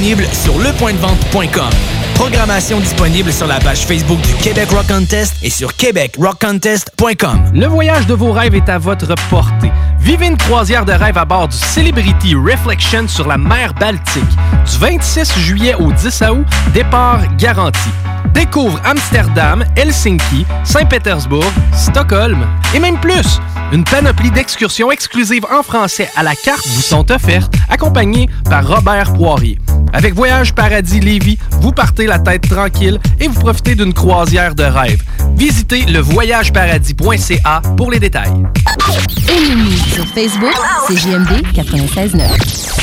disponible sur lepointdevente.com. Programmation disponible sur la page Facebook du Québec Rock Contest et sur québecrockcontest.com. Le voyage de vos rêves est à votre portée. Vivez une croisière de rêve à bord du Celebrity Reflection sur la mer Baltique. Du 26 juillet au 10 août, départ garanti. Découvre Amsterdam, Helsinki, Saint-Pétersbourg, Stockholm et même plus. Une panoplie d'excursions exclusives en français à la carte vous sont offertes, accompagnées par Robert Poirier. Avec Voyage Paradis Lévis, vous partez la tête tranquille et vous profitez d'une croisière de rêve. Visitez le voyageparadis.ca pour les détails. Et sur Facebook, c'est JMD 96.9.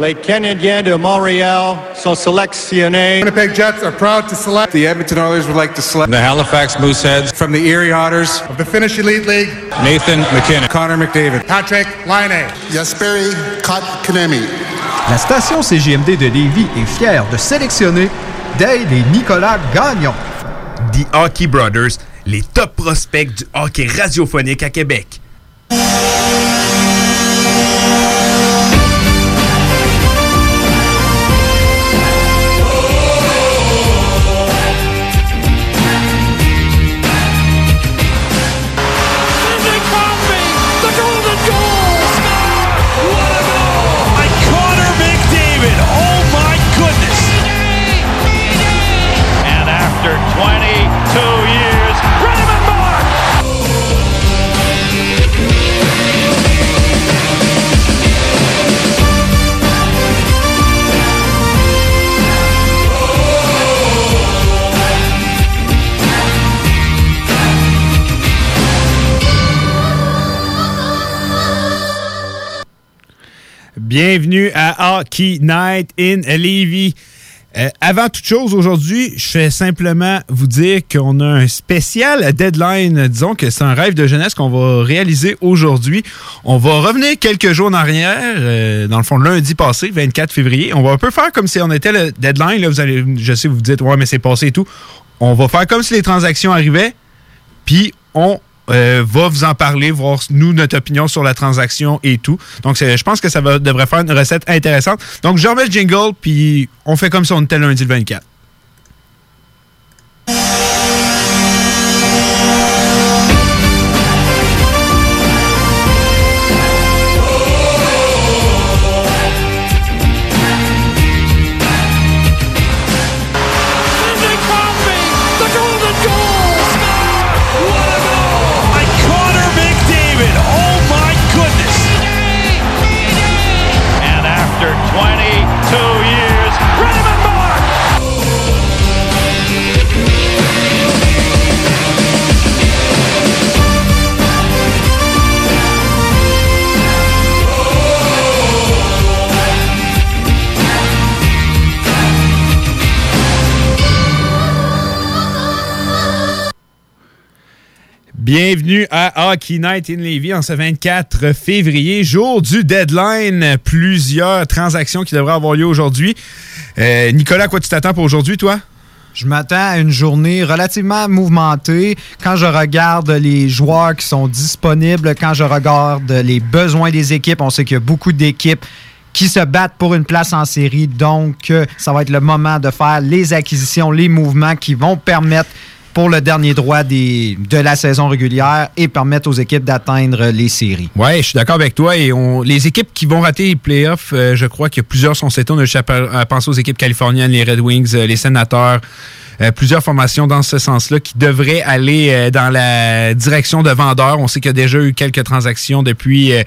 Les Canadiens de Montréal sont sélectionnés. Winnipeg Jets are proud to select. The Edmonton Oilers would like to select. The Halifax Mooseheads. From the Erie Otters. Of the Finnish Elite League. Nathan McKinnon. Connor McDavid. Patrick Laine. Yasperi Kotkaniemi. La station CGMD de Lévis est fière de sélectionner Dale et Nicolas Gagnon. The Hockey Brothers, les top prospects du hockey radiophonique à Québec. Bienvenue à Hockey Night in Levy. Euh, avant toute chose, aujourd'hui, je fais simplement vous dire qu'on a un spécial deadline. Disons que c'est un rêve de jeunesse qu'on va réaliser aujourd'hui. On va revenir quelques jours en arrière, euh, dans le fond, lundi passé, 24 février. On va un peu faire comme si on était le deadline. Là, vous allez, je sais, vous vous dites, ouais, mais c'est passé et tout. On va faire comme si les transactions arrivaient, puis on euh, va vous en parler, voir nous notre opinion sur la transaction et tout. Donc, je pense que ça devrait faire une recette intéressante. Donc, je remets le jingle, puis on fait comme si on était lundi le 24. Bienvenue à Hockey Night in Levy en ce 24 février, jour du deadline. Plusieurs transactions qui devraient avoir lieu aujourd'hui. Euh, Nicolas, quoi tu t'attends pour aujourd'hui, toi? Je m'attends à une journée relativement mouvementée. Quand je regarde les joueurs qui sont disponibles, quand je regarde les besoins des équipes, on sait qu'il y a beaucoup d'équipes qui se battent pour une place en série. Donc, euh, ça va être le moment de faire les acquisitions, les mouvements qui vont permettre pour le dernier droit de la saison régulière et permettre aux équipes d'atteindre les séries. Oui, je suis d'accord avec toi. Et les équipes qui vont rater les playoffs, euh, je crois que plusieurs sont cette On a aux équipes californiennes, les Red Wings, euh, les Sénateurs, euh, plusieurs formations dans ce sens-là qui devraient aller euh, dans la direction de vendeurs. On sait qu'il y a déjà eu quelques transactions depuis euh,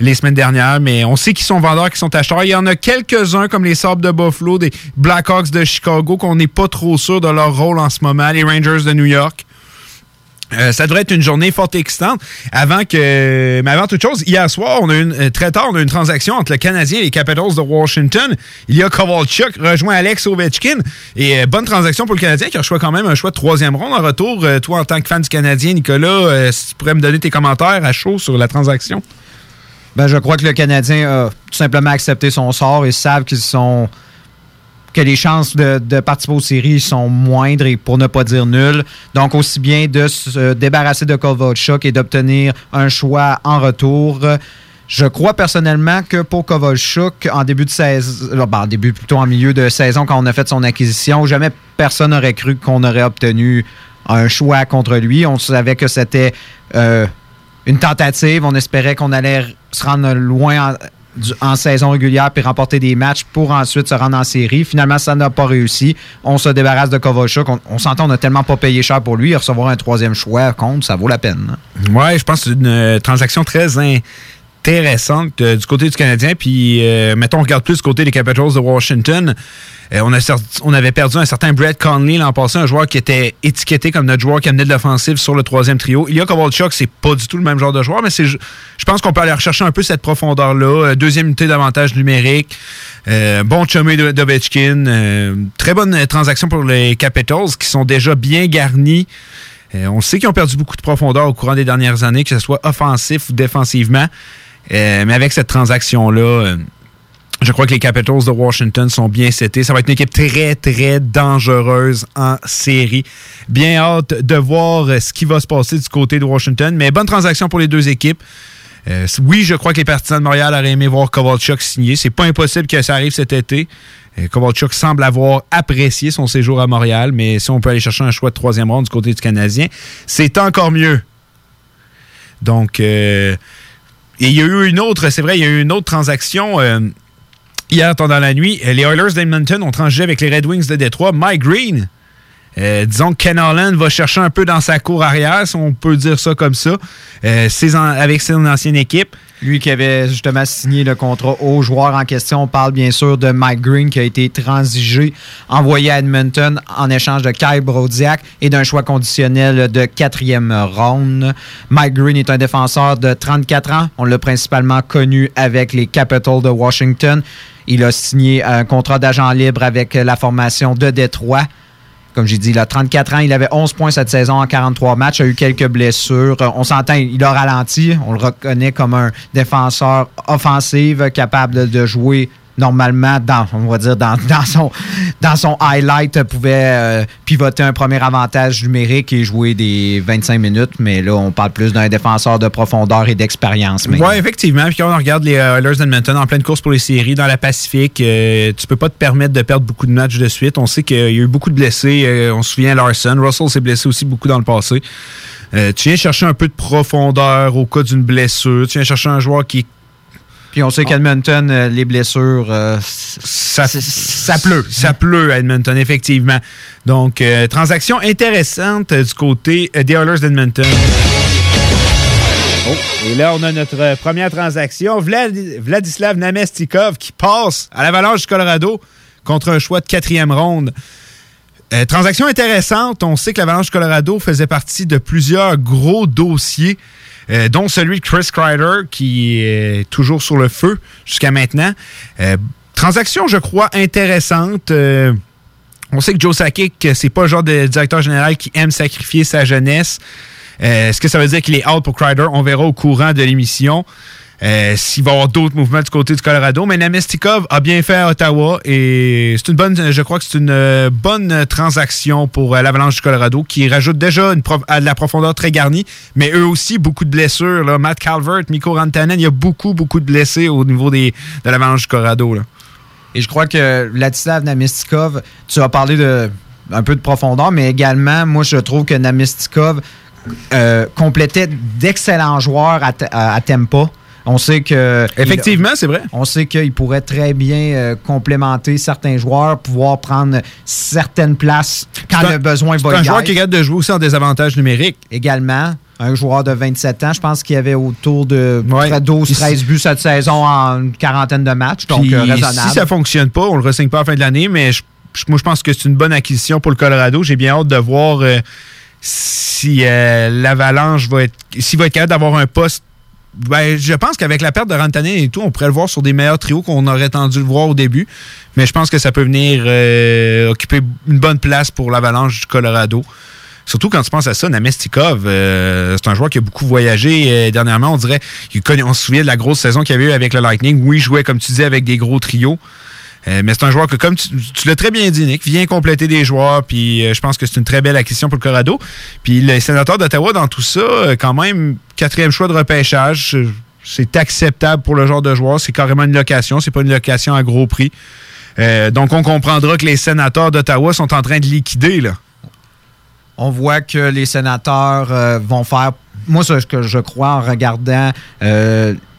les semaines dernières, mais on sait qu'ils sont vendeurs, qu'ils sont acheteurs. Il y en a quelques-uns comme les Sabres de Buffalo, des Blackhawks de Chicago qu'on n'est pas trop sûr de leur rôle en ce moment, les Rangers de New York. Euh, ça devrait être une journée forte et excitante. Avant que, mais avant toute chose, hier soir, on a une, euh, très tard, on a une transaction entre le Canadien et les Capitals de Washington. Il y a Kovalchuk rejoint Alex Ovechkin et euh, bonne transaction pour le Canadien qui reçoit quand même un choix de troisième ronde en retour. toi, en tant que fan du Canadien, Nicolas, si tu pourrais me donner tes commentaires à chaud sur la transaction? Ben, je crois que le Canadien a tout simplement accepté son sort et savent qu'ils sont que les chances de, participer aux séries sont moindres et pour ne pas dire nulles. Donc, aussi bien de se débarrasser de Kovalchuk et d'obtenir un choix en retour. Je crois personnellement que pour Kovalchuk, en début de saison, euh, ben, en début plutôt en milieu de saison, quand on a fait son acquisition, jamais personne n'aurait cru qu'on aurait obtenu un choix contre lui. On savait que c'était euh, une tentative. On espérait qu'on allait se rendre loin en, en saison régulière puis remporter des matchs pour ensuite se rendre en série. Finalement, ça n'a pas réussi. On se débarrasse de Kovalchuk. On, s'entend, on n'a tellement pas payé cher pour lui. Recevoir un troisième choix compte, ça vaut la peine. hein. Ouais, je pense que c'est une euh, transaction très intéressante euh, du côté du Canadien. Puis, euh, mettons, on regarde plus du côté des Capitals de Washington. Euh, on, a on avait perdu un certain Brett Conley l'an passé, un joueur qui était étiqueté comme notre joueur qui amenait de l'offensive sur le troisième trio. Il y a Kovalchuk, c'est pas du tout le même genre de joueur, mais c'est, je pense qu'on peut aller rechercher un peu cette profondeur-là. Euh, Deuxième unité d'avantage numérique. Euh, bon chumé de d'Ovechkin. Euh, très bonne transaction pour les Capitals qui sont déjà bien garnis. On sait qu'ils ont perdu beaucoup de profondeur au courant des dernières années, que ce soit offensif ou défensivement. Euh, mais avec cette transaction-là, euh, je crois que les Capitals de Washington sont bien setés. Ça va être une équipe très, très dangereuse en série. Bien hâte de voir euh, ce qui va se passer du côté de Washington. Mais bonne transaction pour les deux équipes. Oui, je crois que les partisans de Montréal auraient aimé voir Kovalchuk signer. C'est pas impossible que ça arrive cet été. Kovalchuk semble avoir apprécié son séjour à Montréal, mais si on peut aller chercher un choix de troisième ronde du côté du Canadien, c'est encore mieux. Donc, et il y a eu une autre, c'est vrai, il y a eu une autre transaction euh, hier pendant la nuit. Les Oilers d'Edmonton ont transigé avec les Red Wings de Détroit. Mike Green, euh, disons que Ken Holland va chercher un peu dans sa cour arrière, si on peut dire ça comme ça, euh, avec son ancienne équipe. Lui qui avait justement signé le contrat au joueur en question. On parle bien sûr de Mike Green qui a été transigé, envoyé à Edmonton en échange de Kyle Brodiak et d'un choix conditionnel de quatrième ronde. Mike Green est un défenseur de 34 ans. On l'a principalement connu avec les Capitals de Washington. Il a signé un contrat d'agent libre avec la formation de Détroit. Comme j'ai dit, il a 34 ans, il avait 11 points cette saison en 43 matchs, a eu quelques blessures. Euh, On s'entend, il a ralenti. On le reconnaît comme un défenseur offensif capable de jouer normalement dans, on va dire, dans, dans son, dans son highlight, euh, pouvait euh, pivoter un premier avantage numérique et jouer des 25 minutes. Mais là, on parle plus d'un défenseur de profondeur et d'expérience. Oui, effectivement. Puis quand on regarde les euh, Oilers d'Edmonton en pleine course pour les séries dans la Pacifique, euh, tu peux pas te permettre de perdre beaucoup de matchs de suite. On sait qu'il y a eu beaucoup de blessés. On se souvient Larson. Russell s'est blessé aussi beaucoup dans le passé. Tu viens chercher un peu de profondeur au cas d'une blessure. Tu viens chercher un joueur qui Puis on sait qu'Edmonton, euh, les blessures, euh, ça, ça pleut. Ça pleut à Edmonton, effectivement. Donc, euh, transaction intéressante du côté euh, des Oilers d'Edmonton. Oh, et là, on a notre première transaction. Vlad- Vladislav Namestikov qui passe à l'Avalanche du Colorado contre un choix de quatrième ronde. Euh, transaction intéressante. On sait que l'Avalanche du Colorado faisait partie de plusieurs gros dossiers, euh, dont celui de Chris Kreider, qui est toujours sur le feu jusqu'à maintenant. Euh, transaction, je crois, intéressante. Euh, on sait que Joe Sakic, c'est pas le genre de directeur général qui aime sacrifier sa jeunesse. Est-ce que ça veut dire qu'il est out pour Kreider? On verra au courant de l'émission. Euh, S'il va y avoir d'autres mouvements du côté du Colorado. Mais Namestikov a bien fait à Ottawa et c'est une bonne, je crois que c'est une bonne transaction pour euh, l'Avalanche du Colorado qui rajoute déjà de la profondeur très garnie, mais eux aussi beaucoup de blessures. Matt Calvert, Mikko Rantanen, il y a beaucoup, beaucoup de blessés au niveau des, de l'Avalanche du Colorado. Et je crois que Vladislav Namestikov, tu as parlé de un peu de profondeur, mais également, moi, je trouve que Namestikov euh, complétait d'excellents joueurs à, à, à Tampa. On sait que. Effectivement, c'est vrai. On sait qu'il pourrait très bien euh, complémenter certains joueurs, pouvoir prendre certaines places quand un- le besoin va un y joueur être. qui capable de jouer aussi en désavantage numérique. Également, un joueur de 27 ans, je pense qu'il y avait autour de Ouais. 12-13 buts cette saison en une quarantaine de matchs, donc Puis, euh, raisonnable. Si ça fonctionne pas, on le ressigne pas à la fin de l'année, mais je- je- moi, je pense que c'est une bonne acquisition pour le Colorado. J'ai bien hâte de voir euh, si euh, l'Avalanche va être, s'il va être capable d'avoir un poste. Ben, je pense qu'avec la perte de Rantanen et tout, on pourrait le voir sur des meilleurs trios qu'on aurait tendu le voir au début. Mais je pense que ça peut venir euh, occuper une bonne place pour l'Avalanche du Colorado. Surtout quand tu penses à ça, Namestikov, euh, c'est un joueur qui a beaucoup voyagé euh, dernièrement. On dirait, on se souvient de la grosse saison qu'il y avait eu avec le Lightning. Oui, il jouait, comme tu disais, avec des gros trios. Euh, mais c'est un joueur que, comme tu, l'as très bien dit, Nick, vient compléter des joueurs. Puis euh, je pense que c'est une très belle acquisition pour le Colorado. Puis les sénateurs d'Ottawa, dans tout ça, euh, quand même, quatrième choix de repêchage. C'est acceptable pour le genre de joueur. C'est carrément une location. C'est pas une location à gros prix. Donc, on comprendra que les sénateurs d'Ottawa sont en train de liquider. Là. On voit que les sénateurs vont faire. Moi, ce que je crois en regardant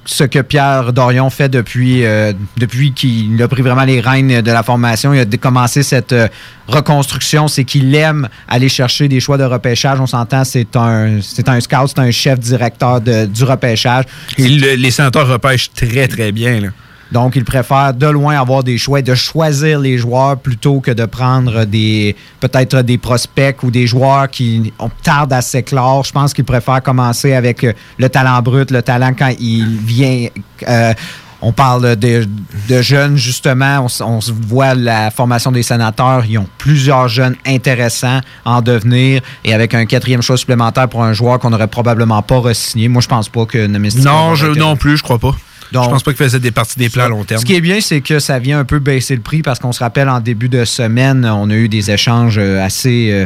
ce que Pierre Dorion fait depuis, depuis qu'il a pris vraiment les rênes de la formation. Il a commencé cette reconstruction. C'est qu'il aime aller chercher des choix de repêchage. On s'entend, c'est un, c'est un scout, c'est un chef directeur du repêchage. les sénateurs repêchent très, très bien. Donc, il préfère de loin avoir des choix, de choisir les joueurs plutôt que de prendre des peut-être des prospects ou des joueurs qui ont tardent à s'éclore. Je pense qu'il préfère commencer avec euh, le talent brut, le talent quand il vient. Euh, on parle de, jeunes, justement. On, voit la formation des sénateurs. Ils ont plusieurs jeunes intéressants en devenir. Et avec un quatrième choix supplémentaire pour un joueur qu'on n'aurait probablement pas re-signé. Moi, je pense pas que Non, je, non plus, je crois pas. Donc, je pense pas qu'il faisait des parties des plans à long terme. Ce qui est bien, c'est que ça vient un peu baisser le prix parce qu'on se rappelle en début de semaine, on a eu des échanges euh, assez, euh,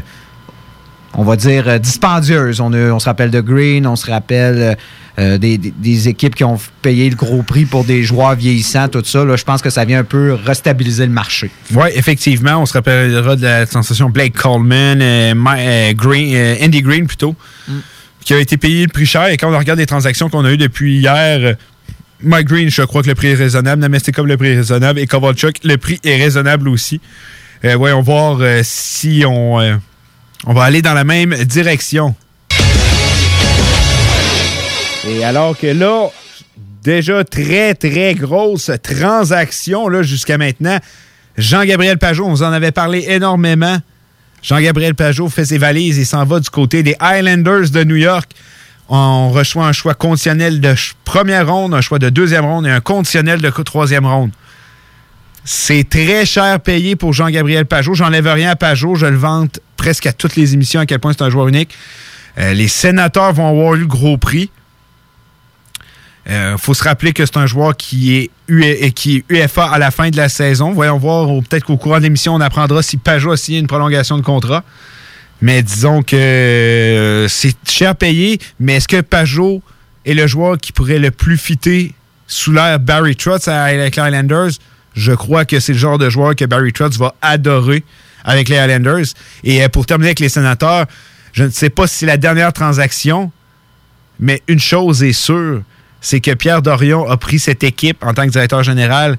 on va dire, euh, dispendieuses. On, on, se rappelle de Green, on se rappelle des, équipes qui ont payé le gros prix pour des joueurs vieillissants, tout ça. Là, je pense que ça vient un peu restabiliser le marché. Oui, effectivement. On se rappellera de la sensation Blake Coleman, Green, Andy Green plutôt. Mm. qui a été payé le prix cher. Et quand on regarde les transactions qu'on a eues depuis hier, Mike Green, je crois que le prix est raisonnable. comme le prix est raisonnable. Et Kovalchuk, le prix est raisonnable aussi. Euh, voyons voir euh, si on, euh, on va aller dans la même direction. Et alors que là, déjà très, très grosse transaction jusqu'à maintenant. Jean-Gabriel Pajot, on vous en avait parlé énormément. Jean-Gabriel Pajot fait ses valises et s'en va du côté des Islanders de New York on reçoit un choix conditionnel de première ronde, un choix de deuxième ronde et un conditionnel de troisième ronde. C'est très cher payé pour Jean-Gabriel Pajot. J'enlève rien à Pajot. Je le vante presque à toutes les émissions à quel point c'est un joueur unique. Euh, les sénateurs vont avoir eu le gros prix. Il euh, faut se rappeler que c'est un joueur qui est, e, qui est UFA à la fin de la saison. Voyons voir, peut-être qu'au courant de l'émission, on apprendra si Pajot a signé une prolongation de contrat. Mais disons que euh, c'est cher payé, mais est-ce que Pajot est le joueur qui pourrait le plus fitter sous l'air Barry Trotz avec les Islanders? Je crois que c'est le genre de joueur que Barry Trotz va adorer avec les Islanders. Et euh, pour terminer avec les sénateurs, je ne sais pas si c'est la dernière transaction, mais une chose est sûre, c'est que Pierre Dorion a pris cette équipe en tant que directeur général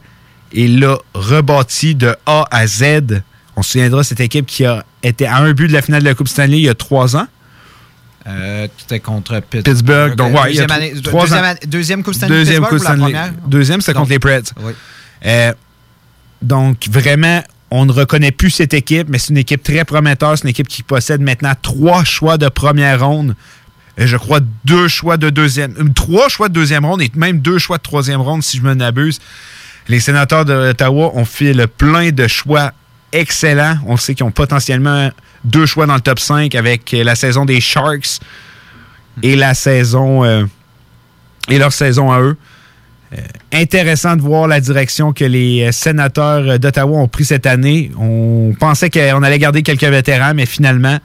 et l'a rebâti de A à Z on se souviendra, cette équipe qui a été à un but de la finale de la Coupe Stanley il y a trois ans. Euh, C'était contre Pittsburgh. Donc, ouais, deuxième, année, deuxième, Coupe Stanley. Deuxième Coupe Stanley. Deuxième, c'était contre les Preds. Euh, donc, vraiment, on ne reconnaît plus cette équipe, mais c'est une équipe très prometteuse. C'est une équipe qui possède maintenant trois choix de première ronde. Euh, je crois deux choix de deuxième. Trois choix de deuxième ronde et même deux choix de troisième ronde, si je me n'abuse. Les sénateurs d'Ottawa ont fait le plein de choix excellent. On sait qu'ils ont potentiellement deux choix dans le top 5 avec la saison des Sharks et la saison euh, et leur saison à eux. Euh, intéressant de voir la direction que les sénateurs d'Ottawa ont pris cette année. On pensait qu'on allait garder quelques vétérans, mais finalement,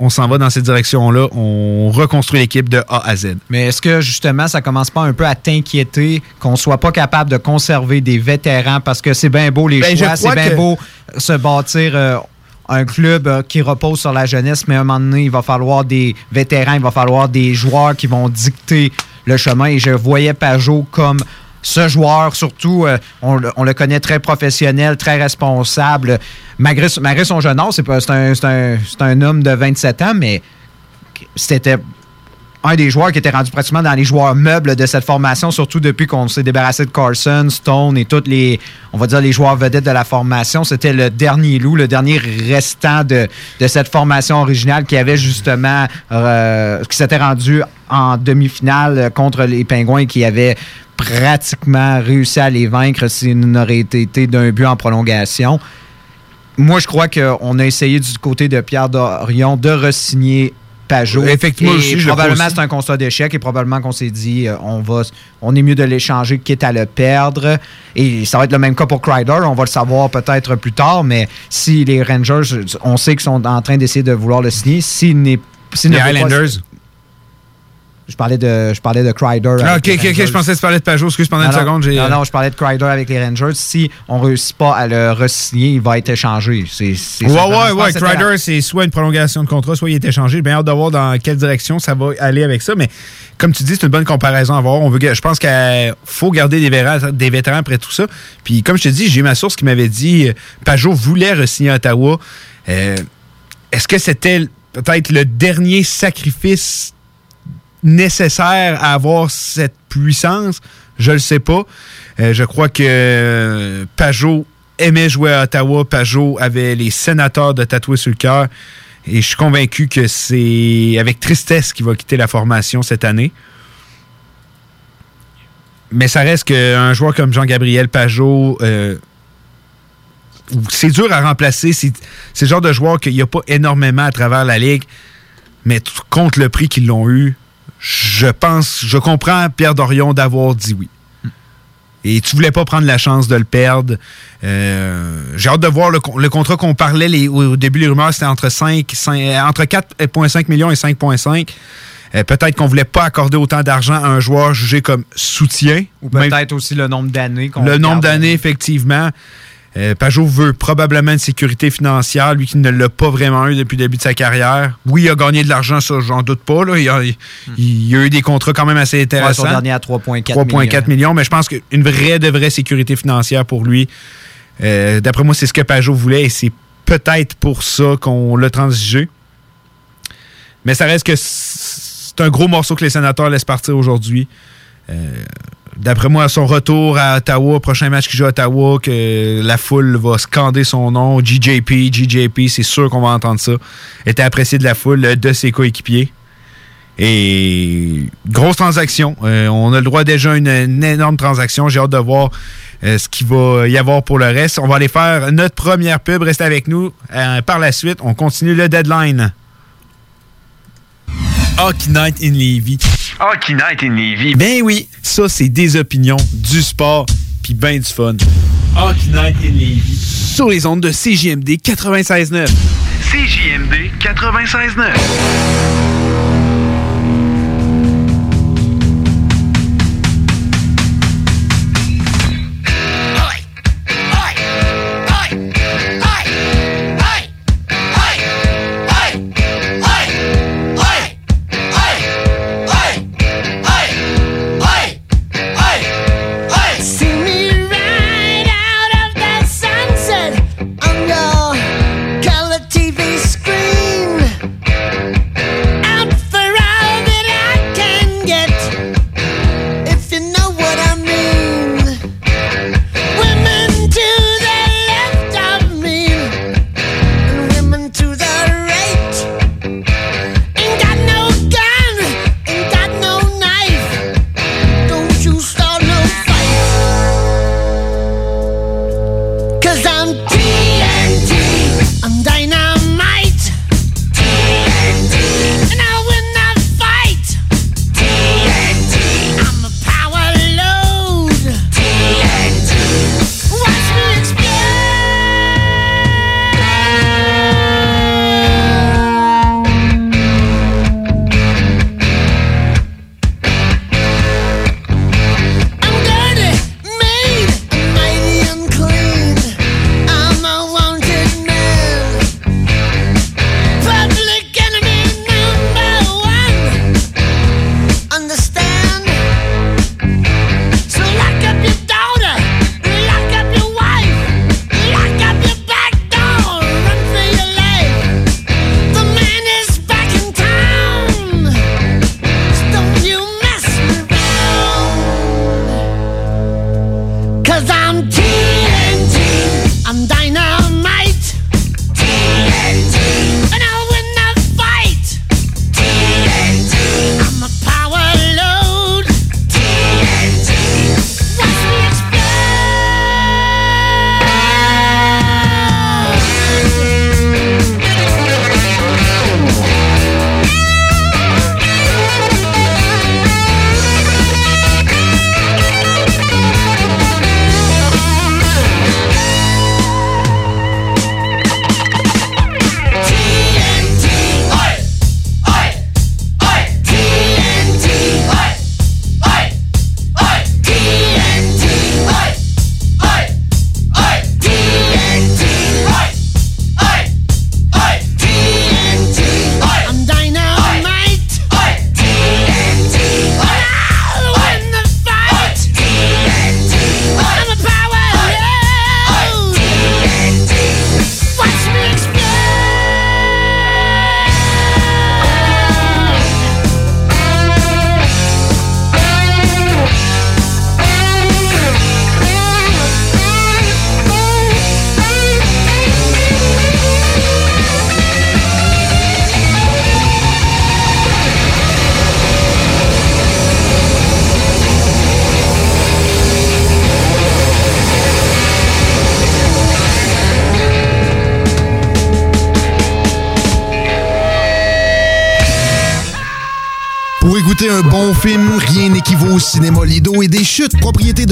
on s'en va dans cette direction-là. On reconstruit l'équipe de A à Z. Mais est-ce que justement, ça commence pas un peu à t'inquiéter qu'on soit pas capable de conserver des vétérans? Parce que c'est bien beau les ben, choix, c'est bien beau se bâtir. Euh, un club euh, qui repose sur la jeunesse, mais à un moment donné, il va falloir des vétérans, il va falloir des joueurs qui vont dicter le chemin. Et je voyais Pajot comme ce joueur, surtout, euh, on, le connaît très professionnel, très responsable. Malgré, son jeune âge, c'est un, un, homme de 27 ans, mais c'était un des joueurs qui était rendu pratiquement dans les joueurs meubles de cette formation, surtout depuis qu'on s'est débarrassé de Carson, Stone et tous les, on va dire, les joueurs vedettes de la formation. C'était le dernier loup, le dernier restant de, cette formation originale qui avait justement, euh, qui s'était rendu en demi-finale contre les Pingouins qui avait pratiquement réussi à les vaincre s'ils n'auraient été d'un but en prolongation. Moi, je crois qu'on a essayé du côté de Pierre Dorion de re-signer Pajot. Effectivement, probablement c'est un constat d'échec et probablement qu'on s'est dit euh, on va on est mieux de l'échanger quitte à le perdre. Et ça va être le même cas pour Crider, on va le savoir peut-être plus tard, mais si les Rangers, on sait qu'ils sont en train d'essayer de vouloir le signer, s'il n'est les Highlanders. Je parlais de, je parlais de Crider. Ah, ok, ok, je pensais que tu parlais de Pajot. Excuse, pendant Non, une seconde, j'ai. Non, non, je parlais de Crider avec les Rangers. Si on ne réussit pas à le re-signer, il va être échangé. C'est, c'est Ouais, ouais, ouais. Crider, c'est soit une prolongation de contrat, soit il est échangé. J'ai bien hâte de voir dans quelle direction ça va aller avec ça. Mais comme tu dis, c'est une bonne comparaison à voir. On veut, je pense qu'il faut garder des vétérans, des vétérans après tout ça. Puis comme je te dis, j'ai ma source qui m'avait dit euh, Pajot voulait re-signer à Ottawa. Euh, Est-ce que c'était peut-être le dernier sacrifice nécessaire à avoir cette puissance? Je le sais pas. Euh, je crois que euh, Pajot aimait jouer à Ottawa. Pajot avait les sénateurs de tatouer sur le cœur. Et je suis convaincu que c'est avec tristesse qu'il va quitter la formation cette année. Mais ça reste qu'un joueur comme Jean-Gabriel Pajot, euh, c'est dur à remplacer. C'est le genre de joueur qu'il n'y a pas énormément à travers la ligue. Mais contre le prix qu'ils l'ont eu, je pense, je comprends Pierre Dorion d'avoir dit oui. Et tu voulais pas prendre la chance de le perdre. Euh, J'ai hâte de voir le, con- le contrat qu'on parlait les- au début, les rumeurs, c'était entre 5, 5 euh, entre 4,5 millions et 5,5. Euh, peut-être qu'on voulait pas accorder autant d'argent à un joueur jugé comme soutien. Ou peut-être aussi le nombre d'années qu'on Le nombre d'années, effectivement. Euh, Pajot veut probablement une sécurité financière, lui qui ne l'a pas vraiment eu depuis le début de sa carrière. Oui, il a gagné de l'argent, ça, j'en doute pas. Là. Il, a, il- il a eu des contrats quand même assez Ouais, intéressants. son dernier à 3,4 3,4 millions. mais je pense qu'une vraie de vraie sécurité financière pour lui, euh, d'après moi, c'est ce que Pajot voulait et c'est peut-être pour ça qu'on l'a transigé. Mais ça reste que c'est un gros morceau que les sénateurs laissent partir aujourd'hui. Euh, D'après moi, son retour à Ottawa, prochain match qu'il joue à Ottawa, que la foule va scander son nom, GJP, GJP, c'est sûr qu'on va entendre ça. Était apprécié de la foule, euh, de ses coéquipiers. Et grosse transaction. Euh, on a le droit déjà à une, énorme transaction. J'ai hâte de voir euh, ce qu'il va y avoir pour le reste. On va aller faire notre première pub. Restez avec nous. Par la suite, on continue le deadline. Hockey Night in Levy. Hockey Night in Levy. Ben oui, ça c'est des opinions, du sport, puis ben du fun. Hockey Night in Levy. Sur les ondes de CJMD 96.9. CJMD 96.9.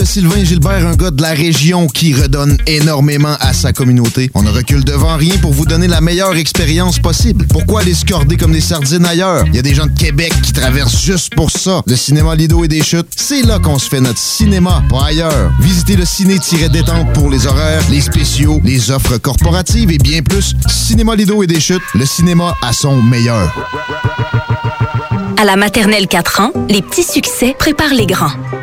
Sylvain Gilbert, un gars de la région qui redonne énormément à sa communauté. On ne recule devant rien pour vous donner la meilleure expérience possible. Pourquoi aller se corder comme des sardines ailleurs? Il y a des gens de Québec qui traversent juste pour ça. Le cinéma Lido et des chutes, c'est là qu'on se fait notre cinéma, pas ailleurs. Visitez le ciné-détente pour les horaires, les spéciaux, les offres corporatives et bien plus. Cinéma Lido et des chutes, le cinéma à son meilleur. À la maternelle 4 ans, les petits succès préparent les grands.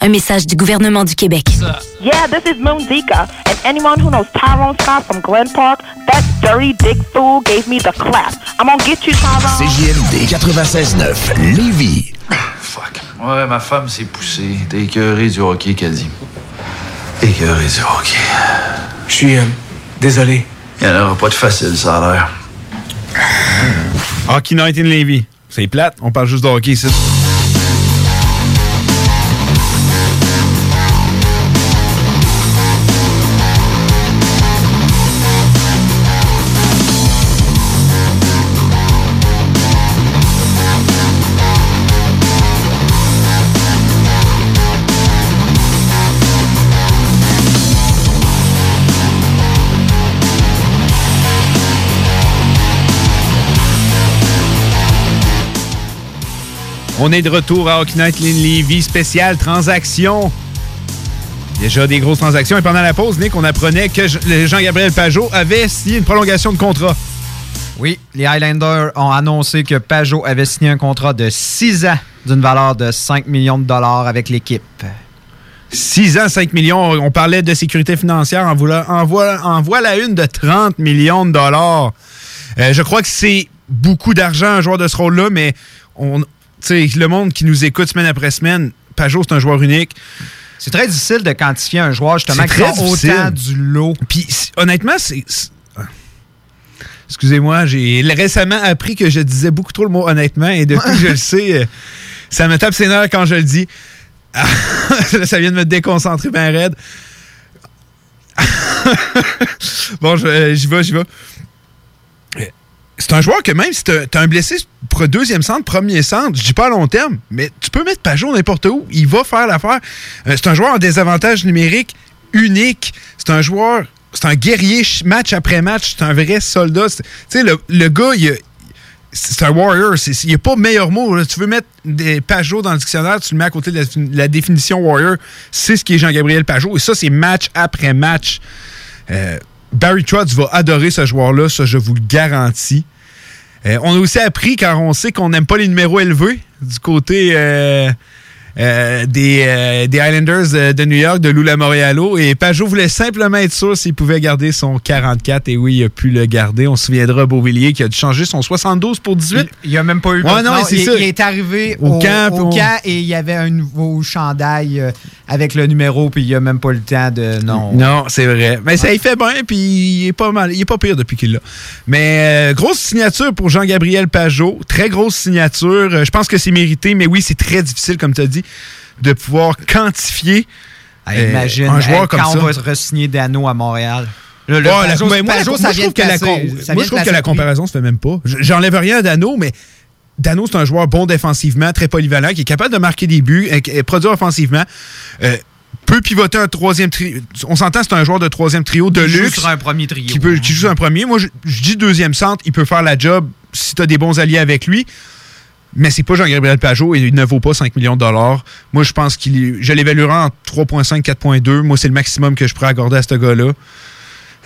Un message du gouvernement du Québec. Yeah, this is Moon Zika, and anyone who knows Tyrone Scott from Glen Park, that dirty dick fool gave me the clap. I'm gonna get you, Tyrone. CJMD 96.9, Lévis. Fuck. Ouais, ma femme s'est poussée. T'es écœuré du hockey, qu'elle dit. Écœuré du hockey. Je suis euh, désolé. Il n'y en aura pas de facile, ça a l'air. Hockey Night in Levy. C'est plate, on parle juste de hockey ici. On est de retour à Hockey Night Lynn Levy, spécial transaction. Déjà des grosses transactions. Et pendant la pause, Nick, on apprenait que Jean-Gabriel Pajot avait signé une prolongation de contrat. Oui, les Highlanders ont annoncé que Pajot avait signé un contrat de 6 ans d'une valeur de 5 millions de dollars avec l'équipe. 6 ans, 5 millions. On parlait de sécurité financière. En voilà, en voilà une de 30 millions de dollars. Euh, je crois que c'est beaucoup d'argent, un joueur de ce rôle-là, mais on, sais, le monde qui nous écoute semaine après semaine, Pajot, c'est un joueur unique. C'est très difficile de quantifier un joueur justement qui sort autant du lot. Puis honnêtement, c'est. Excusez-moi, j'ai récemment appris que je disais beaucoup trop le mot honnêtement et depuis que je le sais, euh, ça me tape ses nerfs quand je le dis. ça vient de me déconcentrer bien raide. bon, euh, j'y vais, j'y vais c'est un joueur que même si tu as un blessé pour deuxième centre, premier centre, je dis pas à long terme, mais tu peux mettre Pajot n'importe où, il va faire l'affaire. Euh, c'est un joueur en désavantage numérique unique. C'est un joueur, c'est un guerrier match après match, c'est un vrai soldat. Tu sais, le, le, gars, c'est un warrior. Il n'y a pas meilleur mot. Tu veux mettre des Pajot dans le dictionnaire, tu le mets à côté de la, définition warrior. C'est ce qui est Jean-Gabriel Pajot. Et ça, c'est match après match. Euh, Barry Trotz va adorer ce joueur-là, ça je vous le garantis. Euh, on a aussi appris, car on sait qu'on n'aime pas les numéros élevés du côté euh, euh, des, des, Islanders de New York, de Lula Morialo. Et Pajot voulait simplement être sûr s'il pouvait garder son 44. Et oui, il a pu le garder. On se souviendra Beauvillier qui a dû changer son 72 pour 18. Il n'a même pas eu ouais, non, il, il, est arrivé au, camp, et il y avait un nouveau chandail avec le numéro, puis il a même pas le temps de. Non. Non, c'est vrai. Mais ça y fait bien, puis il est pas mal. Il est pas pire depuis qu'il l'a. Mais euh, grosse signature pour Jean-Gabriel Pajot. Très grosse signature. Euh, je pense que c'est mérité, mais oui, c'est très difficile, comme tu as dit, de pouvoir quantifier. Euh, imagine un joueur comme quand on va re-signer Dano à Montréal. Le, moi, je trouve que la, moi, je trouve que la comparaison se fait même pas. J'enlève rien à Dano, mais Dano, c'est un joueur bon défensivement, très polyvalent, qui est capable de marquer des buts, et, produire offensivement. Euh, peut pivoter un troisième trio. On s'entend, c'est un joueur de troisième trio de luxe. Joue sur un premier trio. Qui, peut, qui joue sur un premier. Moi, je, dis deuxième centre. Il peut faire la job si tu as des bons alliés avec lui. Mais c'est pas Jean-Gabriel Pajot et il ne vaut pas 5 millions de dollars. Moi, je pense qu'il. Je l'évaluerai en 3,5, 4,2. Moi, c'est le maximum que je pourrais accorder à ce gars-là.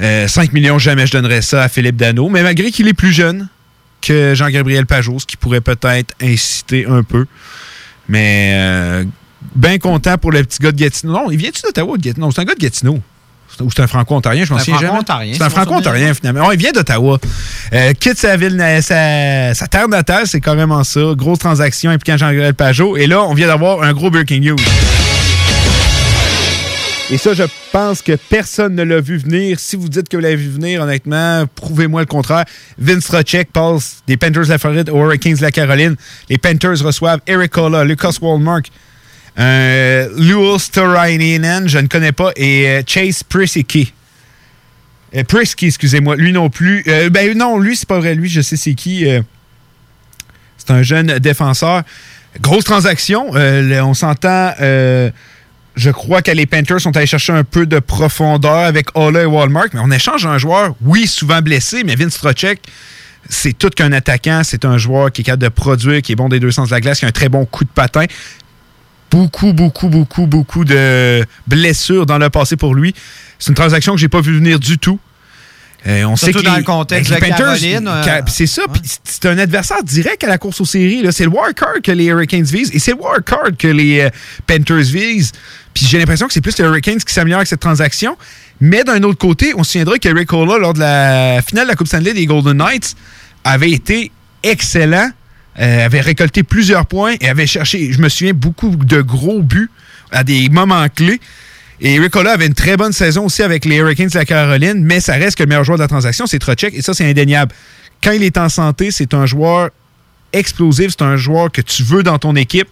5 euh, millions, jamais je donnerais ça à Philippe Dano. Mais malgré qu'il est plus jeune, que Jean-Gabriel Pajot, ce qui pourrait peut-être inciter un peu. Mais euh, bien content pour le petit gars de Gatineau. Non, il vient-tu d'Ottawa de Gatineau? Non, c'est un gars de Gatineau. Ou c'est un franco-ontarien, je m'en souviens jamais. C'est un franco-ontarien, finalement. Oh, il vient d'Ottawa. Euh, quitte sa ville, sa, sa terre natale, c'est carrément ça. Grosse transaction impliquant Jean-Gabriel Pajot. Et là, on vient d'avoir un gros breaking news. Et ça, je pense que personne ne l'a vu venir. Si vous dites que vous l'avez vu venir, honnêtement, prouvez-moi le contraire. Vince Trocek passe des Panthers de la Floride aux Hurricanes de la Caroline. Les Panthers reçoivent Eric Cola, Lucas Wallmark, euh, Lewis Storainen, je ne connais pas, et euh, Chase Prisicki. Euh, excusez-moi. Lui non plus. Euh, ben non, lui, c'est pas vrai. Lui, je sais c'est qui. euh, c'est un jeune défenseur. Grosse transaction. On s'entend. je crois que les Panthers sont allés chercher un peu de profondeur avec Ola et Walmart, mais on échange un joueur, oui, souvent blessé, mais Vince Trocek, c'est tout qu'un attaquant. C'est un joueur qui est capable de produire, qui est bon des deux sens de la glace, qui a un très bon coup de patin. Beaucoup, beaucoup, beaucoup, beaucoup de blessures dans le passé pour lui. C'est une transaction que j'ai pas vu venir du tout. Euh, on Surtout sait que dans les- le contexte les de Caroline, euh, ca- c'est ça. puis C'est un adversaire direct à la course aux séries. C'est le wildcard que les Hurricanes visent et c'est le wildcard que les euh, Panthers visent. Puis j'ai l'impression que c'est plus les Hurricanes qui s'améliorent avec cette transaction. Mais d'un autre côté, on se souviendra que Rick Ola, lors de la finale de la Coupe Stanley des Golden Knights, avait été excellent, euh, avait récolté plusieurs points et avait cherché, je me souviens, beaucoup de gros buts à des moments clés. Et Ricola avait une très bonne saison aussi avec les Hurricanes de la Caroline, mais ça reste que le meilleur joueur de la transaction, c'est Trocek, et ça, c'est indéniable. Quand il est en santé, c'est un joueur explosif, c'est un joueur que tu veux dans ton équipe.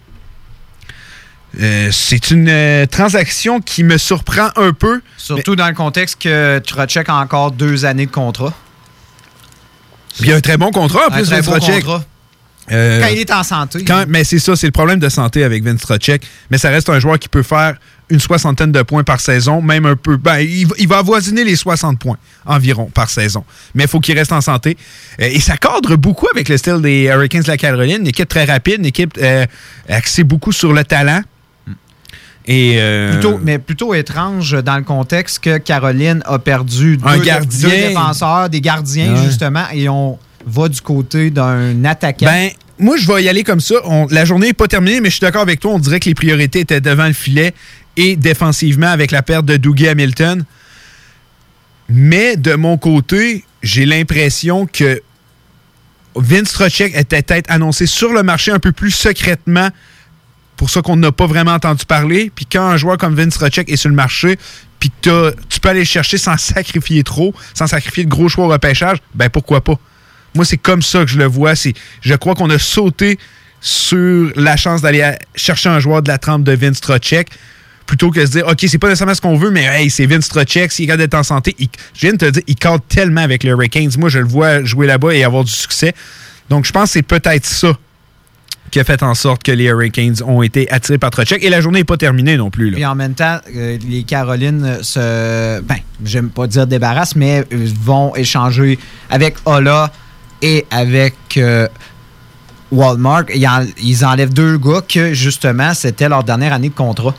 Euh, c'est une euh, transaction qui me surprend un peu. Surtout dans le contexte que Trocek a encore deux années de contrat. Il y a un très bon contrat en Un plus, très beau Trocek. contrat. Euh, Quand il est en santé. Quand- mais c'est ça, c'est le problème de santé avec Vince Trocek. Mais ça reste un joueur qui peut faire une soixantaine de points par saison, même un peu. Ben, il, va- il va avoisiner les 60 points environ par saison. Mais il faut qu'il reste en santé. Euh, et ça cadre beaucoup avec le style des Hurricanes de la Caroline. Une équipe très rapide, une équipe euh, axée beaucoup sur le talent. Et euh, Plutôt, mais plutôt étrange dans le contexte que Caroline a perdu Un deux, gardien. deux défenseurs, des gardiens Ouais. justement, et on va du côté d'un attaquant? Ben, moi, je vais y aller comme ça. La journée n'est pas terminée, mais je suis d'accord avec toi. On dirait que les priorités étaient devant le filet et défensivement avec la perte de Dougie Hamilton. Mais de mon côté, j'ai l'impression que Vince Trocek était peut-être annoncé sur le marché un peu plus secrètement pour ça qu'on n'a pas vraiment entendu parler. Puis quand un joueur comme Vince Trocek est sur le marché, puis tu peux aller le chercher sans sacrifier trop, sans sacrifier de gros choix au repêchage, ben pourquoi pas? Moi, c'est comme ça que je le vois. Je crois qu'on a sauté sur la chance d'aller chercher un joueur de la trempe de Vince Trocek plutôt que de se dire, OK, c'est pas nécessairement ce qu'on veut, mais hey, c'est Vince Trocek, s'il est capable en santé, je viens de te dire, il cadre tellement avec les Hurricanes. Moi, je le vois jouer là-bas et avoir du succès. Donc, je pense que c'est peut-être ça qui a fait en sorte que les Hurricanes ont été attirés par Trocek. Et la journée n'est pas terminée non plus. là. Puis en même temps, euh, les Carolines se. Ben, j'aime pas dire débarrassent, mais euh, vont échanger avec Ola et avec euh, Walmart. Ils, en- ils enlèvent deux gars que, justement, c'était leur dernière année de contrat.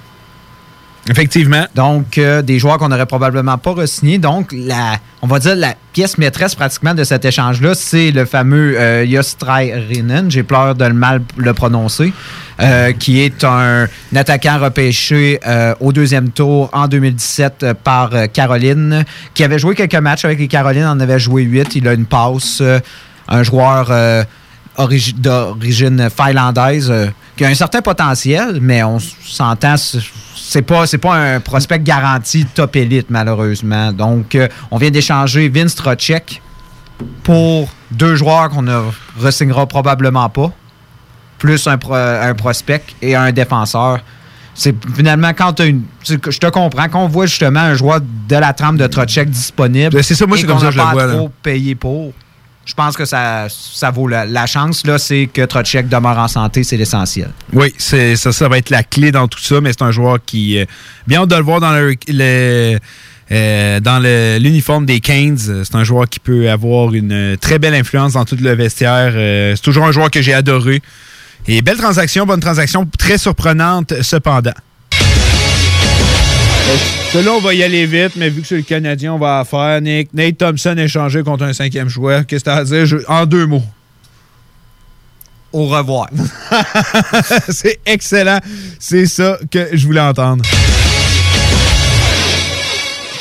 Effectivement. Donc, euh, des joueurs qu'on n'aurait probablement pas re-signés. Donc, la, on va dire la pièce maîtresse pratiquement de cet échange-là, c'est le fameux euh, Jostrainen, j'ai peur de le mal le prononcer, euh, qui est un, un attaquant repêché euh, au deuxième tour en 2017 euh, par Caroline, qui avait joué quelques matchs avec les Carolines, en avait joué huit. Il a une passe, un joueur euh, origi- d'origine finlandaise euh, qui a un certain potentiel, mais on s'entend, c'est- pas, c'est pas un prospect garanti top élite, malheureusement. Donc, euh, on vient d'échanger Vince Trocek pour deux joueurs qu'on ne re-signera probablement pas, plus un, pro- un prospect et un défenseur. C'est finalement quand tu Je te comprends, quand on voit justement un joueur de la trame de Trocek disponible. Ben, c'est ça, moi, c'est comme qu'on ça que je le pas vois, là. trop payé pour. Je pense que ça, ça vaut la, chance. Là, c'est que Trocek demeure en santé, c'est l'essentiel. Oui, ça, ça va être la clé dans tout ça, mais c'est un joueur qui. euh, bien hâte de le voir dans le. euh, dans l'uniforme des Canes, c'est un joueur qui peut avoir une très belle influence dans tout le vestiaire. Euh, c'est toujours un joueur que j'ai adoré. Et belle transaction, bonne transaction, très surprenante cependant. Celui-là, on va y aller vite, mais vu que c'est le Canadien, on va faire. Nick, Nate Thompson échangé contre un cinquième choix. Qu'est-ce que tu as à dire? En deux mots. Au revoir. c'est excellent. C'est ça que je voulais entendre.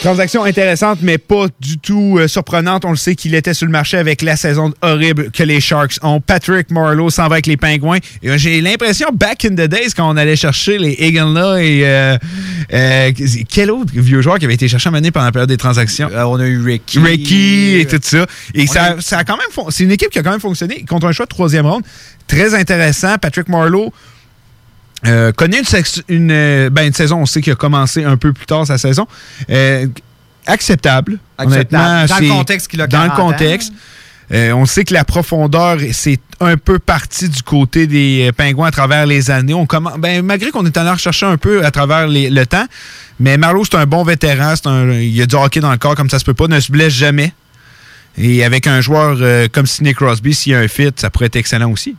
Transaction intéressante, mais pas du tout euh, surprenante. On le sait qu'il était sur le marché avec la saison horrible que les Sharks ont. Patrick Marlowe s'en va avec les Pingouins. Et, euh, J'ai l'impression, back in the days, quand on allait chercher les Higgins-là et... euh, euh, quel autre vieux joueur qui avait été cherché à mener pendant la période des transactions? on a eu Ricky. Ricky et tout ça. Et ça, a ça a quand même... C'est une équipe qui a quand même fonctionné contre un choix de troisième ronde. Très intéressant. Patrick Marlowe... Euh, connaît une, sex- une, euh, ben, une saison, on sait qu'il a commencé un peu plus tard sa saison. Euh, acceptable. Acceptable. Honnêtement, Dans le contexte qu'il a Dans le 40 ans. contexte. Euh, on sait que la profondeur, c'est un peu parti du côté des pingouins à travers les années. On ben, malgré qu'on est allé en rechercher un peu à travers les- le temps, mais Marlowe, c'est un bon vétéran. c'est un- il a du hockey dans le corps comme ça se peut pas, ne se blesse jamais. Et avec un joueur euh, comme Sidney Crosby, s'il y a un fit, ça pourrait être excellent aussi.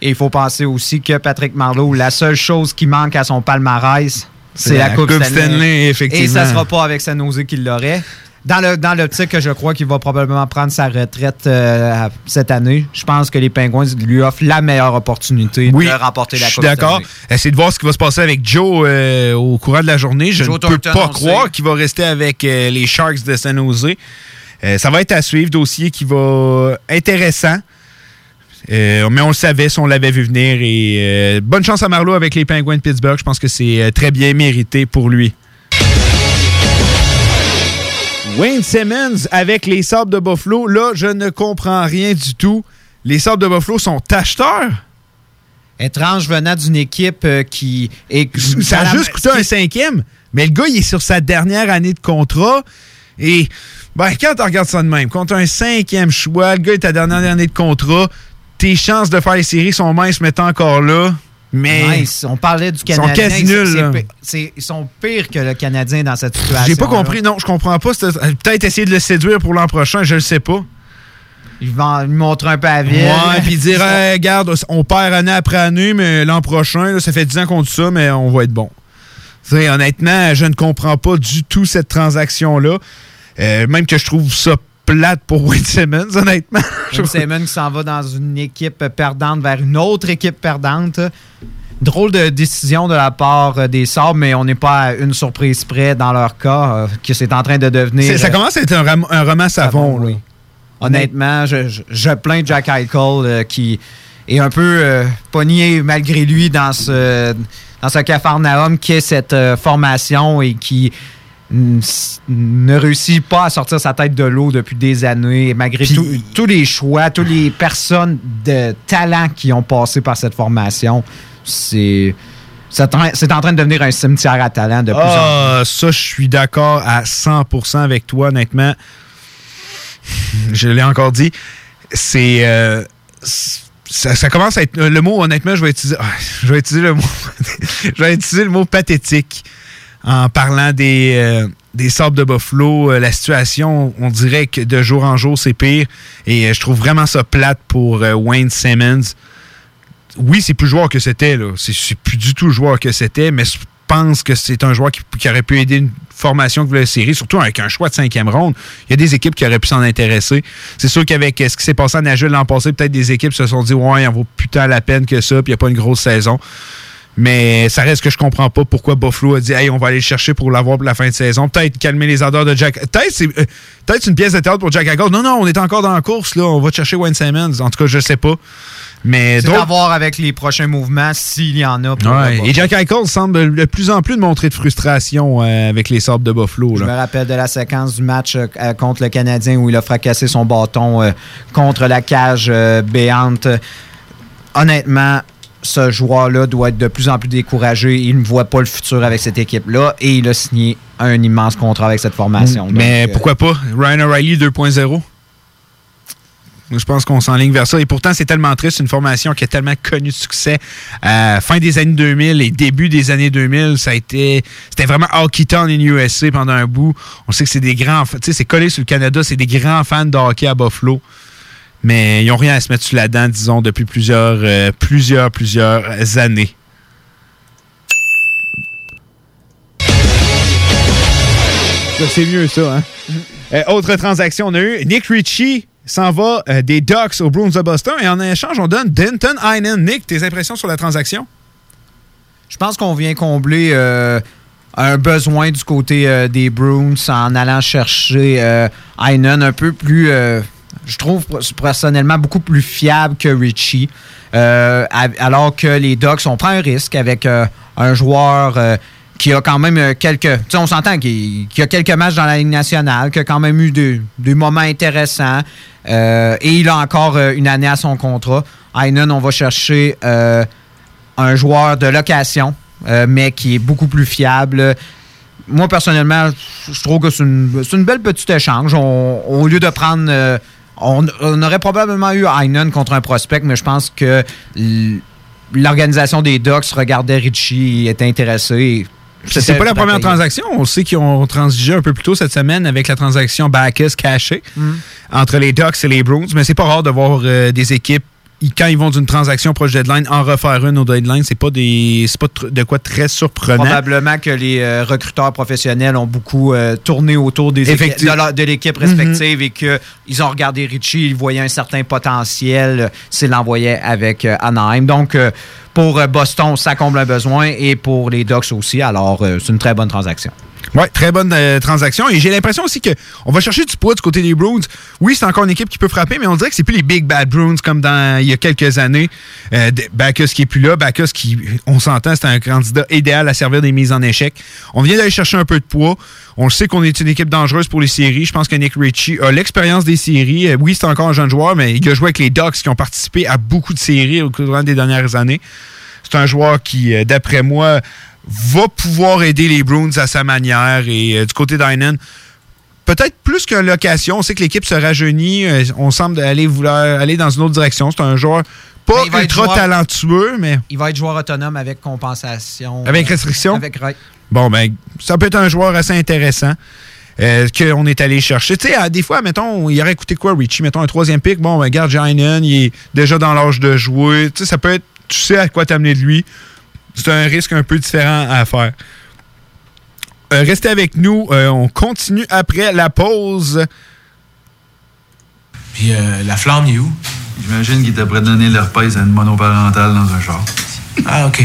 Et il faut penser aussi que Patrick Marleau, la seule chose qui manque à son palmarès, c'est la, la Coupe, Coupe Stanley. Stanley, effectivement. Et ça sera pas avec San Jose qu'il l'aurait. Dans le dans l'optique que je crois qu'il va probablement prendre sa retraite euh, cette année, je pense que les Penguins lui offrent la meilleure opportunité de remporter la Je suis Coupe d'accord. Essayez de voir ce qui va se passer avec Joe euh, au courant de la journée. Je Joe ne peux pas croire qu'il va rester avec euh, les Sharks de San Jose. Ça va être à suivre, dossier qui va intéressant. Euh, mais on le savait si on l'avait vu venir. Et euh, bonne chance à Marlowe avec les Penguins de Pittsburgh. Je pense que c'est euh, très bien mérité pour lui. Wayne Simmons avec les Sabres de Buffalo. Là, je ne comprends rien du tout. Les Sabres de Buffalo sont acheteurs. Étrange venant d'une équipe qui est. Ça a juste coûté un cinquième, mais le gars, il est sur sa dernière année de contrat. Et ben, quand tu regardes ça de même, contre un cinquième choix, le gars est à dernière année de contrat, tes chances de faire les séries sont minces, mais t'es encore là. Mais Nice. On parlait du Ils sont Canadien. quasi c'est- nuls, Ils sont pires que le Canadien dans cette situation. j'ai pas compris, non, je comprends pas. C'était- Peut-être essayer de le séduire pour l'an prochain, je le sais pas. Ils vont lui montrer un peu à ville. Ouais, puis dire, Hey, regarde, on perd année après année, mais l'an prochain, là, ça fait 10 ans qu'on dit ça, mais on va être bon. Honnêtement, je ne comprends pas du tout cette transaction-là. Euh, même que je trouve ça plate pour Wayne Simmons, honnêtement. Wayne Simmons qui s'en va dans une équipe perdante vers une autre équipe perdante. Drôle de décision de la part euh, des Sabres, mais on n'est pas à une surprise près dans leur cas, euh, que c'est en train de devenir. Ça euh, commence à être un, ram- un roman savon, là. Honnêtement, je, je- je plains Jack Eichel euh, qui est un peu euh, pogné malgré lui dans ce, dans ce cafarnaum qui est cette formation et qui ne réussit pas à sortir sa tête de l'eau depuis des années, malgré tous les choix, toutes les personnes de talent qui ont passé par cette formation. C'est c'est en train- de devenir un cimetière à talent de plus en plus. Ah, ça, je suis d'accord à 100% avec toi, honnêtement. Je l'ai encore dit. C'est. euh, ça, ça commence à être. Le mot, honnêtement, je vais utiliser. je vais utiliser le mot. je vais utiliser le mot pathétique en parlant des, euh, des de Buffalo. Euh, la situation, on dirait que de jour en jour, c'est pire. Et euh, je trouve vraiment ça plate pour euh, Wayne Simmons oui, c'est plus joueur que c'était. C'est plus du tout joueur que c'était, mais je pense que c'est un joueur qui, qui aurait pu aider une formation voulait la série, surtout avec un choix de cinquième ronde. Il y a des équipes qui auraient pu s'en intéresser. C'est sûr qu'avec ce qui s'est passé à Nashville l'an passé, peut-être des équipes se sont dit Ouais, en vaut putain la peine que ça, puis il n'y a pas une grosse saison. Mais ça reste que je comprends pas pourquoi Buffalo a dit Hey, on va aller le chercher pour l'avoir pour la fin de saison. Peut-être calmer les ardeurs de Jack. Peut-être c'est euh, peut-être une pièce de théâtre pour Jack Eichel. Non, non, on est encore dans la course, là. On va chercher Wayne Simmons. En tout cas, je sais pas. Mais C'est à voir avec les prochains mouvements s'il y en a. pour Ouais, Et. Jack Eichel semble de plus en plus de montrer de frustration euh, avec les Sabres de Buffalo. Je me rappelle de la séquence du match euh, contre le Canadien où il a fracassé son bâton euh, contre la cage béante. Honnêtement, ce joueur-là doit être de plus en plus découragé. Il ne voit pas le futur avec cette équipe-là et il a signé un immense contrat avec cette formation. Mais Donc, euh, pourquoi pas? Ryan O'Reilly 2.0? Je pense qu'on s'enligne vers ça. Et pourtant, c'est tellement triste, une formation qui a tellement connu de succès à fin des années 2000 et début des années 2000. Ça a été, c'était vraiment Hockey Town in USA pendant un bout. On sait que c'est des grands, tu sais, c'est collé sur le Canada, c'est des grands fans de hockey à Buffalo. Mais ils n'ont rien à se mettre sur la dent, disons, depuis plusieurs, euh, plusieurs, plusieurs années. Ça, C'est mieux, ça, hein? Euh, autre transaction, on a eu Nick Ritchie s'en va euh, des Ducks aux Bruins de Boston et en échange, on donne Denton Heinen. Nick, tes impressions sur la transaction? Je pense qu'on vient combler euh, un besoin du côté euh, des Bruins en allant chercher euh, Heinen un peu plus, euh, je trouve personnellement beaucoup plus fiable que Richie. Euh, alors que les Ducks, on prend un risque avec euh, un joueur euh, qui a quand même quelques. Tu on s'entend qu'il a quelques matchs dans la Ligue nationale, qui a quand même eu des, moments intéressants. et il a encore une année à son contrat. Heinen, on va chercher un joueur de location, mais qui est beaucoup plus fiable. Moi, personnellement, je trouve que c'est une, une belle petite échange. Au lieu de prendre. On, on aurait probablement eu Heinen contre un prospect, mais je pense que l'organisation des Ducks regardait Richie et était intéressée. C'est pas la première payé. transaction. On sait qu'ils ont transigé un peu plus tôt cette semaine avec la transaction Bacchus cachée Mm. entre les Ducks et les Bruins. Mais c'est pas rare de voir euh, des équipes, quand ils vont d'une transaction proche deadline, en refaire une au deadline. C'est pas, des, c'est pas de quoi très surprenant. Probablement que les euh, recruteurs professionnels ont beaucoup euh, tourné autour des de, de l'équipe respective et qu'ils ont regardé Richie, ils voyaient un certain potentiel s'ils l'envoyaient avec euh, Anaheim. Donc, pour Boston, ça comble un besoin et pour les Ducks aussi. Alors, c'est une très bonne transaction. Ouais, très bonne euh, transaction. Et j'ai l'impression aussi que on va chercher du poids du côté des Bruins. Oui, c'est encore une équipe qui peut frapper, mais on dirait que c'est plus les Big Bad Bruins comme dans il y a quelques années. Euh, qui est plus là, Bacchus qui, on s'entend, c'est un candidat idéal à servir des mises en échec. On vient d'aller chercher un peu de poids. On sait qu'on est une équipe dangereuse pour les séries. Je pense que Nick Ritchie a l'expérience des séries. Euh, oui, c'est encore un jeune joueur, mais il a joué avec les Ducks qui ont participé à beaucoup de séries au cours des dernières années. C'est un joueur qui, euh, d'après moi, va pouvoir aider les Bruins à sa manière. Et euh, du côté d'Heinen, peut-être plus qu'une location. On sait que l'équipe se rajeunit. euh, on semble aller vouloir aller dans une autre direction. C'est un joueur pas Mais ultra joueur- talentueux, mais Il va être joueur autonome avec compensation. Avec restriction? Avec, bon, ben, ça peut être un joueur assez intéressant. euh, qu'on est allé chercher. Tu sais, à- des fois, mettons, il aurait coûté quoi, Richie? Mettons un troisième pick. Bon, ben, regarde, Heinen, il est déjà dans l'âge de jouer. Tu sais, ça peut être, tu sais à quoi t'amener de lui. C'est un risque un peu différent à faire. Euh, restez avec nous. euh, on continue après la pause. Puis euh, la flamme, il est où? J'imagine qu'il t'a prêt de donner l'herpès à une monoparentale dans un char. Ah, OK.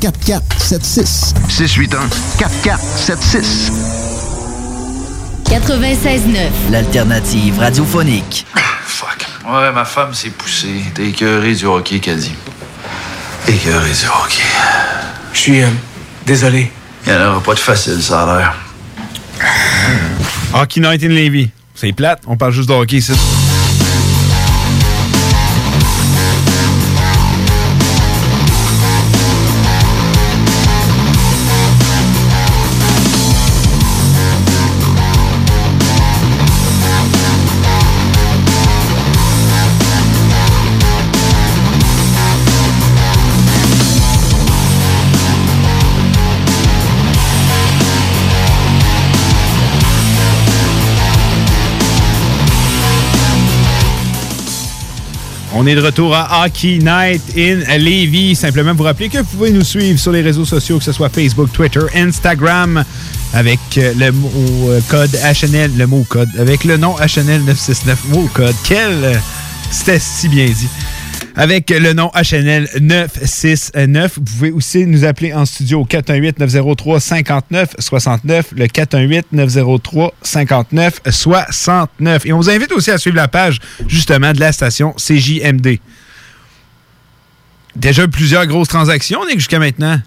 4476. 681 4476. 96.9. L'alternative radiophonique. Fuck. Ouais, ma femme s'est poussée. T'es écœuré du hockey, Caddy. Écœuré du hockey. Je suis euh, désolé. Il n'y en aura pas de facile, ça a l'air. Hockey Night in Levy. C'est plate, on parle juste de hockey ici. On est de retour à Hockey Night in Levy. Simplement vous rappeler que vous pouvez nous suivre sur les réseaux sociaux, que ce soit Facebook, Twitter, Instagram, avec le mot euh, code HNL, le mot code, avec le nom HNL 969, mot code. Quel. euh, C'était si bien dit. Avec le nom HNL 969. Vous pouvez aussi nous appeler en studio au 418-903-5969, le 418-903-5969. Et on vous invite aussi à suivre la page, justement, de la station CJMD. Déjà plusieurs grosses transactions, Nick, jusqu'à maintenant.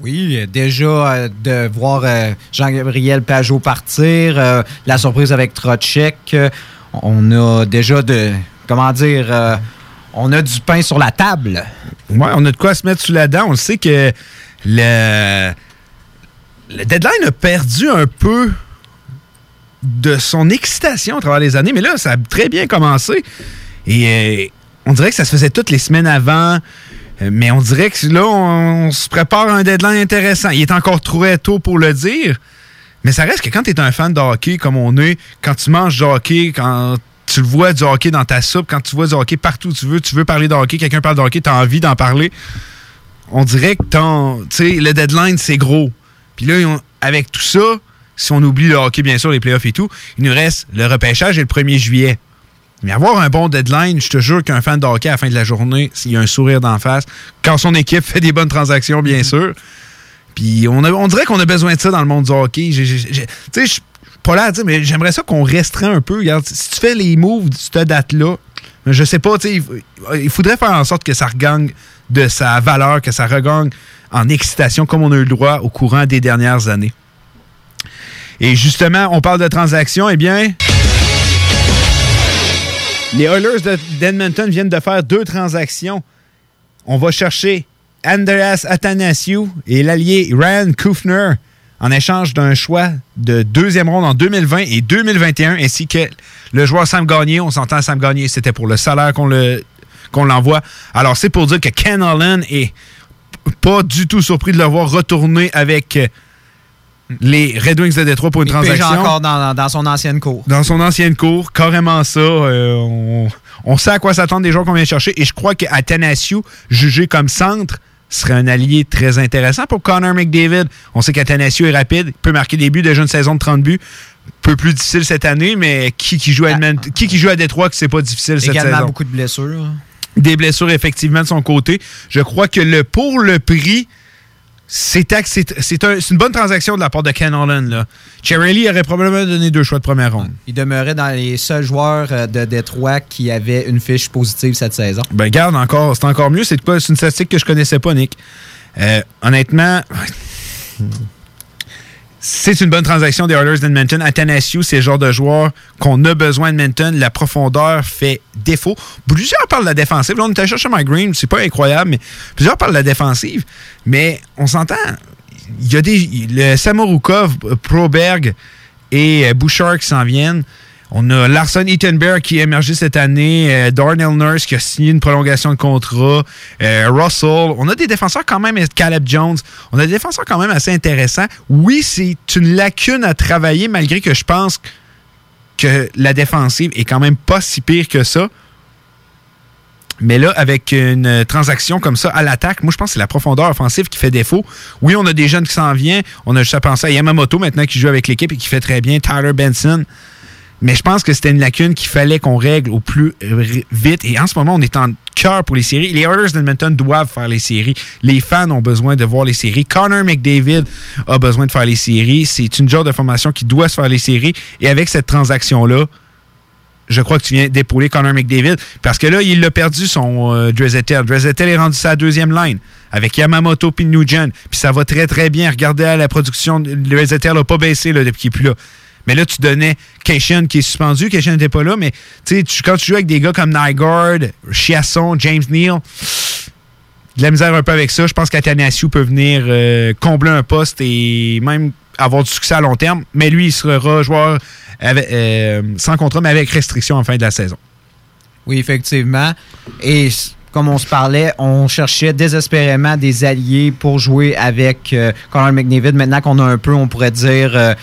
Oui, euh, déjà euh, de voir euh, Jean-Gabriel Pajot partir, la surprise avec Trotschek, euh, on a déjà de, comment dire, on a du pain sur la table. Ouais, on a de quoi se mettre sous la dent. On sait que le, deadline a perdu un peu de son excitation à travers les années, mais là, ça a très bien commencé. Et euh, on dirait que ça se faisait toutes les semaines avant. Euh, Mais on dirait que là, on, se prépare à un deadline intéressant. Il est encore trop tôt pour le dire. Mais ça reste que quand tu es un fan de hockey comme on est, quand tu manges du hockey, quand tu le vois du hockey dans ta soupe, quand tu vois du hockey partout où tu veux, tu veux parler de hockey, quelqu'un parle de hockey, tu as envie d'en parler. On dirait que ton, le deadline, c'est gros. Puis là, on- avec tout ça, si on oublie le hockey, bien sûr, les playoffs et tout, il nous reste le repêchage et le 1er juillet. Mais avoir un bon deadline, je te jure qu'un fan de hockey à la fin de la journée, s'il y a un sourire d'en face, quand son équipe fait des bonnes transactions, bien sûr. Puis on, a- on dirait qu'on a besoin de ça dans le monde du hockey. Tu sais, pas à dire, mais j'aimerais ça qu'on restreint un peu. Regarde, si tu fais les moves de cette date-là, je sais pas, tu il- faudrait faire en sorte que ça regagne de sa valeur, que ça regagne en excitation comme on a eu le droit au courant des dernières années. Et justement, on parle de transactions, eh bien, les Oilers de- d'Edmonton viennent de faire deux transactions. On va chercher Andreas Athanasiou et l'allié Ryan Kufner en échange d'un choix de deuxième ronde en 2020 et 2021, ainsi que le joueur Sam Gagné. On s'entend Sam Gagné, c'était pour le salaire qu'on le qu'on l'envoie. Alors, c'est pour dire que Ken Allen est pas du tout surpris de le voir retourner avec euh, les Red Wings de Détroit pour une Il transaction encore dans, dans son ancienne cour. dans son ancienne cour, carrément ça. euh, on, on sait à quoi s'attendre des joueurs qu'on vient chercher. Et je crois qu'Athanasiou, jugé comme centre, serait un allié très intéressant pour Connor McDavid. On sait qu'Athanasiou est rapide, il peut marquer des buts, déjà une saison de 30 buts. Peu plus difficile cette année, mais qui, qui, joue, à Edmont- qui, qui joue à Détroit que c'est pas difficile cette Également saison? beaucoup de blessures. des blessures effectivement de son côté. Je crois que le pour le prix, c'est un- une bonne transaction de la part de Ken Holland. Là. Cherry Lee aurait probablement donné deux choix de première ronde. Il demeurait dans les seuls joueurs euh, de Détroit qui avaient une fiche positive cette saison. Ben garde encore, c'est encore mieux. C'est une statistique que je connaissais pas, Nick. Euh, honnêtement, c'est une bonne transaction des Oilers d'Edmonton. Athanasiou, c'est le genre de joueur qu'on a besoin d'Edmonton. La profondeur fait défaut. Plusieurs parlent de la défensive. Là, on était chercher Mike Green, c'est pas incroyable, mais plusieurs parlent de la défensive. Mais on s'entend, il y a des. Le Samorukov, Proberg et Bouchard qui s'en viennent. On a Larson Bear qui est émergé cette année, euh, Darnell Nurse qui a signé une prolongation de contrat, euh, Russell. On a des défenseurs quand même, Caleb Jones. On a des défenseurs quand même assez intéressants. Oui, c'est une lacune à travailler malgré que je pense que la défensive est quand même pas si pire que ça. Mais là, avec une transaction comme ça à l'attaque, moi, je pense que c'est la profondeur offensive qui fait défaut. Oui, on a des jeunes qui s'en viennent. On a juste à penser à Yamamoto maintenant qui joue avec l'équipe et qui fait très bien. Tyler Benson. Mais je pense que c'était une lacune qu'il fallait qu'on règle au plus vite. Et en ce moment, on est en cœur pour les séries. Les Oilers d'Edmonton doivent faire les séries. Les fans ont besoin de voir les séries. Connor McDavid a besoin de faire les séries. C'est une genre de formation qui doit se faire les séries. Et avec cette transaction-là, je crois que tu viens d'épauler Connor McDavid. Parce que là, il a perdu son euh, Drezetel. est rendu sa deuxième line avec Yamamoto puis Nugent. Puis ça va très, très bien. Regardez la production. Drezetel n'a pas baissé depuis qu'il n'est plus là. Mais là, tu donnais Cation qui est suspendu. Cation n'était pas là, mais tu, quand tu joues avec des gars comme Nygaard, Chiasson, James Neal, de la misère un peu avec ça. Je pense qu'Athanasiou peut venir euh, combler un poste et même avoir du succès à long terme. Mais lui, il sera joueur euh, sans contrat, mais avec restriction en fin de la saison. Oui, effectivement. Et comme on se parlait, on cherchait désespérément des alliés pour jouer avec euh, Conor McNavid. Maintenant qu'on a un peu, on pourrait dire,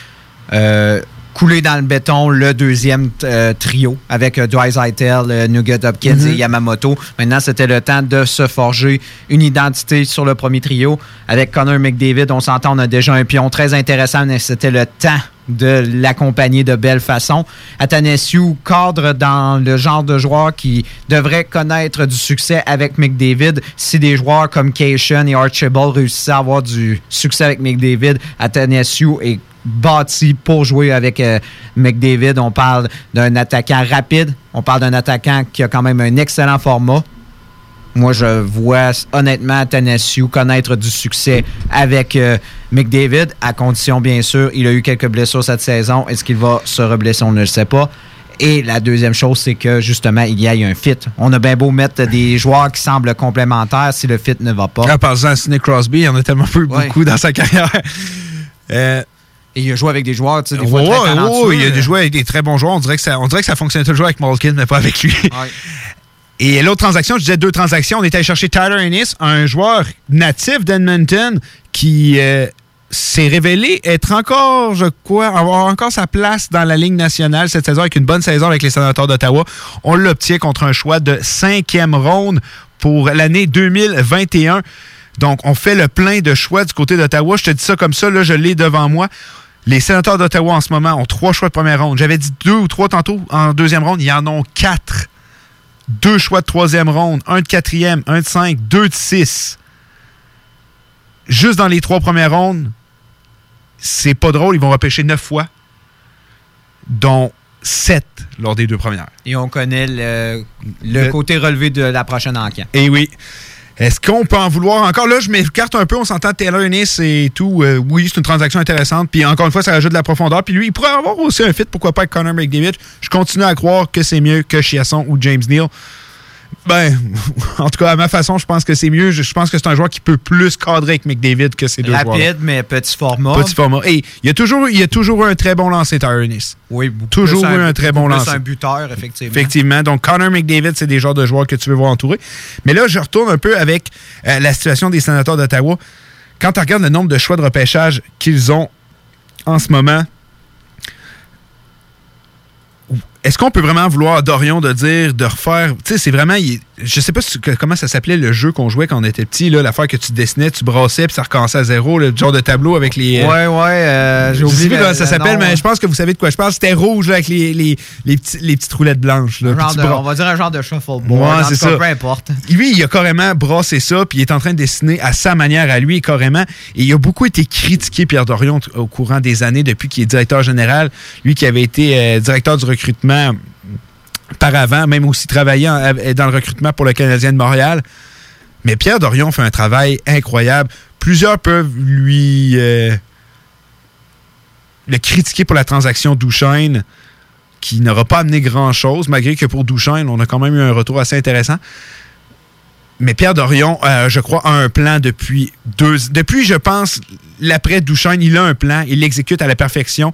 euh, couler dans le béton le deuxième euh, trio avec euh, Dreisaitl, euh, Nugget Hopkins Mhm. et Yamamoto. Maintenant, c'était le temps de se forger une identité sur le premier trio. Avec Connor McDavid, on s'entend, on a déjà un pion très intéressant, mais c'était le temps de l'accompagner de belle façon. Athanasiou cadre dans le genre de joueur qui devrait connaître du succès avec McDavid. Si des joueurs comme Cation et Archibald réussissaient à avoir du succès avec McDavid, Athanasiou est bâti pour jouer avec euh, McDavid. On parle d'un attaquant rapide. On parle d'un attaquant qui a quand même un excellent format. Moi, je vois honnêtement Tennessee connaître du succès avec euh, McDavid, à condition, bien sûr, il a eu quelques blessures cette saison. Est-ce qu'il va se reblesser? On ne le sait pas. Et la deuxième chose, c'est que justement, il y a un fit. On a bien beau mettre des joueurs qui semblent complémentaires si le fit ne va pas. En passant à Sidney Crosby, il en a tellement peu beaucoup dans sa carrière. Euh, Et il a joué avec des joueurs, tu sais, des fois très il a des joueurs avec des très bons joueurs. On dirait que ça, on dirait que ça fonctionnait toujours avec Malkin, mais pas avec lui. Et l'autre transaction, je disais deux transactions. On était allé chercher Tyler Ennis, un joueur natif d'Edmonton qui euh, s'est révélé être encore, je crois, avoir encore sa place dans la Ligue nationale cette saison avec une bonne saison avec les sénateurs d'Ottawa. On l'obtient contre un choix de cinquième ronde pour l'année 2021. Donc, on fait le plein de choix du côté d'Ottawa. Je te dis ça comme ça, là, je l'ai devant moi. Les sénateurs d'Ottawa en ce moment ont trois choix de première ronde. J'avais dit deux ou trois tantôt en deuxième ronde. Ils en ont quatre. Deux choix de troisième ronde, un de quatrième, un de cinq, deux de six. Juste dans les trois premières rondes, c'est pas drôle. Ils vont repêcher neuf fois, dont sept lors des deux premières. Et on connaît le, le Le- côté relevé de la prochaine enquête. Et oui. Est-ce qu'on peut en vouloir encore? Là, je m'écarte un peu, on s'entend Taylor Ennis et tout. Euh, oui, c'est une transaction intéressante. Puis encore une fois, ça rajoute de la profondeur. Puis lui, il pourrait avoir aussi un fit, pourquoi pas avec Connor McDavid. Je continue à croire que c'est mieux que Chiasson ou James Neal. Ben, en tout cas, à ma façon, je pense que c'est mieux. Je, je pense que c'est un joueur qui peut plus cadrer avec McDavid que ces deux joueurs. Rapide, mais petit format. Petit format. Et il y a toujours, il y a toujours eu un très bon lancer, Tyler Ennis. Oui, beaucoup Toujours eu un très bon lancer. un buteur, effectivement. Effectivement. Donc, Connor McDavid, c'est des genres de joueurs que tu veux voir entourés. Mais là, je retourne un peu avec euh, la situation des sénateurs d'Ottawa. Quand tu regardes le nombre de choix de repêchage qu'ils ont en ce moment, est-ce qu'on peut vraiment vouloir Dorion de dire, de refaire. Tu sais, c'est vraiment. Je sais pas si- comment ça s'appelait le jeu qu'on jouait quand on était petit, là, l'affaire que tu dessinais, tu brassais, puis ça recommençait à zéro, le genre de tableau avec les. euh, Ouais, ouais, euh, j'ai je sais oublié plus le- comment ça le s'appelle, mais je pense que vous savez de quoi je parle. C'était rouge là, avec les, les, les, petits- les petites roulettes blanches. Là, de- on va dire un genre de shuffleboard. Ouais, c'est ça. Peu importe. Lui, il a carrément brassé ça, puis il est en train de dessiner à sa manière à lui, carrément. Et il a beaucoup été critiqué, Pierre Dorion, au courant des années, depuis qu'il est directeur général. Lui qui avait été euh, directeur du recrutement par avant, même aussi travaillé dans le recrutement pour le Canadien de Montréal. Mais Pierre Dorion fait un travail incroyable. Plusieurs peuvent lui euh, le critiquer pour la transaction Douchaine, qui n'aura pas amené grand-chose, malgré que pour Douchaine, on a quand même eu un retour assez intéressant. Mais Pierre Dorion, euh, je crois, a un plan depuis deux... Depuis, je pense, l'après Douchaine, il a un plan, il l'exécute à la perfection.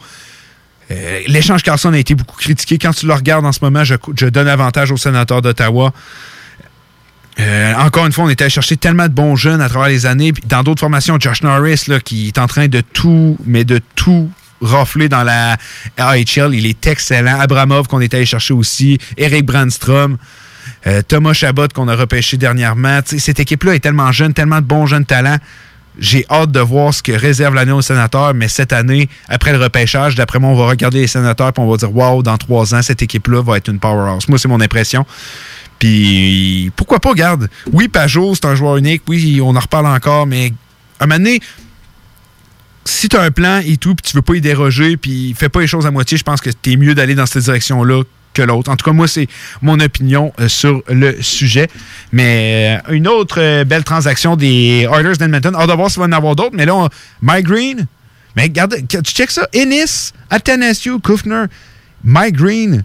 Euh, L'échange Carlson a été beaucoup critiqué. Quand tu le regardes en ce moment, je, donne avantage aux sénateurs d'Ottawa. Euh, encore une fois, on était allé chercher tellement de bons jeunes à travers les années. Dans d'autres formations, Josh Norris, là, qui est en train de tout, mais de tout rafler dans la AHL. Il est excellent. Abramov, qu'on est allé chercher aussi. Eric Brandstrom. Euh, Thomas Chabot, qu'on a repêché dernièrement. Cette équipe-là est tellement jeune, tellement de bons jeunes talents. J'ai hâte de voir ce que réserve l'année aux sénateurs, mais cette année, après le repêchage, d'après moi, on va regarder les sénateurs et on va dire Waouh, dans trois ans, cette équipe-là va être une powerhouse. Moi, c'est mon impression. Puis pourquoi pas, garde. Oui, Pajot, c'est un joueur unique. Oui, on en reparle encore, mais à un moment donné, si tu as un plan et tout, puis tu veux pas y déroger, puis fais pas les choses à moitié, je pense que tu es mieux d'aller dans cette direction-là que l'autre. En tout cas, moi, c'est mon opinion euh, sur le sujet. Mais euh, une autre euh, belle transaction des Oilers d'Edmonton. Hâte de voir s'il va en avoir d'autres. Mais là, on- Mike Green. Mais regarde, tu check ça. Ennis, Athanasiou, Kufner, Mike Green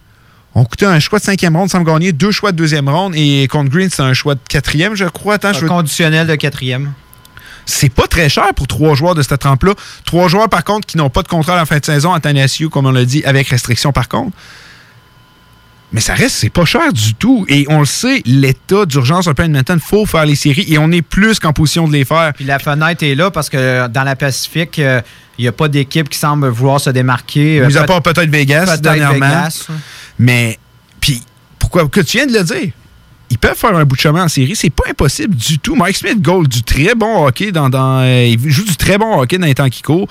ont coûté un choix de cinquième ronde sans me gagner, deux choix de deuxième ronde. Et contre Green, c'est un choix de quatrième, je crois. Attends, je veux- Conditionnel de quatrième. c'est pas très cher pour trois joueurs de cette trempe-là. Trois joueurs, par contre, qui n'ont pas de contrat à la fin de saison, Athanasiou, comme on l'a dit, avec restriction, par contre. Mais ça reste, c'est pas cher du tout. Et on le sait, l'état d'urgence un peu Edmonton, il faut faire les séries et on est plus qu'en position de les faire. Puis la fenêtre est là parce que dans la Pacifique, euh, il n'y a pas d'équipe qui semble vouloir se démarquer. Mis à Euh, part peut-être Vegas, dernièrement. Vegas. Mais, puis, pourquoi, que tu viens de le dire, ils peuvent faire un bout de chemin en série, c'est pas impossible du tout. Mike Smith goal du très bon hockey dans, euh, il joue du très bon hockey dans les temps qui courent.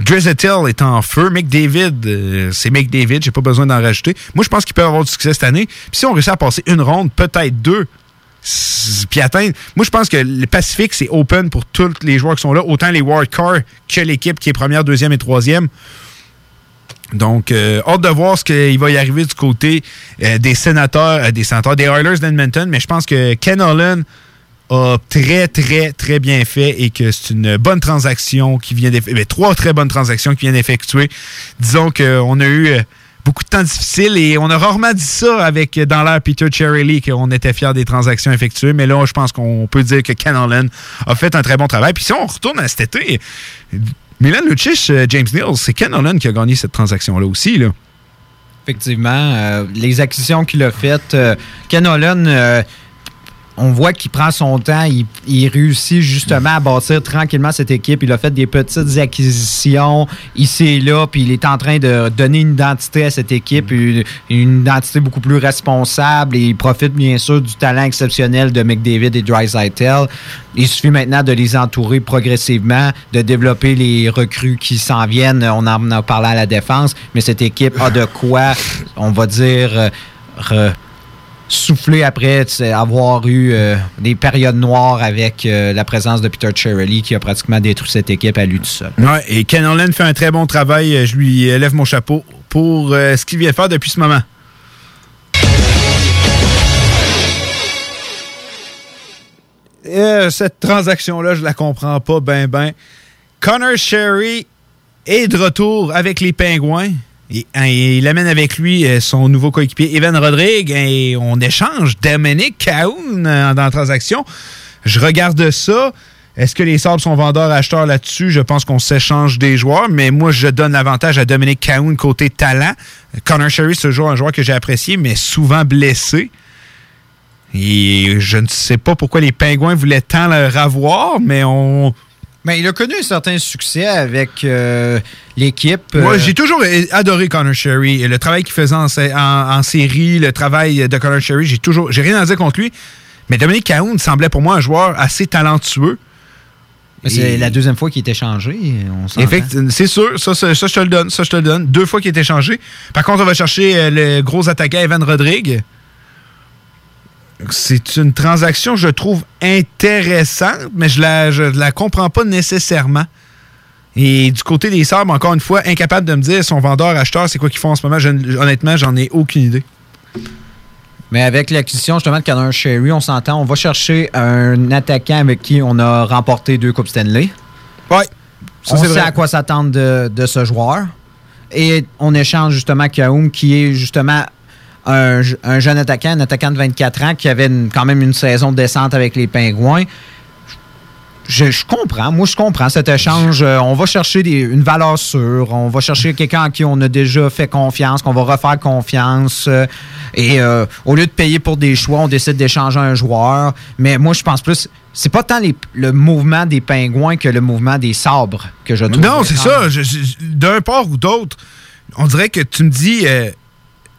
Drizzettel est en feu. McDavid, euh, c'est McDavid, j'ai pas besoin d'en rajouter. Moi, je pense qu'il peut avoir du succès cette année. Puis si on réussit à passer une ronde, peut-être deux, puis atteindre. Moi, je pense que le Pacifique, c'est open pour tous les joueurs qui sont là, autant les wildcards que l'équipe qui est première, deuxième et troisième. Donc, euh, hâte de voir ce qu'il va y arriver du côté euh, des sénateurs, euh, des sénateurs, des Oilers d'Edmonton, mais je pense que Ken Holland a très, très, très bien fait et que c'est une bonne transaction qui vient d'effectuer. Trois très bonnes transactions qui viennent d'effectuer. Disons qu'on a eu beaucoup de temps difficiles et on a rarement dit ça avec dans l'air Peter Cherry qu'on était fiers des transactions effectuées, mais là, je pense qu'on peut dire que Ken Holland a fait un très bon travail. Puis si on retourne à cet été, Milan Lucic, euh, James Neal, c'est Ken Holland qui a gagné cette transaction-là aussi. Là. Effectivement, euh, les acquisitions qu'il a faites, euh, Ken Holland, euh, on voit qu'il prend son temps, il, il réussit justement à bâtir tranquillement cette équipe. Il a fait des petites acquisitions ici et là, puis il est en train de donner une identité à cette équipe, une, une identité beaucoup plus responsable et il profite bien sûr du talent exceptionnel de McDavid et Drysaitel. Il suffit maintenant de les entourer progressivement, de développer les recrues qui s'en viennent. On en a parlé à la défense, mais cette équipe a de quoi, on va dire, euh, re- souffler après avoir eu euh, des périodes noires avec euh, la présence de Peter Cherrelly qui a pratiquement détruit cette équipe à lui tout seul. Ouais, et Ken Holland fait un très bon travail. Euh, Je lui lève mon chapeau pour ce qu'il vient faire depuis ce moment. Cette transaction-là, je la comprends pas ben ben. Connor Sherry est de retour avec les Pingouins. Hein, il amène avec lui euh, son nouveau coéquipier Evan Rodrigue et on échange Dominic Cahoon euh, dans la transaction. Je regarde ça. Est-ce que les Sabres sont vendeurs-acheteurs là-dessus? Je pense qu'on s'échange des joueurs, mais moi, je donne l'avantage à Dominic Cahoon côté talent. Connor Sherry, c'est toujours un joueur que j'ai apprécié, mais souvent blessé. Et je ne sais pas pourquoi les Pingouins voulaient tant le avoir, mais on. Mais il a connu un certain succès avec euh, l'équipe. Moi, euh, j'ai toujours adoré Connor Sherry. Et Le travail qu'il faisait en, sé- en- en série, le travail de Connor Sherry, j'ai toujours. J'ai rien à dire contre lui. Mais Dominique Cahoon semblait pour moi un joueur assez talentueux. c'est la deuxième fois qu'il s'entend. Effect- c'est sûr, ça, ça, ça, je te le donne. Ça, je te le donne. Deux fois qu'il est échangé. Par contre, on va chercher euh, le gros attaquant Evan Rodrigue. C'est une transaction, je trouve, intéressante, mais je la, je la comprends pas nécessairement. Et du côté des Sabres, encore une fois, incapable de me dire son vendeur-acheteur, c'est quoi qu'ils font en ce moment. Je- honnêtement, j'en ai aucune idée. Mais avec l'acquisition justement de Connor Sherry, on s'entend, on va chercher un attaquant avec qui on a remporté deux Coupes Stanley. Ouais. on sait vrai. à quoi s'attendre de, de ce joueur. Et on échange justement Kaoum, qui est justement un, un jeune attaquant, un attaquant de 24 ans qui avait une- quand même une saison décente avec les Pingouins. je, je comprends. Moi, je comprends cet échange. Euh, on va chercher des- une valeur sûre. On va chercher quelqu'un à qui on a déjà fait confiance, qu'on va refaire confiance. euh, et euh, au lieu de payer pour des choix, on décide d'échanger un joueur. Mais moi, je pense plus. C'est pas tant les- le mouvement des pingouins que le mouvement des sabres que je trouve. Non, c'est ça. D'un part ou d'autre, on dirait que tu me dis,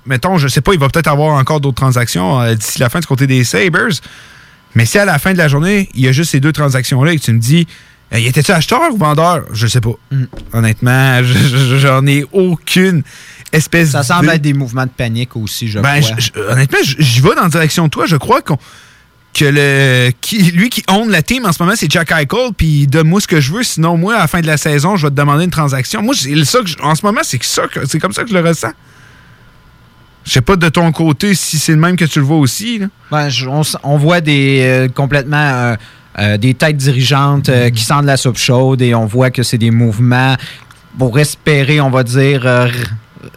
mettons, je sais pas, il va peut-être avoir encore d'autres transactions euh, d'ici la fin du côté des Sabres. Mais si à la fin de la journée, il y a juste ces deux transactions-là et que tu me dis, euh, y était-tu acheteur ou vendeur? Je sais pas. Mm. Honnêtement, je- je- j'en ai aucune espèce Ça semble être des mouvements de panique aussi, je Ben, crois. honnêtement, j'y vais dans la direction de toi. Je crois qu'on- que le qui, lui qui own la team en ce moment, c'est Jack Eichel, puis donne-moi ce que je veux. Sinon, moi, à la fin de la saison, je vais te demander une transaction. Moi, ça que je- en ce moment, c'est ça que- c'est comme ça que je le ressens. Je sais pas de ton côté si c'est le même que tu le vois aussi. là. Ben, je- on, voit des euh, complètement euh, euh, des têtes dirigeantes qui sentent la soupe chaude et on voit que c'est des mouvements pour espérer, on va dire.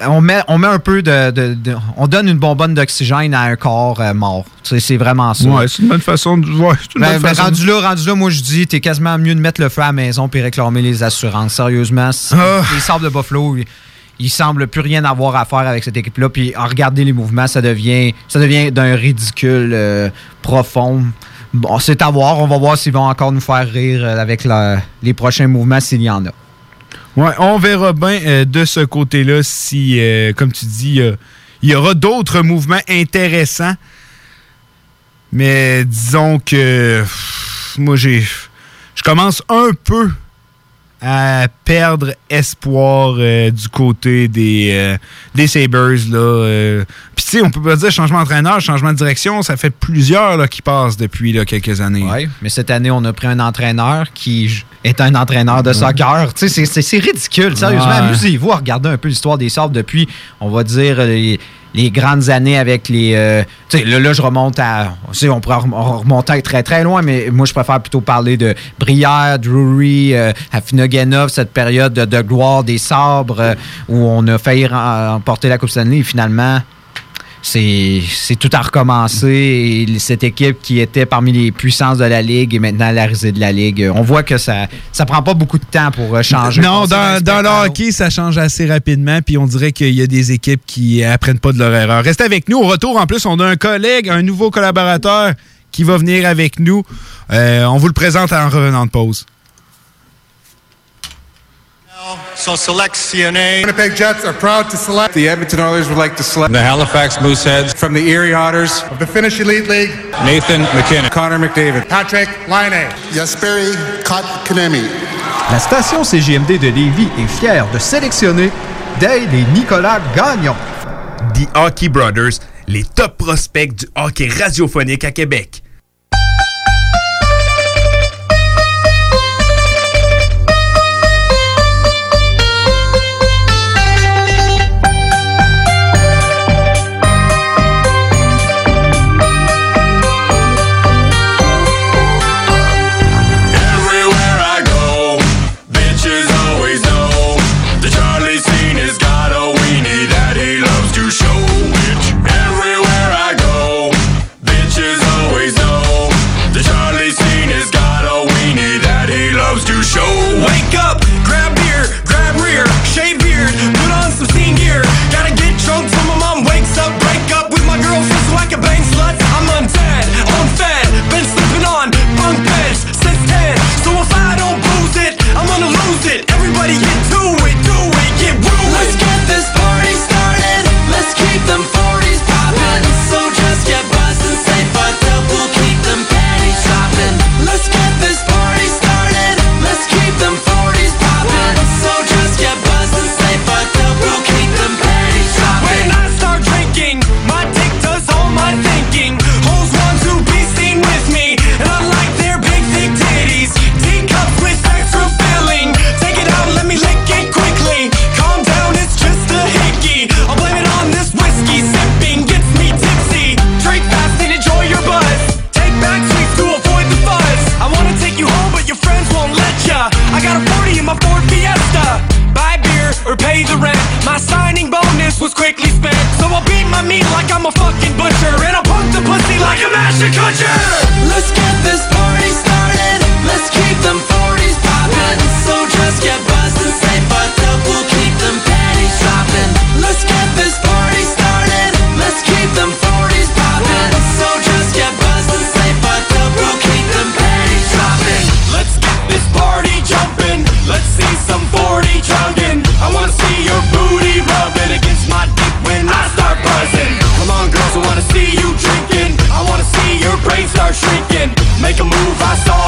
on met, on met un peu de, de- de- On donne une bonbonne d'oxygène à un corps mort. C'est vraiment ça. Ouais, c'est une bonne façon de. Ouais, une Ben, bonne ben, façon de- rendu là, rendu là, moi je dis, t'es quasiment mieux de mettre le feu à la maison puis réclamer les assurances. Sérieusement, Ah. les Sables de Buffalo, ils semblent plus rien avoir à faire avec cette équipe-là. Puis en regarder les mouvements, ça devient, ça devient d'un ridicule euh, profond. Bon, c'est à voir. On va voir s'ils vont encore nous faire rire euh, avec les prochains mouvements s'il y en a. Ouais, on verra bien euh, de ce côté-là si, comme tu dis, il y aura d'autres mouvements intéressants. Mais disons que moi, j'ai. Je commence un peu à perdre espoir euh, du côté des, euh, des Sabres. Là, euh. Puis tu sais, on peut pas dire changement d'entraîneur, changement de direction, ça fait plusieurs là, qui passent depuis là, quelques années. Oui, mais cette année, on a pris un entraîneur qui est un entraîneur de soccer. C'est ridicule. Sérieusement, Ouais. amusez-vous à regarder un peu l'histoire des Sabres depuis, on va dire, les, les grandes années avec les... euh, tu sais, là, là, je remonte à... on pourrait rem- remonter très, très loin, mais moi, je préfère plutôt parler de Brière, Drury, euh, Afinogenov, cette période de, gloire des Sabres euh, où on a failli rem- remporter la Coupe Stanley. Finalement c'est tout à recommencer. Et cette équipe qui était parmi les puissances de la Ligue est maintenant la risée de la Ligue. On voit que ça ça prend pas beaucoup de temps pour euh, changer. Non, dans, dans le hockey, ça change assez rapidement, puis on dirait qu'il y a des équipes qui apprennent pas de leur erreur. Restez avec nous. Au retour, en plus, on a un collègue, un nouveau collaborateur qui va venir avec nous. Euh, on vous le présente en revenant de pause. So selectionné. Winnipeg Jets are proud to select. The Edmonton Oilers would like to select. The Halifax Mooseheads. From the Erie Otters of the Finnish Elite League. Nathan McKinnon. Connor McDavid. Patrick Laine. Jesperi Kotkaniemi. La station CGMD de Lévis est fière de sélectionner Dale et Nicolas Gagnon. The Hockey Brothers, les top prospects du hockey radiophonique à Québec. or pay the rent. My signing bonus was quickly spent, so I beat my meat like I'm a fucking butcher, and I punk the pussy like a master cutcher. Let's get this. Make a move, I saw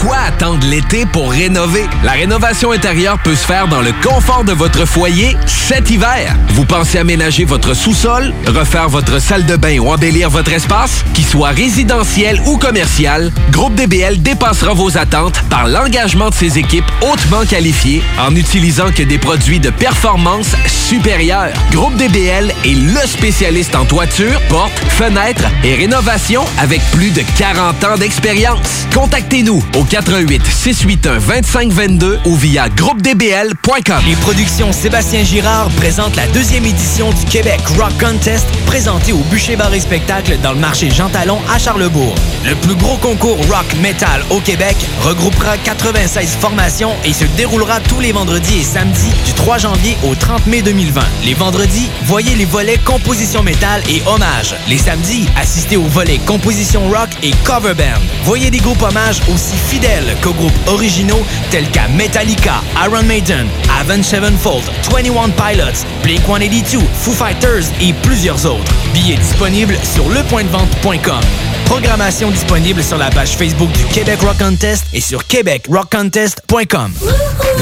Pourquoi attendre l'été pour rénover? La rénovation intérieure peut se faire dans le confort de votre foyer cet hiver. Vous pensez aménager votre sous-sol, refaire votre salle de bain ou embellir votre espace? Qu'il soit résidentiel ou commercial, Groupe DBL dépassera vos attentes par l'engagement de ses équipes hautement qualifiées en n'utilisant que des produits de performance supérieure. Groupe DBL est le spécialiste en toiture, portes, fenêtres et rénovation avec plus de 40 ans d'expérience. Contactez-nous au 88 681 2522 ou via groupedbl.com. Les productions Sébastien Girard présentent la deuxième édition du Québec Rock Contest présenté au Bûcher Bar et Spectacle dans le marché Jean Talon à Charlebourg. Le plus gros concours rock metal au Québec regroupera 96 formations et se déroulera tous les vendredis et samedis du 3 janvier au 30 mai 2020. Les vendredis, voyez les volets composition métal et hommage. Les samedis, assistez aux volets composition rock et cover band. Voyez des groupes hommages aussi fidèles qu'aux groupes originaux tels qu'à Metallica, Iron Maiden, Avenged Sevenfold, 21 Pilots, Blink-182, Foo Fighters et plusieurs autres. Billets disponibles sur lepointdevente.com. Programmation disponible sur la page Facebook du Québec Rock Contest et sur québecrockcontest.com.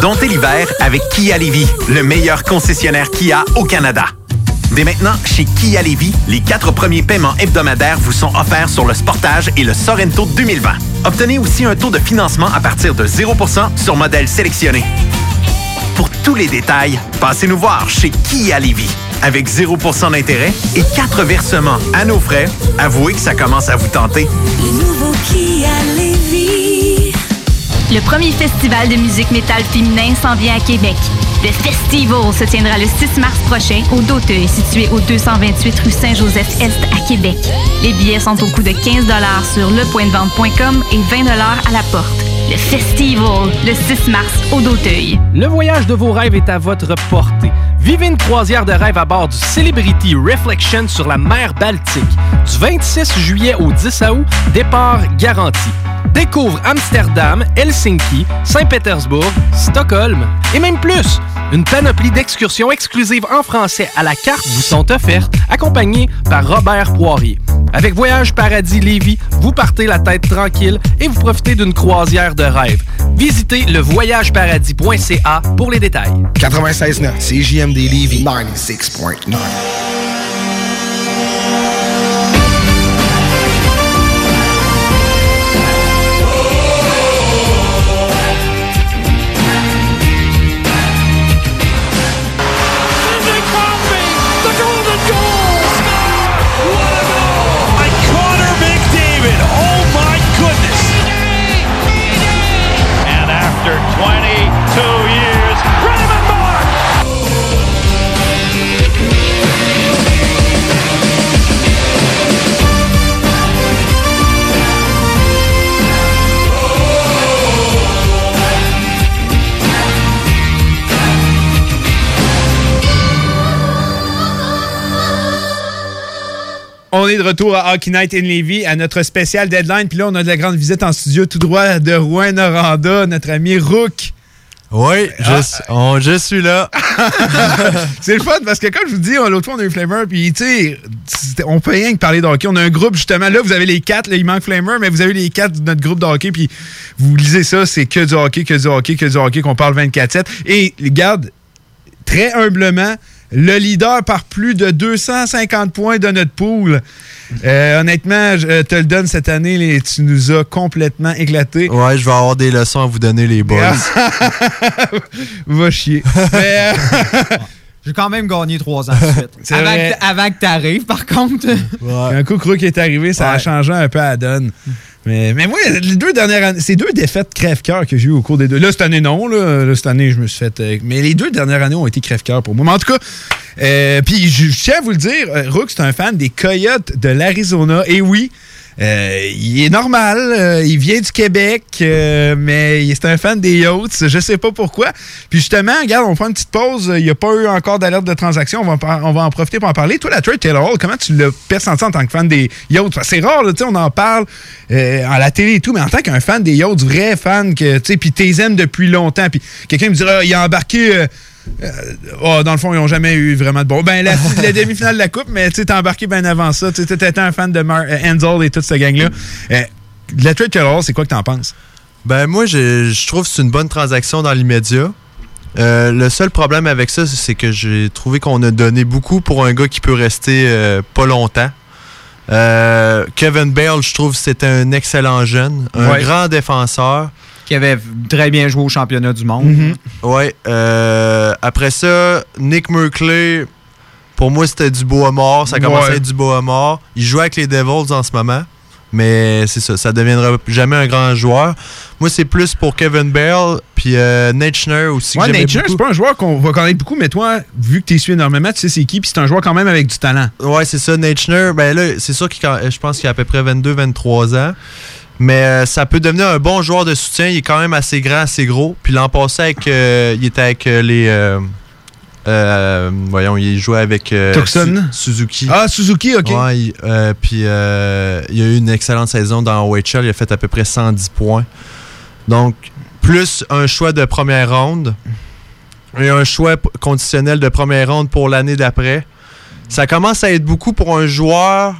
Domptez l'hiver avec Kia Lévis, le meilleur concessionnaire Kia au Canada. Dès maintenant, chez Kia Lévis, les quatre premiers paiements hebdomadaires vous sont offerts sur le Sportage et le Sorento 2020. Obtenez aussi un taux de financement à partir de 0% sur modèle sélectionné. Pour tous les détails, passez nous voir chez Kia Lévis. Avec 0% d'intérêt et 4 versements à nos frais, avouez que ça commence à vous tenter. nouveau Kia Lévis. Le premier festival de musique métal féminin s'en vient à Québec. Le Festival se tiendra le 6 mars prochain au Doteuil, situé au 228 rue Saint-Joseph-Est à Québec. Les billets sont au coût de 15 sur lepointdevente.com et 20 à la porte. Le Festival, le 6 mars au Doteuil. Le voyage de vos rêves est à votre portée. Vivez une croisière de rêve à bord du Celebrity Reflection sur la mer Baltique. Du 26 juillet au 10 août, départ garanti. Découvre Amsterdam, Helsinki, Saint-Pétersbourg, Stockholm et même plus. Une panoplie d'excursions exclusives en français à la carte vous sont offertes, accompagnées par Robert Poirier. Avec Voyage Paradis Lévis, vous partez la tête tranquille et vous profitez d'une croisière de rêve. Visitez le voyageparadis.ca pour les détails. 96.9, c'est JMD Lévis 96.9. On est de retour à Hockey Night in Levy à notre spécial deadline. Puis là, on a de la grande visite en studio tout droit de Rouen-Noranda, notre ami Rook. Oui, je, Ah. on- je suis là. c'est le fun parce que, comme je vous dis, l'autre fois, on a eu Flamer, puis tu sais, on peut rien que parler de hockey. On a un groupe, justement, là, vous avez les quatre, là, il manque Flamer, mais vous avez les quatre de notre groupe de hockey, puis vous lisez ça, c'est que du hockey, que du hockey, que du hockey, qu'on parle 24-7. Et, regarde, très humblement, le leader par plus de 250 points de notre pool. Euh, honnêtement, je te le donne cette année, les- tu nous as complètement éclaté. Ouais, je vais avoir des leçons à vous donner, les boys. Va chier. Mais, euh, J'ai quand même gagné trois ans de suite. Avant, que, avant que t'arrives, par contre. Un coup Crook est arrivé, ça a changé un peu à la donne. Mais, mais moi, les deux dernières années, c'est deux défaites crève-cœur que j'ai eu au cours des deux. Là, cette année, non. Là, Là, cette année, je me suis fait. euh, mais les deux dernières années ont été crève-cœur pour moi. Mais en tout cas, euh, puis je, je tiens à vous le dire, euh, Rook, c'est un fan des Coyotes de l'Arizona. Et oui, Euh, il est normal, euh, il vient du Québec, euh, mais il est un fan des Yachts, je sais pas pourquoi. Puis justement, regarde, on prend une petite pause, il n'y a pas eu encore d'alerte de transaction, on va, on va en profiter pour en parler. Toi, la trade Taylor Hall, comment tu l'as pressenti en tant que fan des Yachts? C'est rare, là, on en parle euh, à la télé et tout, mais en tant qu'un fan des Yachts, vrai fan, que, tu sais, puis t'es aimes depuis longtemps, puis quelqu'un me dirait, Ah, il a embarqué... euh, oh, dans le fond, ils n'ont jamais eu vraiment de bon. Ben, la, la demi-finale de la Coupe, mais tu sais, t'as embarqué bien avant ça. Tu étais un fan de Mar euh, Enzel et toute cette gang-là. Euh, la trade Taylor, c'est quoi que t'en penses? Ben moi, je, je trouve que c'est une bonne transaction dans l'immédiat. Euh, le seul problème avec ça, c'est que j'ai trouvé qu'on a donné beaucoup pour un gars qui peut rester euh, pas longtemps. Euh, Kevin Bale, je trouve que c'était un excellent jeune, un Ouais. grand défenseur. Qui avait très bien joué au championnat du monde. Mhm. Ouais. euh, après ça, Nick Merkley, pour moi, c'était du beau à mort. Ça commençait Ouais. à être du beau à mort. Il joue avec les Devils en ce moment. Mais c'est ça, ça deviendra jamais un grand joueur. Moi, c'est plus pour Kevin Bale, puis euh, Nate Schneider aussi. que Ouais, c'est pas un joueur qu'on va connaître beaucoup, mais toi, vu que tu suis énormément, tu sais c'est qui, puis c'est un joueur quand même avec du talent. Ouais, c'est ça. Nate Schneider, ben là, c'est sûr qu'il je pense qu'il a à peu près 22-23 ans. Mais euh, ça peut devenir un bon joueur de soutien. Il est quand même assez grand, assez gros. Puis l'an passé, avec, euh, il était avec euh, les. euh, voyons, il jouait avec Tucson? Su- Suzuki. Ah, Suzuki, ok. Ouais, il- puis il a eu une excellente saison dans OHL. Il a fait à peu près 110 points. Donc, plus un choix de première ronde et un choix conditionnel de première ronde pour l'année d'après. Ça commence à être beaucoup pour un joueur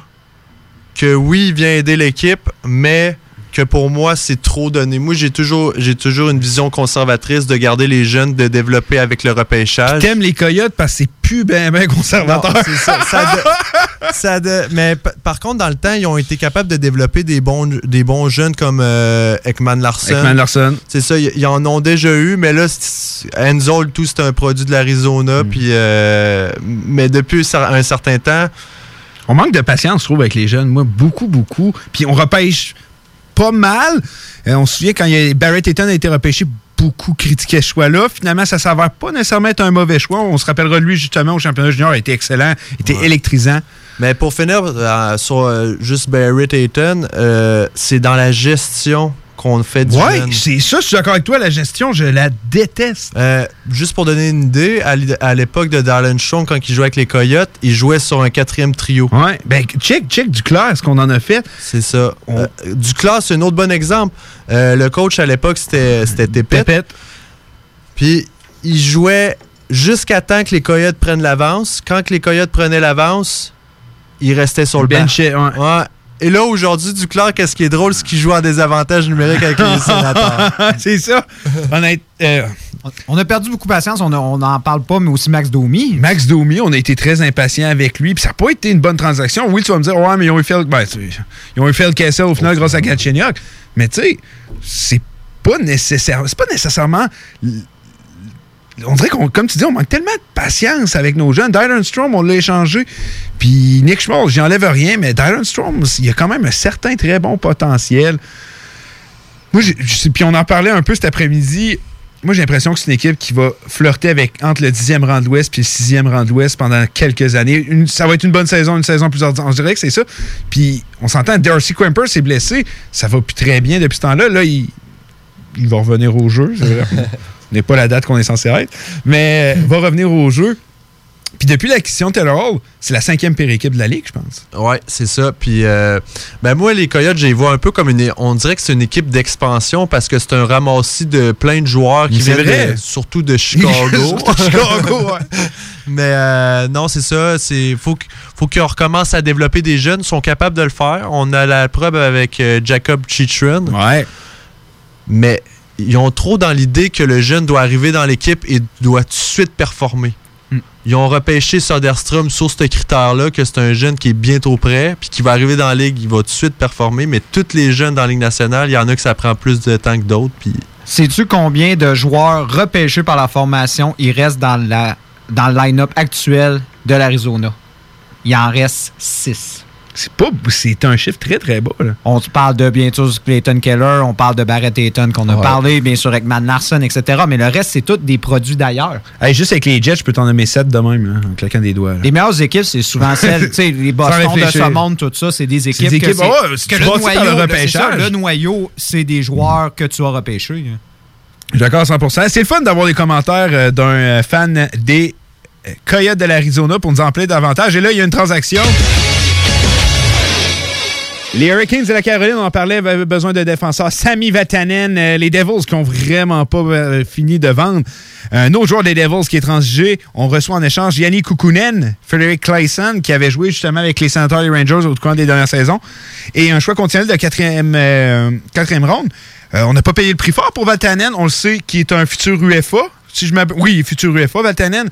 que oui, il vient aider l'équipe, mais que pour moi, c'est trop donné. Moi, j'ai toujours, j'ai toujours une vision conservatrice de garder les jeunes, de développer avec le repêchage. T'aimes les Coyotes parce que c'est plus ben ben conservateur. Non, ça. Ça de- ça de- mais par contre, dans le temps, ils ont été capables de développer des bons, des bons jeunes comme euh, Ekman Larson. Ekman Larson. C'est ça, ils ils en ont déjà eu, mais là, Enzo, tout, c'est un produit de l'Arizona. Mm. Puis, euh, mais depuis un certain temps, On manque de patience, je trouve, avec les jeunes. Moi, beaucoup, beaucoup. Puis on repêche pas mal. Euh, on se souvient quand il y a- Barrett Eaton a été repêché, beaucoup critiquaient ce choix-là. Finalement, ça s'avère pas nécessairement être un mauvais choix. On se rappellera de lui, justement, au championnat junior. Il a été excellent, il était électrisant. Mais pour finir euh, sur euh, juste Barrett euh, c'est dans la gestion qu'on fait du Ouais, jeune. c'est ça, je suis d'accord avec toi. La gestion, je la déteste. Euh, juste pour donner une idée, à l'époque de Darren Strong, quand il jouait avec les Coyotes, il jouait sur un quatrième trio. Ouais, ben check, check Duclair, ce qu'on en a fait. C'est ça. Euh, Duclair, c'est un autre bon exemple. Euh, le coach à l'époque, c'était c'était Tépet. Puis il jouait jusqu'à temps que les Coyotes prennent l'avance. Quand que les Coyotes prenaient l'avance, il restait sur le banc. benchait, ouais. Ouais. Et là, aujourd'hui, Duclair, qu'est-ce qui est drôle, c'est qu'il joue en désavantage numérique avec les sénateurs. c'est ça. Honnête, euh, On a perdu beaucoup de patience, on n'en parle pas, mais aussi Max Domi. Max Domi, on a été très impatient avec lui. Puis ça n'a pas été une bonne transaction. Oui, tu vas me dire, ouais, mais ils ont eu Phil, ben, tu- ils ont eu Phil Kessel au final grâce à Galchenyuk. Mais tu sais, c'est pas nécessaire. C'est pas nécessairement. On dirait qu'on, comme tu dis, on manque tellement de patience avec nos jeunes. Dylan Strom, on l'a échangé. Puis Nick Schmaltz, j'y enlève rien, mais Dylan Strom, il a quand même un certain très bon potentiel. Moi, puis on en parlait un peu cet après-midi. Moi, j'ai l'impression que c'est une équipe qui va flirter avec entre le 10e rang de l'Ouest puis le 6e rang de l'Ouest pendant quelques années. Ça va être une bonne saison, une saison plus ordinaire. On dirait que c'est ça. Puis on s'entend, Darcy Quimper s'est blessé. Ça va plus très bien depuis ce temps-là. Là, il, il va revenir au jeu. N'est pas la date qu'on est censé être. Mais euh, va revenir au jeu. Puis depuis l'acquisition de Taylor Hall, c'est la cinquième pire équipe de la Ligue, je pense. Ouais, c'est ça. Puis, euh, ben moi, les Coyotes, je les vois un peu comme une. On dirait que c'est une équipe d'expansion parce que c'est un ramassis de plein de joueurs qui viennent vrai. de- surtout de Chicago. Surtout de Chicago, ouais. Mais euh, non, c'est ça. C'est faut faut qu'ils recommencent à développer des jeunes. Ils sont capables de le faire. On a la preuve avec euh, Jacob Chichrin. Ouais. Mais ils ont trop dans l'idée que le jeune doit arriver dans l'équipe et doit tout de suite performer. Ils ont repêché Soderstrom sur ce critère-là, que c'est un jeune qui est bientôt prêt, puis qui va arriver dans la ligue, il va tout de suite performer. Mais tous les jeunes dans la Ligue nationale, il y en a que ça prend plus de temps que d'autres. Puis Sais-tu combien de joueurs repêchés par la formation il reste dans, la, dans le line-up actuel de l'Arizona? Il en reste 6. C'est pas. C'est un chiffre très, très bas. Là. On te parle de bien sûr Clayton Keller, on parle de Barrett Ayton qu'on a Ouais. parlé, bien sûr avec Matt Larson, etc. Mais le reste, c'est tous des produits d'ailleurs. Hey, juste avec les Jets, je peux t'en nommer 7 de même, là, en claquant des doigts. là. Les meilleures équipes, c'est souvent celles, tu sais, les Boston de ce monde, tout ça, c'est des équipes. des que équipes, c'est- ouais, si que tu le le noyau, ça, repêchage. le noyau, c'est des joueurs que tu as repêchés. hein. D'accord à 100%. C'est le fun d'avoir des commentaires euh, d'un euh, fan des euh, Coyotes de l'Arizona pour nous en parler davantage. Et là, il y a une transaction. Les Hurricanes de la Caroline, on en parlait, avaient besoin de défenseurs. Sami Vatanen, euh, les Devils qui ont vraiment pas euh, fini de vendre. Un autre joueur des Devils qui est transigé. On reçoit en échange Yannick Kukunen, Frederick Clayson, qui avait joué justement avec les Senators et Rangers au cours des dernières saisons. Et un choix conditionnel de quatrième, euh, quatrième ronde. Euh, on n'a pas payé le prix fort pour Vatanen. On le sait qui est un futur UFA. Si je oui, futur UFA, Vatanen.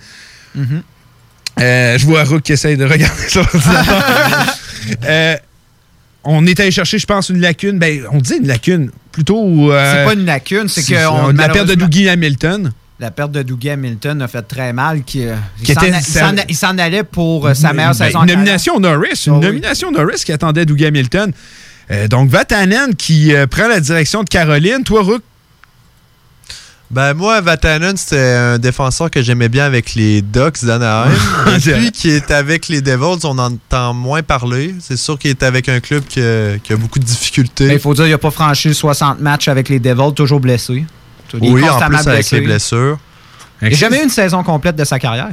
Euh, je vois Rook qui essaye de regarder. Euh, on est allé chercher, je pense, une lacune. Ben, on dit une lacune. Plutôt. euh, C'est pas une lacune, c'est que. on- la perte de Dougie Hamilton. La perte de Dougie Hamilton a fait très mal. Qui, euh, Qui il s'en allait pour euh, sa meilleure Ben, saison. Une nomination Norris. Une Ah oui. nomination Norris qui attendait Dougie Hamilton. Euh, donc, Vatanen qui euh, prend la direction de Caroline. Toi, Rook, Ben moi, Vatanen, c'était un défenseur que j'aimais bien avec les Ducks d'Anaheim. Depuis qu'il est avec les Devils, on en entend moins parler. C'est sûr qu'il est avec un club qui a, qui a beaucoup de difficultés. Mais il faut dire qu'il n'a pas franchi 60 matchs avec les Devils, toujours blessé. Il oui, en plus avec les blessures. Il n'a jamais eu une saison complète de sa carrière.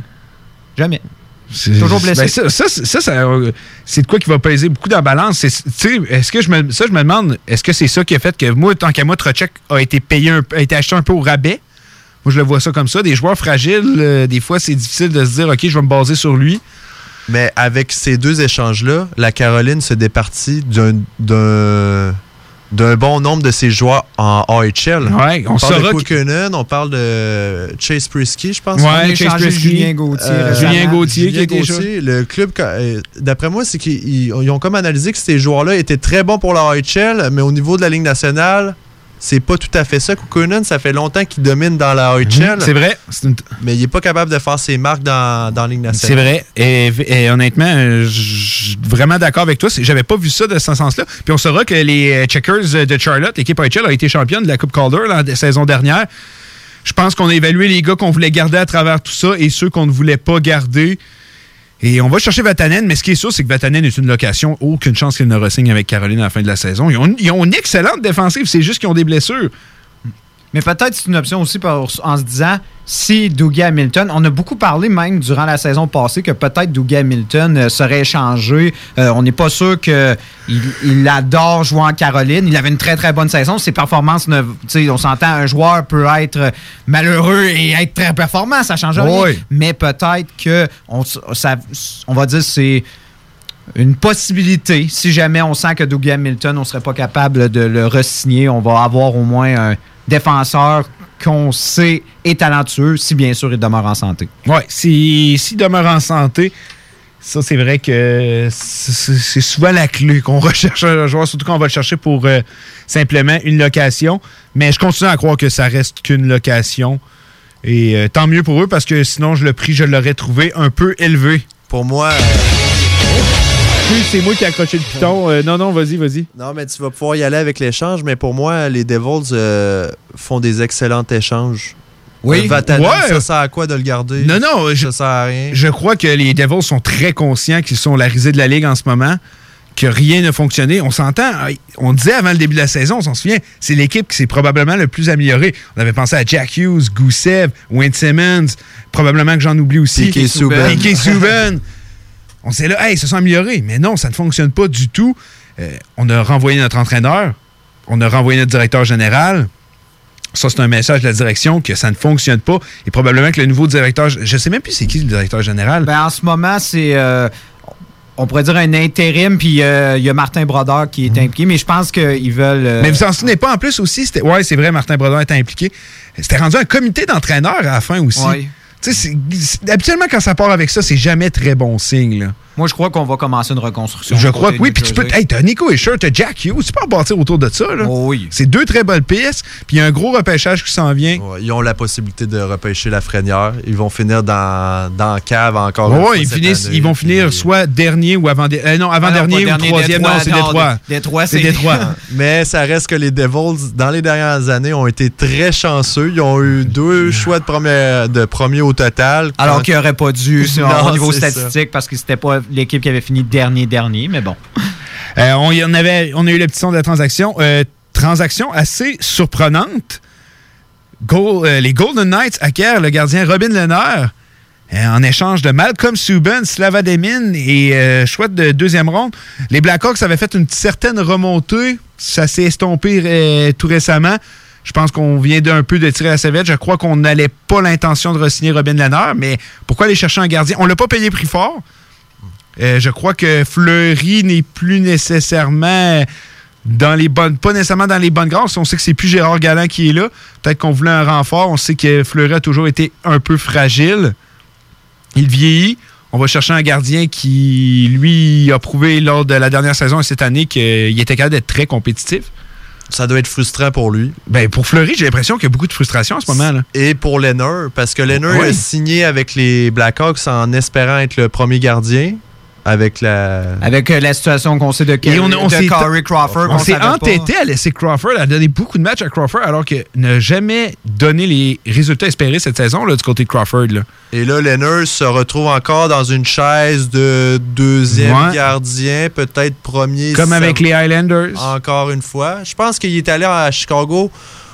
Jamais. C'est- Toujours blessé. Ben, ça, ça, ça, ça, euh, c'est de quoi qui va peser beaucoup dans la balance. Est-ce que je me, ça, je me demande, est-ce que c'est ça qui a fait que moi, tant qu'à moi, Trocheck a été payé, un- a été acheté un peu au rabais? Moi, je le vois ça comme ça. Des joueurs fragiles, euh, des fois, c'est difficile de se dire, OK, je vais me baser sur lui. Mais avec ces deux échanges-là, la Caroline se départit d'un- d'un bon nombre de ses joueurs en AHL. Ouais, on on parle saura de que- Kukunen, on parle de Chase Prisky, je pense. Ouais, Chase Prisky. Julien Gauthier. Euh. Julien Gauthier qui Gauthier, le club, euh, d'après moi, c'est qu'ils ils- ils ont comme analysé que ces joueurs-là étaient très bons pour la AHL, mais au niveau de la Ligue nationale, c'est pas tout à fait ça. Kukunen, ça fait longtemps qu'il domine dans la AHL. Mhm, c'est vrai. Mais il est pas capable de faire ses marques dans, dans la Ligue C'est nationale. vrai. Et, et honnêtement, euh, je suis vraiment d'accord avec toi. C'est- J'avais pas vu ça de ce sens-là. Puis on saura que les euh, Checkers de Charlotte, l'équipe AHL, a été championne de la Coupe Calder la la saison dernière. Je pense qu'on a évalué les gars qu'on voulait garder à travers tout ça et ceux qu'on ne voulait pas garder. Et on va chercher Vatanen, mais ce qui est sûr, c'est que Vatanen est une location. Aucune chance qu'il ne re-signe avec Caroline à la fin de la saison. Ils ont, ils ont une excellente défensive, c'est juste qu'ils ont des blessures. Mais peut-être c'est une option aussi pour- en se disant si Dougie Hamilton, on a beaucoup parlé même durant la saison passée que peut-être Dougie Hamilton euh, serait échangé. Euh, on n'est pas sûr qu'il il adore jouer en Caroline. Il avait une très très bonne saison. Ses performances, ne, on s'entend, un joueur peut être malheureux et être très performant, ça change rien. Oui. Mais peut-être que on, s- ça, on va dire c'est une possibilité. Si jamais on sent que Dougie Hamilton, on serait pas capable de le re-signer, on va avoir au moins un défenseur qu'on sait est talentueux, si bien sûr il demeure en santé. Oui, s'il s'il demeure en santé, ça, c'est vrai que c'est souvent la clé qu'on recherche un joueur, surtout quand on va le chercher pour euh, simplement une location. Mais je continue à croire que ça reste qu'une location. Et euh, tant mieux pour eux, parce que sinon, je le prix, je l'aurais trouvé un peu élevé. Pour moi. C'est moi qui ai accroché le piton. Euh, non, non, vas-y, vas-y. Non, mais tu vas pouvoir y aller avec l'échange, mais pour moi, les Devils euh, font des excellents échanges. Oui. Euh, Vatanen, Ouais. ça sert à quoi de le garder? Non, non, ça sert à rien? Je crois que les Devils sont très conscients qu'ils sont la risée de la Ligue en ce moment, que rien n'a fonctionné. On s'entend, on disait avant le début de la saison, on s'en souvient, c'est l'équipe qui s'est probablement le plus améliorée. On avait pensé à Jack Hughes, Gusev, Wayne Simmons, probablement que j'en oublie aussi. Piquet Subban. Piquet Subban. On s'est là, hey, ils se sont améliorés. Mais non, ça ne fonctionne pas du tout. Euh, on a renvoyé notre entraîneur, on a renvoyé notre directeur général. Ça, c'est un message de la direction que ça ne fonctionne pas. Et probablement que le nouveau directeur, je sais même plus c'est qui le directeur général. Ben, en ce moment, c'est. euh, on pourrait dire un intérim, puis euh, il y a Martin Brodeur qui est impliqué, mais je pense qu'ils veulent. euh, Mais vous en souvenez pas en plus aussi, c'était. Ouais, c'est vrai, Martin Brodeur était impliqué. C'était rendu un comité d'entraîneurs à la fin aussi. Ouais. Tu sais, c'est- c'est- habituellement, quand ça part avec ça, c'est jamais très bon signe. Moi, je crois qu'on va commencer une reconstruction. Je crois que oui. Puis tu peux. Hey, t'as Nico Escher, t'as Jack Hughes. Tu peux rebâtir autour de ça. Là. Oh oui. C'est deux très bonnes pistes. Puis il y a un gros repêchage qui s'en vient. Ouais, ils ont la possibilité de repêcher la Frénière. Ils vont finir dans, dans cave encore ouais, fois ils, finissent, année. ils vont finir soit dernier ou avant dernier. non, avant Ah non, dernier ou troisième. Détroit, non, c'est Détroit. Dé- Détroit, c'est Détroit. Mais ça reste que les Devils, dans les dernières années, ont été très chanceux. Ils ont eu deux choix de premier, de premier au total. Alors Quand- qu'il n'aurait pas dû au niveau statistique parce que c'était pas l'équipe qui avait fini dernier dernier, mais bon. Euh, on, y en avait, on a eu le petit son de la transaction. Euh, transaction assez surprenante. Euh, les Golden Knights acquièrent le gardien Robin euh, en échange de Malcolm Subban, Slava Demin et chouette de deuxième ronde. Les Blackhawks avaient fait une certaine remontée. Ça s'est estompé tout récemment. Je pense qu'on vient d'un peu de tirer à sa vête. Je crois qu'on n'allait pas l'intention de re-signer Robin Lehner, mais pourquoi aller chercher un gardien? On l'a pas payé prix fort. Euh, je crois que Fleury n'est plus nécessairement dans les bonnes, pas nécessairement dans les bonnes grâces. On sait que c'est plus Gérard Galland qui est là. Peut-être qu'on voulait un renfort. On sait que Fleury a toujours été un peu fragile. Il vieillit. On va chercher un gardien qui, lui, a prouvé lors de la dernière saison et cette année qu'il était capable d'être très compétitif. Ça doit être frustrant pour lui. Ben, pour Fleury, j'ai l'impression qu'il y a beaucoup de frustration en ce moment. Là. Et pour Lehner, parce que Lehner Oui. a signé avec les Blackhawks en espérant être le premier gardien. Avec la. Avec euh, la situation qu'on sait de, Et on, on de s'est- Corey Crawford. On qu'on s'est pas. entêté à laisser Crawford, à donner beaucoup de matchs à Crawford, alors que n'a jamais donné les résultats espérés cette saison là, du côté de Crawford. là. Et là, Lehner se retrouve encore dans une chaise de deuxième Ouais. gardien, peut-être premier. Comme avec les Highlanders. Encore une fois. Je pense qu'il est allé à Chicago,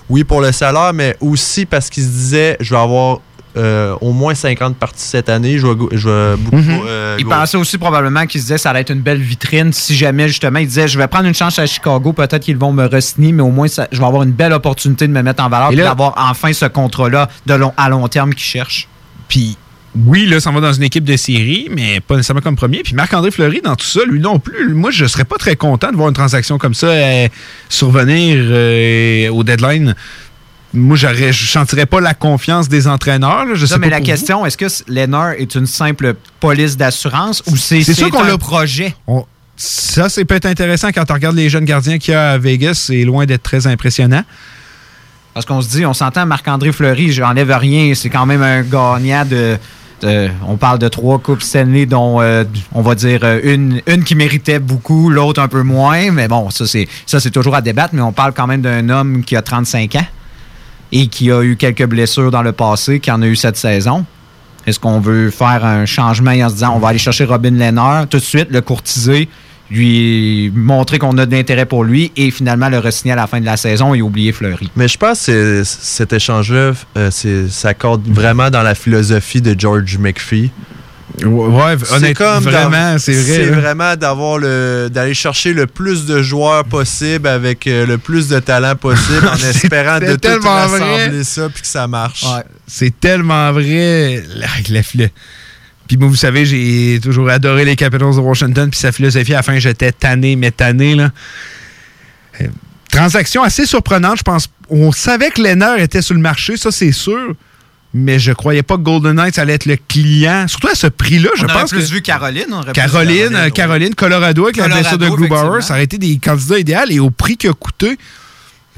oui, pour le salaire, mais aussi parce qu'il se disait je vais avoir euh, au moins 50 parties cette année. Je vais, je vais beaucoup. Mhm. euh, Il go- pensait aussi probablement qu'il se disait que ça allait être une belle vitrine si jamais justement il disait je vais prendre une chance à Chicago, peut-être qu'ils vont me re-signer, mais au moins ça- je vais avoir une belle opportunité de me mettre en valeur Et d'avoir enfin ce contrat-là de long, à long terme qu'il cherche. Puis oui, là, ça va dans une équipe de série, mais pas nécessairement comme premier. Puis Marc-André Fleury, dans tout ça, lui non plus. Moi, je serais pas très content de voir une transaction comme ça euh, survenir euh, au deadline. Moi, j'aurais- je sentirais pas la confiance des entraîneurs. là. Je sais mais pas la pour question, est-ce que Lennart est une simple police d'assurance ou c'est C'est sûr c'est qu'on un l'a- projet? On- Ça, c'est peut-être intéressant quand on regarde les jeunes gardiens qu'il y a à Vegas. C'est loin d'être très impressionnant. Parce qu'on se dit, on s'entend Marc-André Fleury, j'enlève rien, c'est quand même un gagnant de. de- on parle de trois coupes Stanley, dont euh, on va dire euh, une, une qui méritait beaucoup, l'autre un peu moins. Mais bon, ça c'est ça c'est toujours à débattre, mais on parle quand même d'un homme qui a 35 ans et qui a eu quelques blessures dans le passé, qui en a eu cette saison. Est-ce qu'on veut faire un changement en se disant on va aller chercher Robin Lehner tout de suite, le courtiser, lui montrer qu'on a de l'intérêt pour lui et finalement le re-signer à la fin de la saison et oublier Fleury? Mais je pense que cet échange-là euh, s'accorde vraiment dans la philosophie de George McPhee. Ouais, honnêtement, vraiment, c'est vrai. C'est vraiment d'avoir le d'aller chercher le plus de joueurs possible avec euh, le plus de talent possible en espérant de tout rassembler ça puis que ça marche. C'est tellement vrai. Puis moi, vous savez, j'ai toujours adoré les Capitals de Washington, puis sa philosophie, à la fin, j'étais tanné, mais tanné. Là. Euh, Transaction assez surprenante, je pense. On savait que Lehner était sur le marché, ça c'est sûr. Mais je croyais pas que Golden Knights allait être le client. Surtout à ce prix-là, je on pense plus que... vu Caroline. on vu Caroline, euh, Caroline, Colorado avec la Colorado, blessure de Grubauer, ça aurait été des candidats idéaux et au prix qu'il a coûté,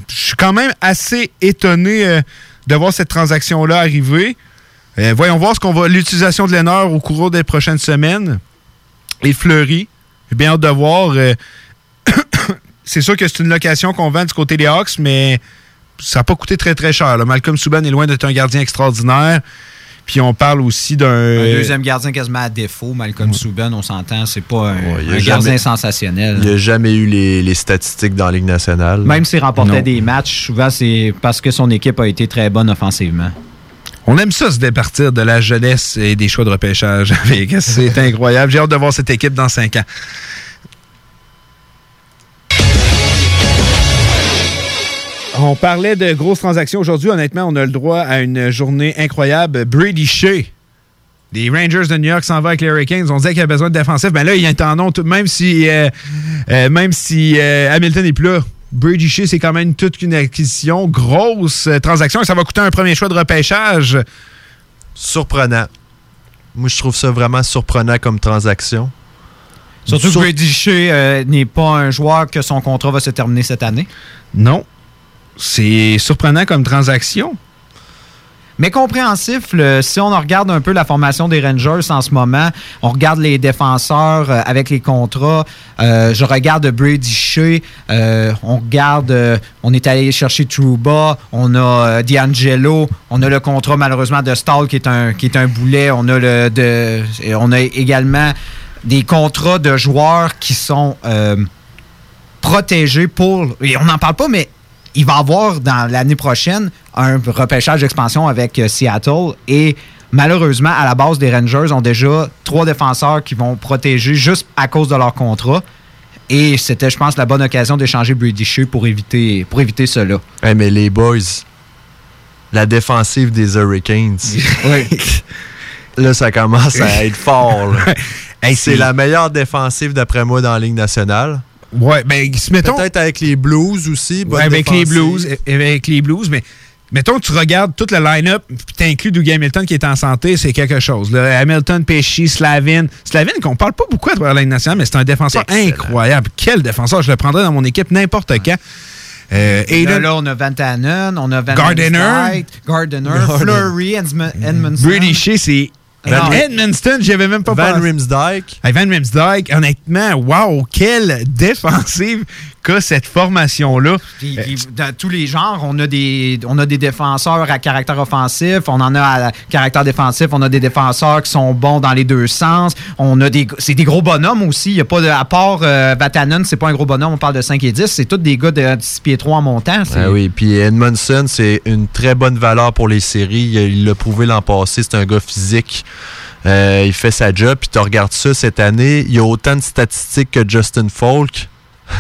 je suis quand même assez étonné euh, de voir cette transaction-là arriver. Euh, voyons voir ce qu'on va l'utilisation de Lennard au cours des prochaines semaines. Et Fleury, j'ai bien hâte de voir. euh, c'est sûr que c'est une location qu'on vend du côté des Hawks, mais ça n'a pas coûté très très cher. là. Malcolm Subban est loin d'être un gardien extraordinaire. Puis on parle aussi d'un. Un deuxième gardien quasiment à défaut, Malcolm Subban, on s'entend, c'est pas un, jamais- gardien sensationnel. Il n'y a jamais eu les, les statistiques dans la Ligue nationale. Même s'il remportait Non. des matchs, souvent c'est parce que son équipe a été très bonne offensivement. On aime ça se départir de la jeunesse et des choix de repêchage. C'est incroyable. J'ai hâte de voir cette équipe dans cinq ans. On parlait de grosses transactions aujourd'hui. Honnêtement, on a le droit à une journée incroyable. Brady Shea, des Rangers de New York s'en va avec les Hurricanes. On disait qu'il a besoin de défensif. Mais là, il est en nom, tout- même si, euh, euh, même si euh, Hamilton n'est plus là. Brady Shea, c'est quand même toute une acquisition. Grosse transaction. Et ça va coûter un premier choix de repêchage. Surprenant. Moi, je trouve ça vraiment surprenant comme transaction. Surtout que Brady Shea euh, n'est pas un joueur que son contrat va se terminer cette année. Non. C'est surprenant comme transaction. Mais compréhensif, si on regarde un peu la formation des Rangers en ce moment, on regarde les défenseurs euh, avec les contrats. euh, je regarde Brady Shea, euh, on regarde, on est allé chercher Trouba, on a D'Angelo, on a le contrat malheureusement de Stahl qui est un boulet, on a le de, on a également des contrats de joueurs qui sont protégés pour. Et on n'en parle pas, mais il va y avoir dans l'année prochaine un repêchage d'expansion avec euh, Seattle et malheureusement, à la base des Rangers ont déjà trois défenseurs qui vont protéger juste à cause de leur contrat. Et c'était, je pense, la bonne occasion d'échanger Brady Shea pour éviter, pour éviter cela. Hey, mais les boys, la défensive des Hurricanes. là, ça commence à être fort. Hey, c'est- la meilleure défensive, d'après moi, dans la Ligue nationale. Ouais, ben, mettons. Peut-être avec les Blues aussi. Ouais, avec les. Blues, euh, avec les Blues, mais mettons que tu regardes toute le line-up, puis t'inclus Dougie Hamilton qui est en santé, c'est quelque chose. Hamilton, Pesci, Slavin. Slavin, qu'on parle pas beaucoup à travers la Ligue nationale, mais c'est un défenseur incroyable. Quel défenseur! Je le prendrais dans mon équipe n'importe quand. Euh, Et là, on a Van Tannen, on a Van Gardiner. Dyke, Gardiner, Gardiner. Fleury, Edmondson. Brady Shea, c'est. Van- Edmundston, j'y avais même pas Van pensé. Rimsdijk. Hey, Van Rimsdijk, honnêtement, wow, quelle défensive qu'a cette formation-là. Puis, puis, dans tous les genres, on a des on a des défenseurs à caractère offensif, on en a à caractère défensif, on a des défenseurs qui sont bons dans les deux sens. On a des c'est des gros bonhommes aussi, il y a pas de à part euh, Vatanen, c'est pas un gros bonhomme, on parle de 5 et 10, c'est tous des gars de 6 pieds 3 en montant, c'est- Ah oui, puis Edmondson, c'est une très bonne valeur pour les séries. Il il l'a prouvé l'an passé, c'est un gars physique. Euh, il fait sa job, puis tu regardes ça cette année, il y a autant de statistiques que Justin Falk.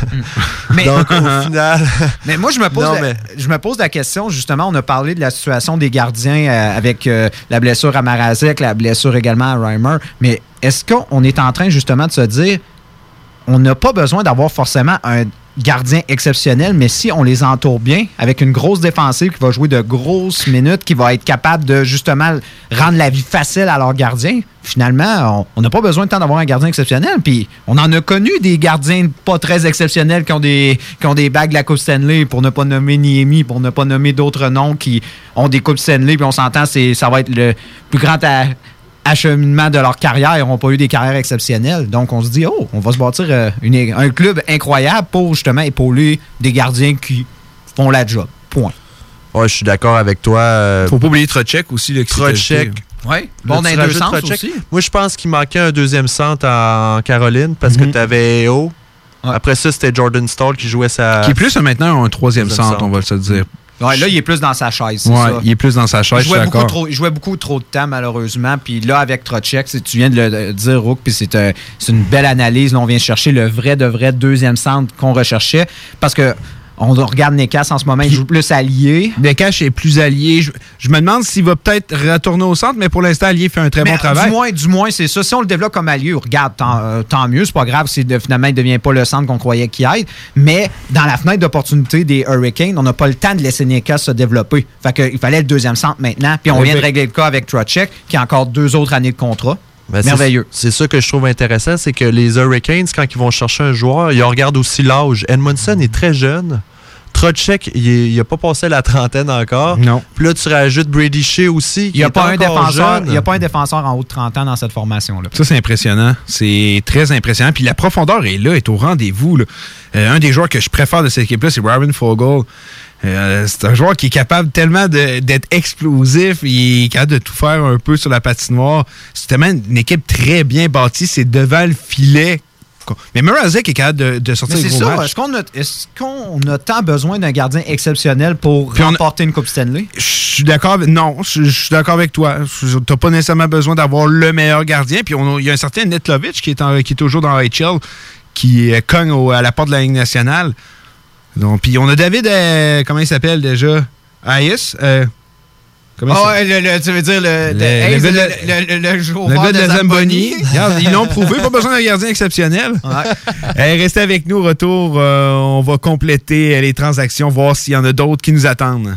Mais- Donc au final, Mais moi, je me, pose Non, la, mais- je me pose la question, justement, on a parlé de la situation des gardiens euh, avec euh, la blessure à Marazek, la blessure également à Reimer, mais est-ce qu'on est en train justement de se dire, on n'a pas besoin d'avoir forcément un gardien exceptionnel, mais si on les entoure bien, avec une grosse défensive qui va jouer de grosses minutes, qui va être capable de justement rendre la vie facile à leur gardien, finalement, on- n'a pas besoin de temps d'avoir un gardien exceptionnel. Puis on en a connu des gardiens pas très exceptionnels qui ont des, qui bagues de la Coupe Stanley, pour ne pas nommer Niemi, pour ne pas nommer d'autres noms qui ont des Coupes Stanley, puis on s'entend, ça va être le plus grand a- acheminement de leur carrière. Ils n'auront pas eu des carrières exceptionnelles. Donc on se dit, oh, on va se bâtir euh, une- un club incroyable pour justement épauler des gardiens qui font la job. Point. ouais, je suis d'accord avec toi. euh, Faut pas oublier Trocek aussi. Ajouté. Oui, bon Là, dans deux sens aussi. Moi, je pense qu'il manquait un deuxième centre en Caroline parce Mhm. que tu avais EO. Après ça, c'était Jordan Stall qui jouait sa. Qui est plus euh, maintenant un troisième centre, on va se dire. Ouais, là, il est plus dans sa chaise. Ouais, ça. il est plus dans sa chaise, Il jouait, beaucoup trop, il jouait beaucoup trop de temps, malheureusement. Puis là, avec Trocheck, c'est- tu viens de le dire, Rook, puis c'est un- c'est une belle analyse. Là, on vient chercher le vrai de vrai deuxième centre qu'on recherchait. Parce que on regarde Nekas en ce moment, il joue plus allié. Nekash est plus allié. Je, je me demande s'il va peut-être retourner au centre, mais pour l'instant, Allié fait un très Mais, bon travail. Du moins, du moins c'est ça. Si on le développe comme allié, regarde, tant, euh, tant mieux. C'est pas grave si de- finalement il ne devient pas le centre qu'on croyait qu'il aide. Mais dans la fenêtre d'opportunité des Hurricanes, on n'a pas le temps de laisser Nekas se développer. Fait que, il fallait le deuxième centre maintenant. Puis on Oui, vient de régler le cas avec Trocheck, qui a encore deux autres années de contrat. Ben, c'est- Merveilleux. C'est ça que je trouve intéressant, c'est que les Hurricanes, quand ils vont chercher un joueur, ils regardent aussi l'âge. Edmondson est très jeune. Trocheck, il n'a pas passé la trentaine encore. Non. Puis là, tu rajoutes Brady Shea aussi. Il n'y a, pas un défenseur- jeune. il y a pas un défenseur en haut de 30 ans dans cette formation-là. Ça, c'est impressionnant. C'est très impressionnant. Puis la profondeur est là, est au rendez-vous. là. Euh, un des joueurs que je préfère de cette équipe-là, c'est Robin Fogel. Euh, c'est un joueur qui est capable tellement d'être explosif, il est capable de tout faire un peu sur la patinoire. C'est tellement une équipe très bien bâtie, c'est devant le filet. Mais Mrazek est capable de, de sortir Mais gros ça. Est-ce qu'on a, qu'on a tant besoin d'un gardien exceptionnel pour Puis a- remporter une Coupe Stanley? Je suis d'accord. Non, je, suis d'accord avec toi. Tu n'as pas nécessairement besoin d'avoir le meilleur gardien. Puis il y a un certain Netlovic qui est, en- qui est toujours dans HL, qui euh, cogne au- à la porte de la Ligue nationale. Donc, puis on a David, euh, comment il s'appelle déjà? Ayes. euh, comment ouais, le- le- tu veux dire le, Le- le, Hayes, le de le, le- joueur de Zamboni. Regarde, ils l'ont prouvé, pas besoin d'un gardien exceptionnel. Restez avec nous, au retour, euh, on va compléter euh, les transactions, voir s'il y en a d'autres qui nous attendent.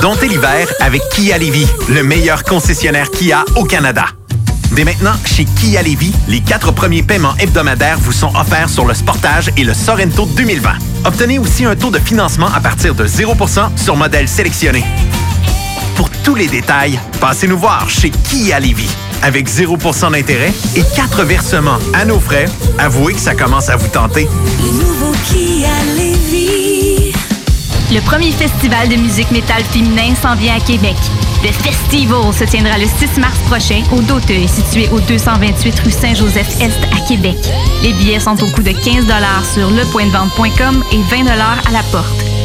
Domptez l'hiver avec Kia Lévis, le meilleur concessionnaire Kia au Canada. Dès maintenant, chez Kia Lévis, les quatre premiers paiements hebdomadaires vous sont offerts sur le Sportage et le Sorento 2020. Obtenez aussi un taux de financement à partir de 0% sur modèle sélectionné. Pour tous les détails, passez nous voir chez Kia Lévis. Avec 0% d'intérêt et quatre versements à nos frais, avouez que ça commence à vous tenter. Le premier festival de musique métal féminin s'en vient à Québec. Le Festival se tiendra le 6 mars prochain au Doteuil, situé au 228 rue Saint-Joseph-Est à Québec. Les billets sont au coût de 15 sur lepointdevente.com et 20 à la porte.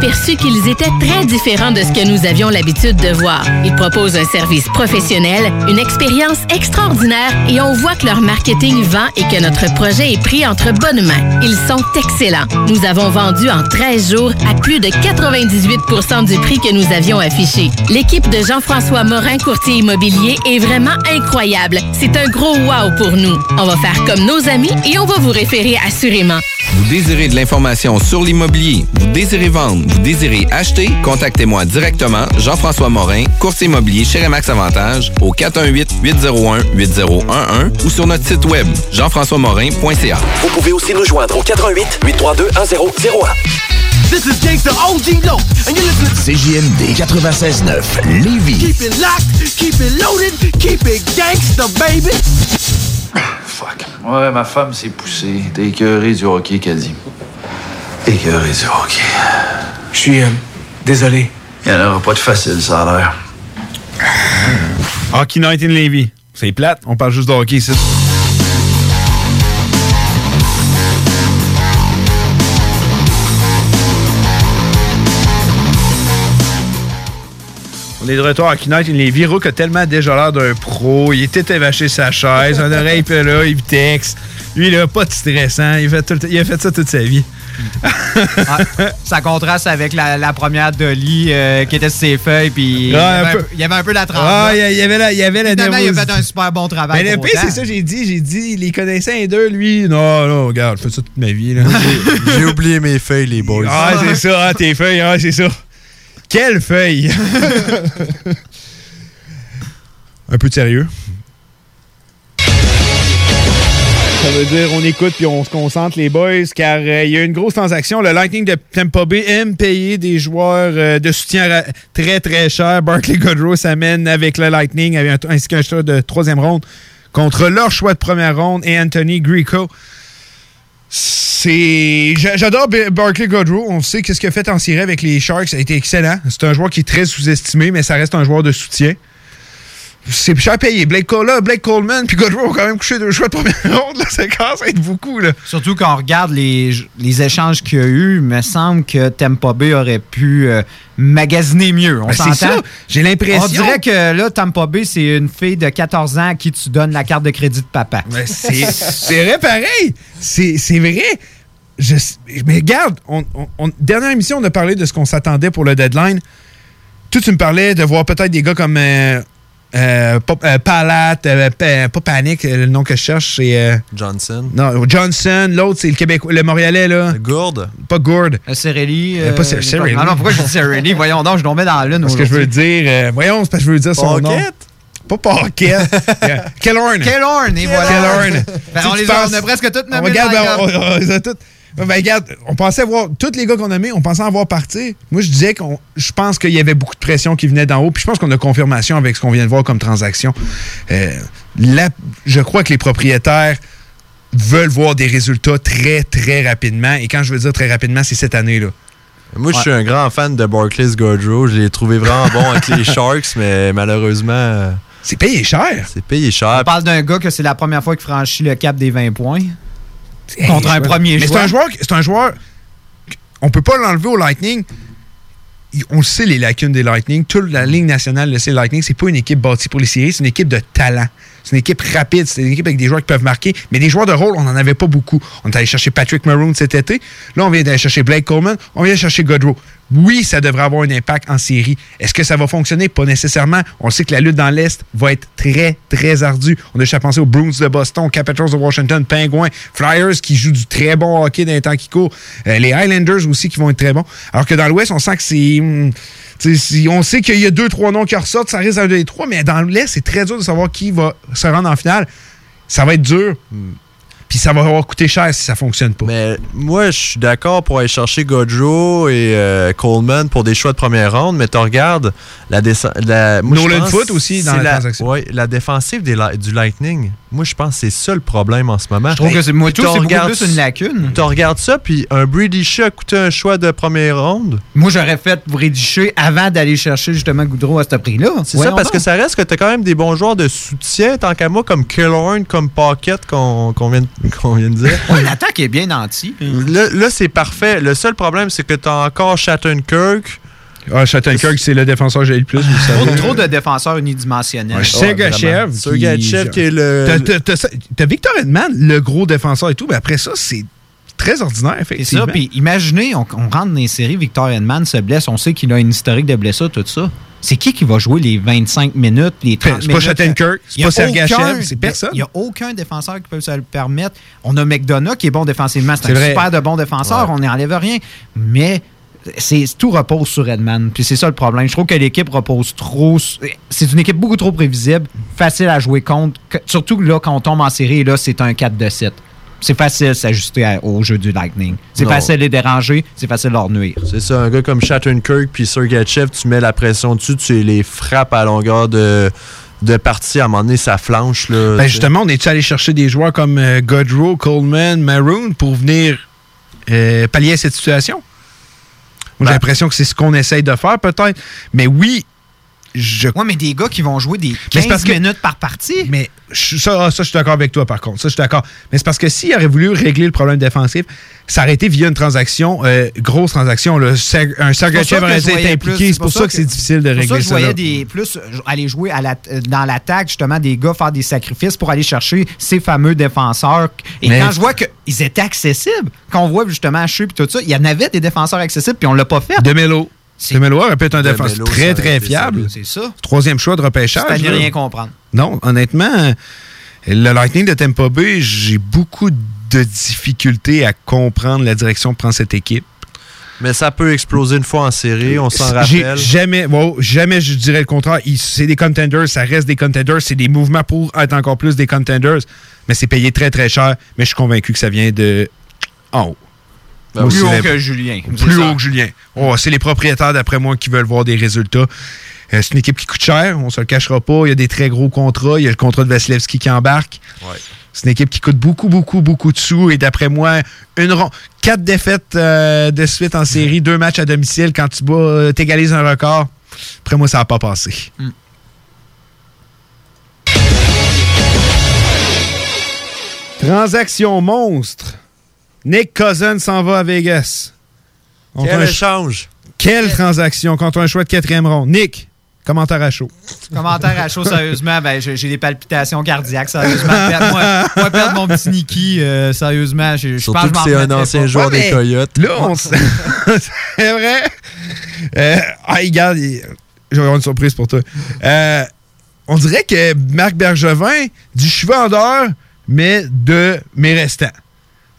aperçus qu'ils étaient très différents de ce que nous avions l'habitude de voir. Ils proposent un service professionnel, une expérience extraordinaire et on voit que leur marketing vend et que notre projet est pris entre bonnes mains. Ils sont excellents. Nous avons vendu en 13 jours à plus de 98% du prix que nous avions affiché. L'équipe de Jean-François Morin, courtier immobilier, est vraiment incroyable. C'est un gros wow pour nous. On va faire comme nos amis et on va vous référer assurément. Vous désirez de l'information sur l'immobilier, vous désirez vendre, vous désirez acheter, contactez-moi directement, Jean-François Morin, courtier immobilier chez Remax Avantage, au 418-801-8011 ou sur notre site web, jean-françois-morin.ca. Vous pouvez aussi nous joindre au 88 832 1001. This is Gangsta OG Low, and you're listening to CJMD 96.9 Lévis. Keep it locked, keep it loaded, keep it gangsta, baby. Fuck. Ouais, ma femme s'est poussée. T'es écœuré du hockey, qu'elle dit. Écœuré du hockey. Je suis euh, désolé. Il n'y en aura pas de facile, ça a l'air. Hockey Night in Levy. C'est plate, on parle juste de hockey ici. On est de retour à Hockey Night in Levy. Rook a tellement déjà l'air d'un pro. Il était évaché sa chaise, un oreille là, il texte. Lui, là, pas de stressant. Il, fait tout le temps- il a fait ça toute sa vie. Ça contraste avec la, la première Dolly euh, qui était sur ses feuilles, puis il, y avait un un, peu. il y avait un peu la trempe. Ah, il y il avait la, il y avait la il a fait un super bon travail. Mais le pire, c'est ça, j'ai dit, j'ai dit, les connaissant les deux, lui, non, non, regarde, je fais ça toute ma vie, là. J'ai oublié mes feuilles, les boys. Ah, c'est ça, ah, tes feuilles, ah, c'est ça. Quelle feuille! Un peu de sérieux. Ça veut dire on écoute puis on se concentre les boys car euh, il y a une grosse transaction. Le Lightning de Tampa Bay aime payer des joueurs euh, de soutien très très chers. Barkley Godrow s'amène avec le Lightning ainsi qu'un choix de troisième ronde contre leur choix de première ronde et Anthony Greco. C'est. j'a- J'adore Barkley Godrow. On sait qu'est-ce qu'il a fait en série avec les Sharks. Ça a été excellent. C'est un joueur qui est très sous-estimé, mais ça reste un joueur de soutien. C'est cher payé. Blake, Cole, là, Blake Coleman puis Godrow ont quand même couché deux choix de première ronde. Là. Ça commence à être beaucoup. Là. Surtout quand on regarde les, les échanges qu'il y a eu, il me semble que Tampa Bay aurait pu euh, magasiner mieux. On Ben, s'entend? ça. J'ai l'impression- On dirait que là, Tampa Bay, c'est une fille de 14 ans à qui tu donnes la carte de crédit de papa. Ben, c'est vrai pareil. C'est vrai. Je, mais regarde, on, dernière émission, on a parlé de ce qu'on s'attendait pour le deadline. Toi, tu me parlais de voir peut-être des gars comme euh, euh, pas, euh, Palat, euh, pa- pas Panic, le nom que je cherche, c'est. euh, Johnson. non, Johnson, l'autre, c'est le Québécois, le Montréalais, là. Gourde. Pas Gourde. Cerelli. Euh, pas Cerelli. Non, non, pourquoi je dis Cerelli? Voyons donc, je tombais dans la lune. Parce que je veux dire. euh, voyons, c'est parce que je veux dire son nom. Paquette? Pas Paquette. Kellorn. Kellorn, et voilà. Kellorn. Ben, on, les a, penses- on a presque toutes On nommés regarde, ben, on les a toutes. Ben, regarde, on pensait voir tous les gars qu'on a mis, on pensait en voir partir. Moi, je disais qu'on, je pense qu'il y avait beaucoup de pression qui venait d'en haut. Puis je pense qu'on a confirmation avec ce qu'on vient de voir comme transaction. Euh, là, je crois que les propriétaires veulent voir des résultats très, très rapidement. Et quand je veux dire très rapidement, c'est cette année-là. Moi, je suis un grand fan de Barclays Goodrow. Je l'ai trouvé vraiment bon avec les Sharks, mais malheureusement. C'est payé cher. C'est payé cher. On parle d'un gars que c'est la première fois qu'il franchit le cap des 20 points. Contre un premier Mais c'est choix. un joueur, c'est un joueur. On peut pas l'enlever au Lightning. On le sait les lacunes des Lightning. Toute la ligne nationale le sait. Le Lightning, c'est pas une équipe bâtie pour les séries, c'est une équipe de talent. C'est une équipe rapide, c'est une équipe avec des joueurs qui peuvent marquer. Mais des joueurs de rôle, on n'en avait pas beaucoup. On est allé chercher Patrick Maroon cet été. Là, on vient d'aller chercher Blake Coleman. On vient chercher Godrow. Oui, ça devrait avoir un impact en série. Est-ce que ça va fonctionner? Pas nécessairement. On sait que la lutte dans l'Est va être très, très ardue. On a déjà pensé aux Bruins de Boston, Capitals de Washington, Penguins, Flyers qui jouent du très bon hockey dans les temps qui courent, euh, les Highlanders aussi qui vont être très bons. Alors que dans l'Ouest, on sent que c'est... si on sait qu'il y a deux, trois noms qui ressortent, ça risque d'être un des trois, mais dans l'Est, c'est très dur de savoir qui va se rendre en finale. Ça va être dur. Puis ça va avoir coûté cher si ça fonctionne pas. Mais moi, je suis d'accord pour aller chercher Godrow et euh, Coleman pour des choix de première ronde, mais tu regardes la descente. Nolan aussi dans la transaction. Oui, la défensive des du Lightning. Moi, je pense que c'est ça le problème en ce moment. Je trouve que c'est- moi, tout, c'est plus une lacune. Tu regardes ça, puis un Brady Shaw a coûté un choix de première ronde? Moi, j'aurais fait Vrédiché avant d'aller chercher justement Goudreau à ce prix-là. C'est ça, parce que ça reste que tu as quand même des bons joueurs de soutien, tant qu'à moi, comme Killorn, comme Pocket, qu'on qu'on vient, de- qu'on vient de dire. L'attaque est bien nantie. Là, là, c'est parfait. Le seul problème, c'est que tu as encore Shattenkirk. Ah, Shattenkirk, c'est le défenseur que j'ai le plus, vous le Trop, savez. trop de défenseurs unidimensionnels. Ouais, Sergachev. Sergachev qui est le- T'as- Victor Edman, le gros défenseur et tout, mais après ça, c'est très ordinaire, C'est effectivement. ça, puis imaginez, on, on rentre dans les séries, Victor Edman se blesse, on sait qu'il a une historique de blessure, tout ça. C'est qui qui va jouer les 25 minutes, les 30 C'est minutes? pas Shattenkirk, c'est pas Sergachev, c'est personne. Il n'y a aucun défenseur qui peut se le permettre. On a McDonough qui est bon défensivement, c'est C'est un vrai. super de bon défenseur, on n'enlève rien. Mais c'est tout repose sur Edman. Puis c'est ça le problème. Je trouve que l'équipe repose trop. C'est une équipe beaucoup trop prévisible, facile à jouer contre. Surtout là, quand on tombe en série, là, c'est un 4 de 7. C'est facile de s'ajuster au jeu du Lightning. C'est facile de les déranger, c'est facile de leur nuire. C'est ça, un gars comme Shattenkirk puis Sergachev, tu mets la pression dessus, tu les frappes à longueur de, de partie. À un moment donné, ça flanche. Là, Ben justement, on est allé chercher des joueurs comme euh, Godrow, Coleman, Maroon pour venir euh, pallier à cette situation? J'ai l'impression que c'est ce qu'on essaye de faire, peut-être. Mais oui, je. Ouais, mais des gars qui vont jouer des Mais c'est 15 parce que- minutes par partie. Mais ça, ah, ça, je suis d'accord avec toi, par contre. Ça, je suis d'accord. Mais c'est parce que s'il aurait voulu régler le problème défensif, ça aurait été via une transaction, euh, grosse transaction. Là. Un ça Sergachev aurait été impliqué. C'est pour ça que c'est difficile de régler ça je ça. voyais là. des, plus euh, aller jouer à la- dans l'attaque, justement, des gars faire des sacrifices pour aller chercher ces fameux défenseurs. Et Mais- quand je vois qu'ils étaient accessibles, quand on voit justement Haché et tout ça, il y en avait des défenseurs accessibles, puis on l'a pas fait. De Melo. De Melo aurait pu être un défenseur très, très fiable. C'est ça. Troisième choix de repêchage. C'est à ne rien comprendre. Non, honnêtement, le Lightning de Tampa Bay, j'ai beaucoup de difficultés à comprendre la direction que prend cette équipe. Mais ça peut exploser une fois en série, on s'en rappelle. Jamais, bon, jamais je dirais le contraire. C'est des contenders, ça reste des contenders, c'est des mouvements pour être encore plus des contenders, mais c'est payé très très cher. Mais je suis convaincu que ça vient de en haut. Ben, plus haut que Julien. C'est Plus ça. haut que Julien. Oh, c'est les propriétaires, d'après moi, qui veulent voir des résultats. Euh, c'est une équipe qui coûte cher, on se le cachera pas. Il y a des très gros contrats. Il y a le contrat de Vasilevski qui embarque. C'est une équipe qui coûte beaucoup, beaucoup, beaucoup de sous. Et d'après moi, une ron- quatre défaites euh, de suite en série, deux matchs à domicile. Quand tu bats, euh, t'égalises un record. Après moi, ça n'a pas passé. Transaction monstre. Nick Cousin s'en va à Vegas. On Quel échange! Quelle transaction contre un choix de quatrième ronde? Nick, commentaire à chaud. Commentaire à chaud, sérieusement, ben, j'ai des palpitations cardiaques, sérieusement. Moi, moi, perdre mon petit Nicky, euh, sérieusement, je, je Surtout pense que c'est un ancien pas. joueur Ouais, des Coyotes. Là, on C'est vrai? Euh, ah, regarde, j'aurais une surprise pour toi. Euh, on dirait que Marc Bergevin dit je suis vendeur, mais de mes restants.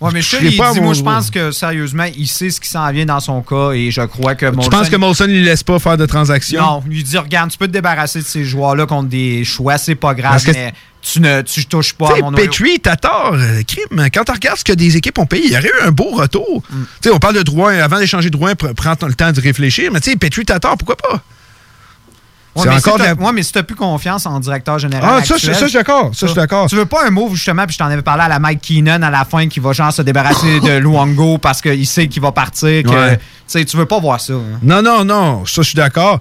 Ouais, mais je, il pas dit, moi, je pense que sérieusement, il sait ce qui s'en vient dans son cas et je crois que Tu Molson- penses que Molson ne laisse pas faire de transactions? Non, lui dit regarde, tu peux te débarrasser de ces joueurs-là contre des choix, c'est pas grave, mais tu ne tu touches pas Tu à mon. Petrie, Tatar, euh, crime, quand tu regardes ce que des équipes ont payé, il y aurait eu un beau retour. Mm. Tu sais, on parle de Drouin, avant d'échanger Drouin, pr- prends le temps de réfléchir, mais tu sais, Petrie, Tatar, pourquoi pas? Ouais, mais encore si t'as- la- ouais, mais si t'as plus confiance en directeur général. Ah, ça, actuel, ça, je suis d'accord, ça, je suis d'accord. Tu veux pas un move, justement, puis je t'en avais parlé à la Mike Keenan à la fin, qui va genre se débarrasser de Luongo parce qu'il sait qu'il va partir. Que, Ouais. tu veux pas voir ça. hein. Non, non, non, ça, je suis d'accord.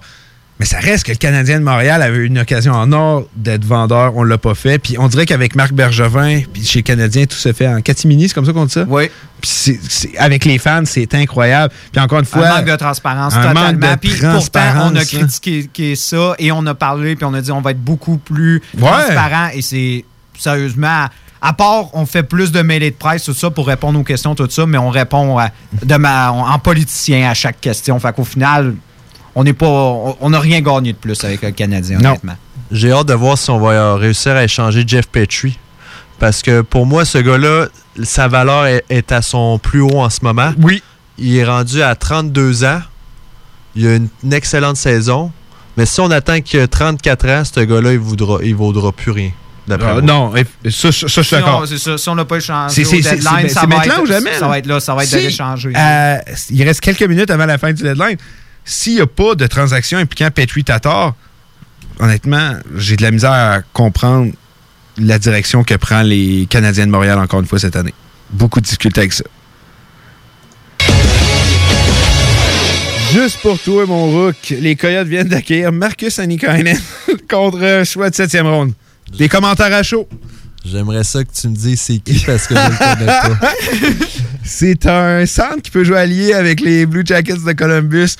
Mais ça reste que le Canadien de Montréal avait eu une occasion en or d'être vendeur. On l'a pas fait. Puis on dirait qu'avec Marc Bergevin, puis chez Canadien, tout se fait en catimini, c'est comme ça qu'on dit ça? Oui. Puis avec les fans, c'est incroyable. Puis encore une fois. un manque de transparence, un totalement. manque de Puis pourtant, on a transparence, hein. critiqué ça et on a parlé, puis on a dit on va être beaucoup plus Ouais. transparent. Et c'est sérieusement, à part, on fait plus de mêlées de presse, tout ça, pour répondre aux questions, tout ça, mais on répond à- de ma- en politicien à chaque question. Fait qu'au final, on n'est pas, on on n'a rien gagné de plus avec le Canadien, honnêtement. J'ai hâte de voir si on va euh, réussir à échanger Jeff Petrie. Parce que pour moi, ce gars-là, sa valeur est, est à son plus haut en ce moment. Oui. Il est rendu à 32 ans. Il a une, une excellente saison. Mais si on attend qu'il ait 34 ans, ce gars-là, il ne vaudra, il vaudra plus rien. moi. non, et- ça, ça, ça, je suis Si d'accord. on- c'est ça, si on n'a pas échangé C'est- au deadline, ça va maintenant être- ou jamais, Ça là? va être là, ça va être Si, de l'échanger. euh, il reste quelques minutes avant la fin du deadline. S'il n'y a pas de transaction impliquant Petrie Tatar, honnêtement, j'ai de la misère à comprendre la direction que prend les Canadiens de Montréal encore une fois cette année. Beaucoup de difficultés avec ça. Juste pour toi, mon rook, les Coyotes viennent d'accueillir Marcus Anikainen contre un choix de septième ronde. Des commentaires à chaud. J'aimerais ça que tu me dises c'est qui parce que je le connais pas. C'est un centre qui peut jouer allié avec les Blue Jackets de Columbus.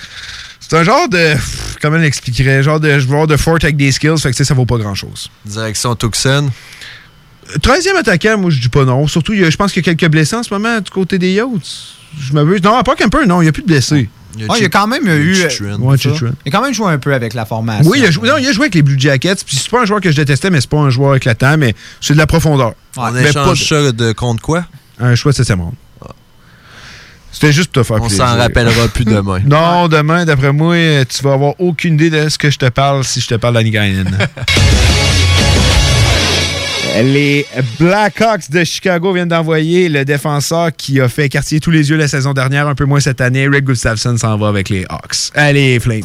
C'est un genre de. pff, Comment l'expliquerait? Genre de joueur de fort avec des skills, fait que ça vaut pas grand chose. Direction Tucson. 13e attaquant, moi je dis pas non. Surtout, je pense qu'il y a quelques blessés en ce moment du côté des Yachts. Je m'abuse. Non, pas qu'un peu, non, il n'y a plus de blessés. Il y a quand même eu. Ouais. Chitrin. Il a quand même joué un peu avec la formation. Oui, il a, joué, non, il a joué avec les Blue Jackets. Puis c'est pas un joueur que je détestais, mais c'est pas un joueur éclatant, mais c'est de la profondeur. On Mais pas échange ça de contre quoi? Un choix de septième ronde. C'était juste pour te faire On plaisir. s'en rappellera plus demain. Non, demain, d'après moi, tu vas avoir aucune idée de ce que je te parle si je te parle d'Anikainen. Les Blackhawks de Chicago viennent d'envoyer le défenseur qui a fait quartier tous les yeux la saison dernière, un peu moins cette année. Rick Gustafson s'en va avec les Hawks. Euh, les Flames.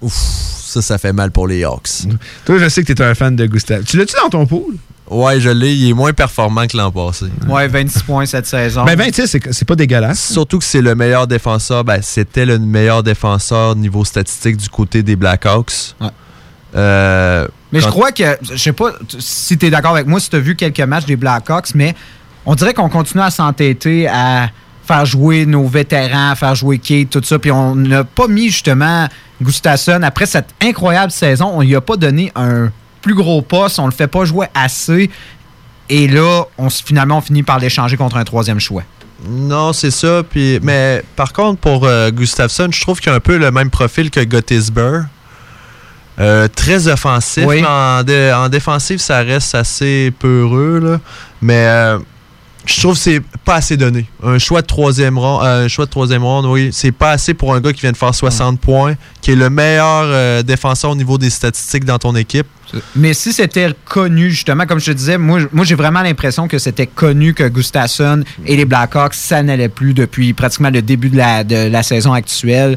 Ouf, ça, ça fait mal pour les Hawks. Toi, je sais que tu es un fan de Gustafson. Tu l'as-tu dans ton pool? Ouais, je l'ai. Il est moins performant que l'an passé. Ouais, 26 points cette saison. Ben 26, c'est- c'est pas dégueulasse. Surtout que c'est le meilleur défenseur. Ben, c'était le meilleur défenseur niveau statistique du côté des Blackhawks. Euh, Mais je crois que, je sais pas si tu es d'accord avec moi, si tu as vu quelques matchs des Blackhawks, mais on dirait qu'on continue à s'entêter à faire jouer nos vétérans, à faire jouer Kate, tout ça, puis on n'a pas mis justement Gustafsson, après cette incroyable saison, on lui a pas donné un plus gros poste, on le fait pas jouer assez, et là, on, finalement, on finit par l'échanger contre un troisième choix. Non, c'est ça. Puis, mais par contre, pour euh, Gustafsson, je trouve qu'il a un peu le même profil que Gottisberg. Euh, très offensif. Oui. En, dé- en défensive, ça reste assez peureux. Là. Mais euh, je trouve que c'est pas assez donné. Un choix de troisième ronde, euh, un choix de troisième ronde, oui, c'est pas assez pour un gars qui vient de faire 60 points, qui est le meilleur euh, défenseur au niveau des statistiques dans ton équipe. Mais si c'était connu, justement, comme je te disais, moi, moi j'ai vraiment l'impression que c'était connu que Gustafsson et les Blackhawks, ça n'allait plus depuis pratiquement le début de la, de la saison actuelle.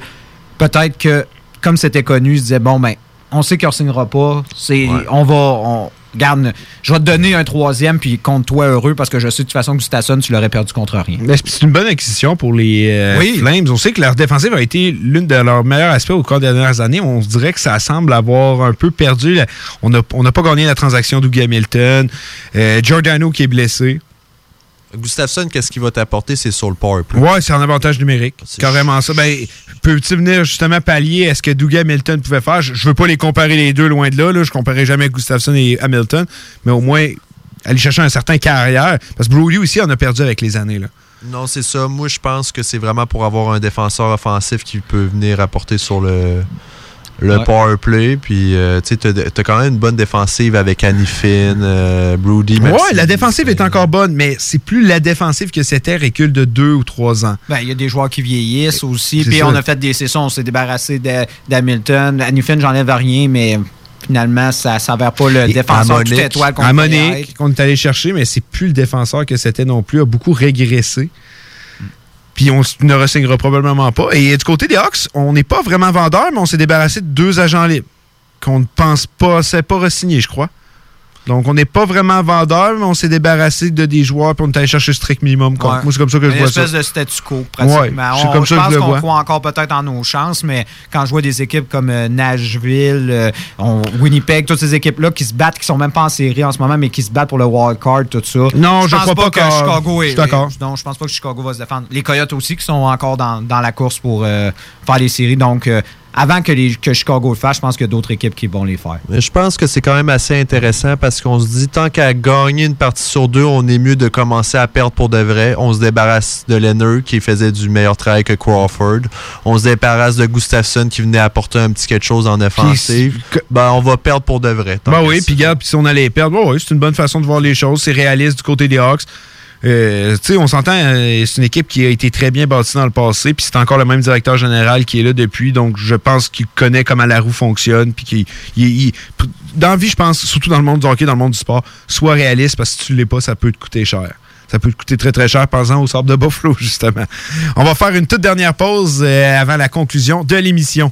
Peut-être que, comme c'était connu, ils se disaient, bon, ben, on sait qu'on ne signera pas. C'est, On va. On, garde, je vais te donner un troisième, puis compte-toi heureux, parce que je sais de toute façon que Gustafsson, tu l'aurais perdu contre rien. Mais c'est une bonne acquisition pour les euh, Oui. Flames. On sait que leur défensive a été l'une de leurs meilleurs aspects au cours des dernières années. On se dirait que ça semble avoir un peu perdu. la- On n'a on pas gagné la transaction d'Ougie Hamilton. Euh, Giordano qui est blessé. Gustafsson, qu'est-ce qu'il va t'apporter? C'est sur le power play. Ouais, c'est un avantage numérique. Carrément ça. Ben, peut-il venir justement pallier à ce que Dougie Hamilton pouvait faire? Je, je veux pas les comparer les deux loin de là. là. Je comparais jamais Gustafsson et Hamilton. Mais au moins, aller chercher un certain carrière. Parce que Brody aussi en a perdu avec les années. Là. Non, c'est ça. Moi, je pense que c'est vraiment pour avoir un défenseur offensif qui peut venir apporter sur le, le Ouais. power play. Puis, euh, tu sais, t'as quand même une bonne défensive avec Annie Finn, euh, Brody. Ouais, si- la défensive est encore bonne, mais c'est plus la défensive que c'était recul de deux ou trois ans. Ben, il y a des joueurs qui vieillissent aussi. Puis on a fait des sessions, on s'est débarrassé de- d'Hamilton. Anufin, j'enlève rien, mais finalement, ça s'avère pas le Et défenseur Harmonic- tout étoile qu'on est allé chercher, mais c'est plus le défenseur que c'était non plus, a beaucoup régressé. Puis on ne re probablement pas. Et du côté des Hawks, on n'est pas vraiment vendeur, mais on s'est débarrassé de deux agents libres qu'on ne pense pas, c'est pas re-signé, je crois. Donc on n'est pas vraiment vendeur, mais on s'est débarrassé de des joueurs puis on est allé chercher le strict minimum. Ouais. Moi, c'est comme ça que je Une vois ça. espèce de statu quo, pratiquement. Ouais, c'est On- ça que pense je le qu'on croit encore peut-être en nos chances, mais quand je vois des équipes comme euh, Nashville, euh, on- Winnipeg, toutes ces équipes-là qui se battent, qui sont même pas en série en ce moment, mais qui se battent pour le wild card, tout ça. Non, je pense crois pas que qu'en- Chicago je est. d'accord. Non, je pense pas que Chicago va se défendre. Les Coyotes aussi qui sont encore dans, dans la course pour euh, faire les séries. Donc, avant que, les, que Chicago le fasse, je pense qu'il y a d'autres équipes qui vont les faire. Mais je pense que c'est quand même assez intéressant parce qu'on se dit tant qu'à gagner une partie sur deux, on est mieux de commencer à perdre pour de vrai. On se débarrasse de Leonard qui faisait du meilleur travail que Crawford. On se débarrasse de Gustafsson qui venait apporter un petit quelque chose en offensive. Ben, on va perdre pour de vrai. Ben oui, puis regarde, si on allait perdre, ouais, c'est une bonne façon de voir les choses. C'est réaliste du côté des Hawks. Euh, tu sais, on s'entend, euh, c'est une équipe qui a été très bien bâtie dans le passé, puis c'est encore le même directeur général qui est là depuis, donc je pense qu'il connaît comment la roue fonctionne, puis qu'il, il- dans la vie, je pense, surtout dans le monde du hockey, dans le monde du sport, sois réaliste, parce que si tu l'es pas, ça peut te coûter cher. Ça peut te coûter très très cher, pensant au sable de Buffalo, justement. On va faire une toute dernière pause euh, avant la conclusion de l'émission.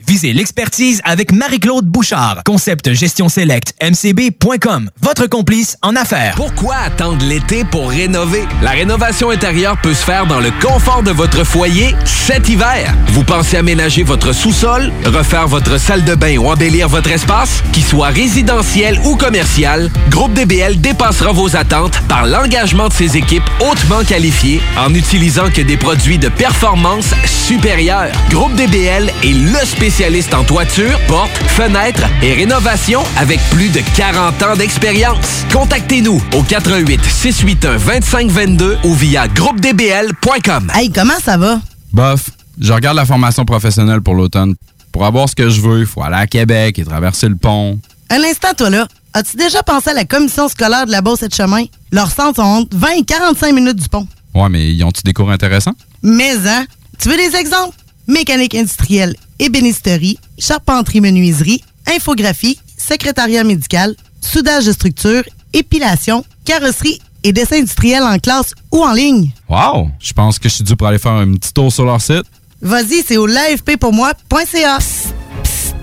Visez l'expertise avec Marie-Claude Bouchard. Concept Gestion Select, mcb.com. Votre complice en affaires. Pourquoi attendre l'été pour rénover? La rénovation intérieure peut se faire dans le confort de votre foyer cet hiver. Vous pensez aménager votre sous-sol, refaire votre salle de bain ou embellir votre espace? Qu'il soit résidentiel ou commercial, Groupe DBL dépassera vos attentes par l'engagement de ses équipes hautement qualifiées en utilisant que des produits de performance supérieure. Groupe DBL est le spécialiste en toiture, portes, fenêtres et rénovation avec plus de 40 ans d'expérience. Contactez-nous au 88 681 2522 ou via groupedbl.com. Hey, comment ça va? Bof, je regarde la formation professionnelle pour l'automne. Pour avoir ce que je veux, il faut aller à Québec et traverser le pont. Un instant, toi là. As-tu déjà pensé à la commission scolaire de la Beauce et de Chemin? Leurs centres sont entre 20 et 45 minutes du pont. Ouais, mais ils ont-tu des cours intéressants? Mais, hein? Tu veux des exemples? Mécanique industrielle, ébénisterie, charpenterie-menuiserie, infographie, secrétariat médical, soudage de structure, épilation, carrosserie et dessin industriel en classe ou en ligne. Wow! Je pense que je suis dû pour aller faire un petit tour sur leur site. Vas-y, c'est au l'afppourmoi.ca.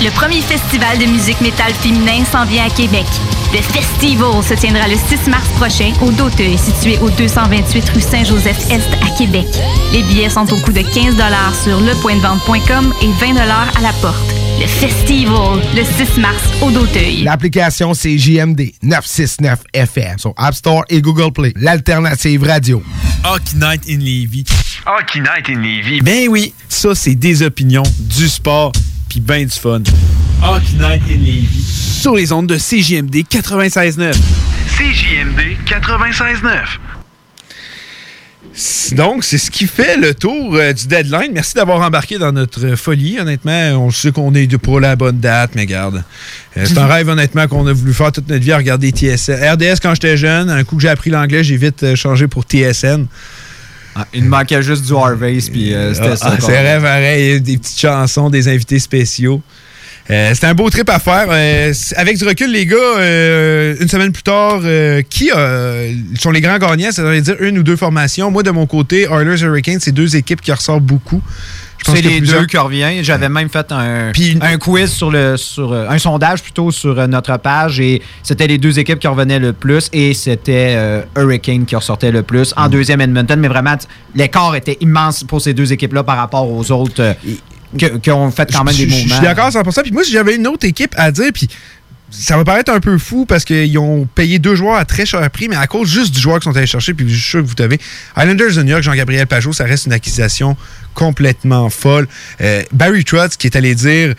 Le premier festival de musique métal féminin s'en vient à Québec. Le Festival se tiendra le 6 mars prochain au Doteuil, situé au 228 rue Saint-Joseph-Est à Québec. Les billets sont au coût de 15 sur lepointdevente.com et 20 à la porte. Le Festival, le 6 mars au Doteuil. L'application, c'est JMD 969 FM sur App Store et Google Play. L'alternative radio. Hockey Night in Levy. Hockey Night in Levy. Ben oui, ça c'est des opinions, du sport, puis ben du fun. Hockey Night in Levy. Sur les ondes de CJMD 96.9. CJMD 96.9. Donc, c'est ce qui fait le tour euh, du deadline. Merci d'avoir embarqué dans notre folie. Honnêtement, on sait qu'on est pour la bonne date, mais garde. euh, c'est un rêve, honnêtement, qu'on a voulu faire toute notre vie à regarder TSN. RDS, quand j'étais jeune, un coup que j'ai appris l'anglais, j'ai vite euh, changé pour TSN. il me manquait juste du Harvey's, puis c'était Ah, ça. ah, c'est vrai, pareil. Des petites chansons, des invités spéciaux. Euh, c'était un beau trip à faire. Euh, avec du recul, les gars, euh, une semaine plus tard, qui sont les grands gagnants? Ça veut dire une ou deux formations. Moi, de mon côté, Oilers Hurricanes, c'est deux équipes qui ressortent beaucoup. Je pense C'est les plusieurs- deux qui reviennent. J'avais même fait un, un quiz sur le sur un sondage plutôt sur notre page et c'était les deux équipes qui revenaient le plus et c'était Hurricane qui ressortait le plus Mm. en deuxième Edmonton. Mais vraiment, l'écart était immense pour ces deux équipes-là par rapport aux autres ont fait quand même des mouvements. Je suis d'accord à 100%. Puis moi, si j'avais une autre équipe à dire, puis ça va paraître un peu fou parce qu'ils ont payé deux joueurs à très cher prix, mais à cause juste du joueur qu'ils sont allés chercher, puis je suis sûr que vous savez, Islanders de New York, Jean-Gabriel Pajot, ça reste une acquisition complètement folle. Euh, Barry Trotz qui est allé dire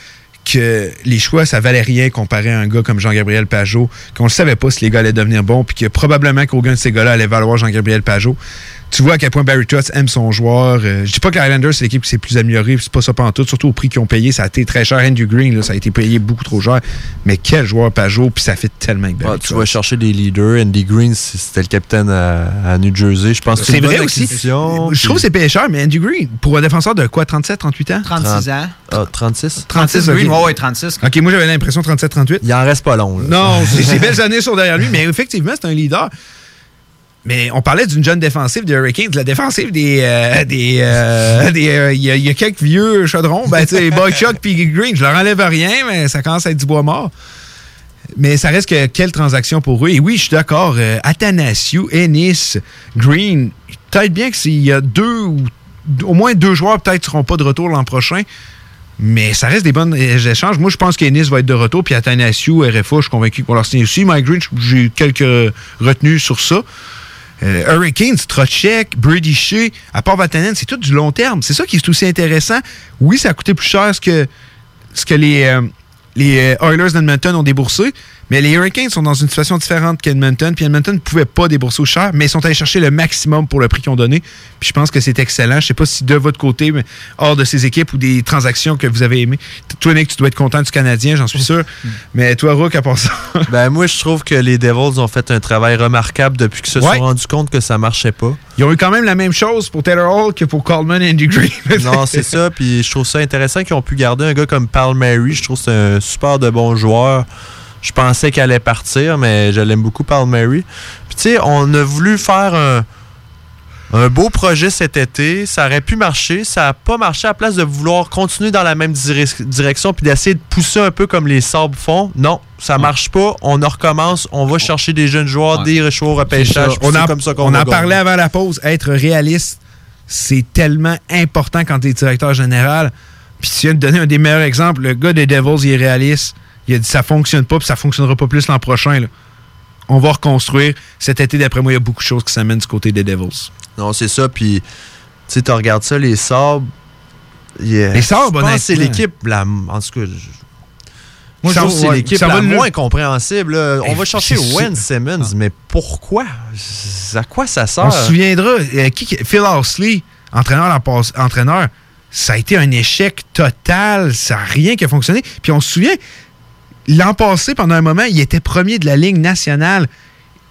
que les choix, ça valait rien comparé à un gars comme Jean-Gabriel Pajot, qu'on ne savait pas si les gars allaient devenir bons, puis que probablement qu'aucun de ces gars-là allait valoir Jean-Gabriel Pajot. Tu vois à quel point Barry Trotz aime son joueur. Euh, je dis pas que les Islanders, c'est l'équipe qui s'est plus améliorée, puis c'est pas ça tout, surtout au prix qu'ils ont payé. Ça a été très cher. Andrew Green, là, ça a été payé beaucoup trop cher. Mais quel joueur Pajot, puis ça fait tellement avec Barry Ah, tu vas chercher des leaders. Andy Green, c'était le capitaine à, à New Jersey. Je pense que C'est une vrai aussi. acquisition, Je trouve que c'est payé cher, mais Andy Green, pour un défenseur de quoi, 37, 38 ans? 36 ans. Ah, 36? 36, Green, ok. ouais, ouais, 36. OK, moi j'avais l'impression 37-38. Il en reste pas long. là. Non, c'est- ses belles années sont derrière lui, mais effectivement, c'est un leader. Mais on parlait d'une jeune défensive des Hurricanes, la défensive des. euh, des euh, des, euh, Il y, a- il y a quelques vieux chaudrons. Ben, tu sais, Boychuk puis Green, je leur enlève rien, mais ça commence à être du bois mort. Mais ça reste que quelle transaction pour eux. Et oui, je suis d'accord. Athanasiou, Ennis, Green, peut-être bien que s'il y a deux ou au moins deux joueurs peut-être ne seront pas de retour l'an prochain. Mais ça reste des bonnes échanges. Moi, je pense qu'Ennis va être de retour. Puis Athanasiou, RFA, je suis convaincu qu'on leur signer aussi. Mike Green, j'ai quelques retenues sur ça. Euh, Hurricanes, Trotchek, Brady Shea, à part Vatanen, c'est tout du long terme. C'est ça qui est aussi intéressant. Oui, ça a coûté plus cher ce que, ce que les, euh, les euh, Oilers d'Edmonton ont déboursé, mais les Hurricanes sont dans une situation différente qu'Edmonton. Puis Edmonton ne pouvait pas débourser au cher, mais ils sont allés chercher le maximum pour le prix qu'ils ont donné. Puis je pense que c'est excellent. Je sais pas si de votre côté, mais hors de ces équipes ou des transactions que vous avez aimées, toi, Nick, tu dois être content du Canadien, j'en suis sûr. Mais toi, Rook, à part ça? Ben, moi, je trouve que les Devils ont fait un travail remarquable depuis qu'ils se Ouais. sont rendus compte que ça marchait pas. Ils ont eu quand même la même chose pour Taylor Hall que pour Coleman et Andy Green. non, c'est ça. Puis je trouve ça intéressant qu'ils ont pu garder un gars comme Palmieri. Je trouve que c'est un super de bon joueur. Je pensais qu'elle allait partir, mais je l'aime beaucoup, Palmieri. Puis tu sais, on a voulu faire un, un beau projet cet été. Ça aurait pu marcher. Ça n'a pas marché à la place de vouloir continuer dans la même direc- direction puis d'essayer de pousser un peu comme les sabres font. Non, ça marche pas. On en recommence. On va chercher des jeunes joueurs, des choix au repêchage. On en, comme ça qu'on on va en parlait avant la pause. Être réaliste, c'est tellement important quand tu es directeur général. Puis tu viens de donner un des meilleurs exemples. Le gars des Devils, il est réaliste. Il a dit ça fonctionne pas, puis ça fonctionnera pas plus l'an prochain. là. On va reconstruire. Cet été, d'après moi, il y a beaucoup de choses qui s'amènent du côté des Devils. Non, c'est ça. Puis, tu sais, tu regardes ça, les sabres. yeah. Les Sabres, que c'est honnêtement. l'équipe, la, en tout cas, Moi, je que c'est trouve, ouais, l'équipe la le- moins compréhensible. là. On Eh, va chercher Wayne. Simmons, mais pourquoi? À quoi ça sert? On se souviendra, euh, qui, Phil Housley, entraîneur, entraîneur, ça a été un échec total. Ça n'a rien qui a fonctionné. Puis on se souvient, l'an passé, pendant un moment, il était premier de la ligne nationale.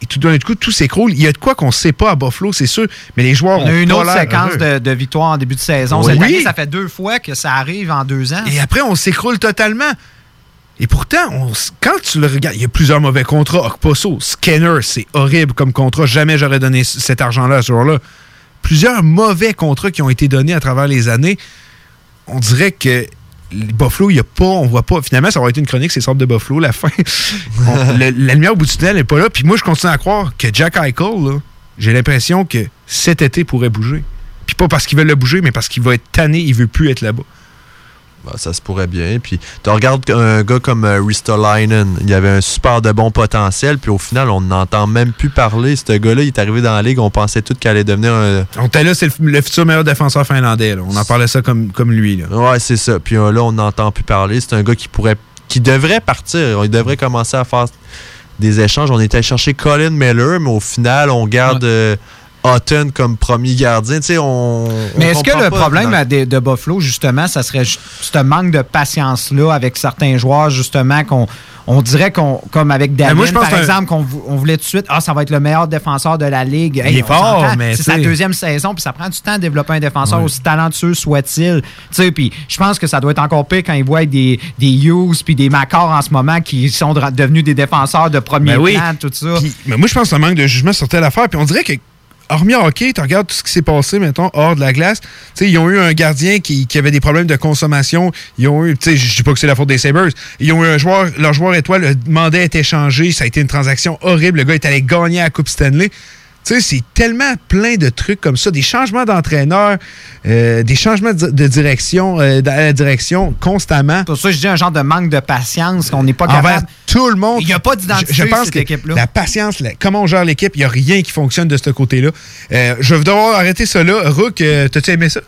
Et tout d'un coup, tout s'écroule. Il y a de quoi qu'on ne sait pas à Buffalo, c'est sûr. Mais les joueurs On a ont eu une autre séquence de, de victoires en début de saison. Oui. Cette année, ça fait deux fois que ça arrive en deux ans. Et après, on s'écroule totalement. Et pourtant, on quand tu le regardes, il y a plusieurs mauvais contrats. Okposo, Scanner, c'est horrible comme contrat. Jamais j'aurais donné cet argent-là à ce joueur-là. Plusieurs mauvais contrats qui ont été donnés à travers les années. On dirait que Buffalo, il y a pas, on voit pas. Finalement, ça aurait été une chronique, c'est sorte de Buffalo, la fin. On- le- la lumière au bout du tunnel n'est pas là. Puis moi, je continue à croire que Jack Eichel, j'ai l'impression que cet été pourrait bouger. Puis pas parce qu'il veut le bouger, mais parce qu'il va être tanné, il veut plus être là-bas. Bah, ça se pourrait bien. Puis tu regardes un gars comme euh, Ristolainen, il avait un super de bon potentiel, puis au final, on n'entend même plus parler. Ce gars-là, il est arrivé dans la ligue, on pensait tout qu'il allait devenir un. On était là, c'est le, le futur meilleur défenseur finlandais. là. On en parlait ça comme, comme lui. Là. Ouais, c'est ça. Puis euh, là, on n'entend plus parler. C'est un gars qui pourrait. qui devrait partir. Il devrait commencer à faire des échanges. On était allé chercher Colin Miller, mais au final, on garde euh, Houghton comme premier gardien. Tu sais, on. Mais on est-ce que le pas problème à de, Buffalo, justement, ça serait ce manque de patience-là avec certains joueurs, justement, qu'on on dirait qu'on, comme avec David, moi, je pense par exemple, qu'on vou- on voulait tout de suite, ah, ça va être le meilleur défenseur de la Ligue. Il est fort, mais C'est sa deuxième saison, puis ça prend du temps de développer un défenseur Ouais. aussi talentueux soit-il. Tu sais, puis je pense que ça doit être encore pire quand ils voient des, des Hughes puis des Macars en ce moment qui sont devenus des défenseurs de premier Ben oui. plan, tout ça. Mais moi, je pense que ça manque de jugement sur telle affaire. Puis on dirait que, hormis hockey, tu regardes tout ce qui s'est passé, mettons, hors de la glace. Tu sais, ils ont eu un gardien qui, avait des problèmes de consommation. Ils ont eu, je dis pas que c'est la faute des Sabres. Ils ont eu un joueur, leur joueur étoile, le mandat a été changé. Ça a été une transaction horrible. Le gars est allé gagner à la Coupe Stanley. Tu sais, c'est tellement plein de trucs comme ça, des changements d'entraîneur, euh, des changements de, de direction, euh, dans la direction constamment. Pour ça, je dis un genre de manque de patience qu'on n'est pas Envers capable. tout le monde. Il n'y a pas d'identité Je, je pense cette que équipe-là. la patience, la- comment on gère l'équipe, il n'y a rien qui fonctionne de ce côté-là. Euh, je vais devoir arrêter ça là. Rook, euh, t'as-tu aimé ça?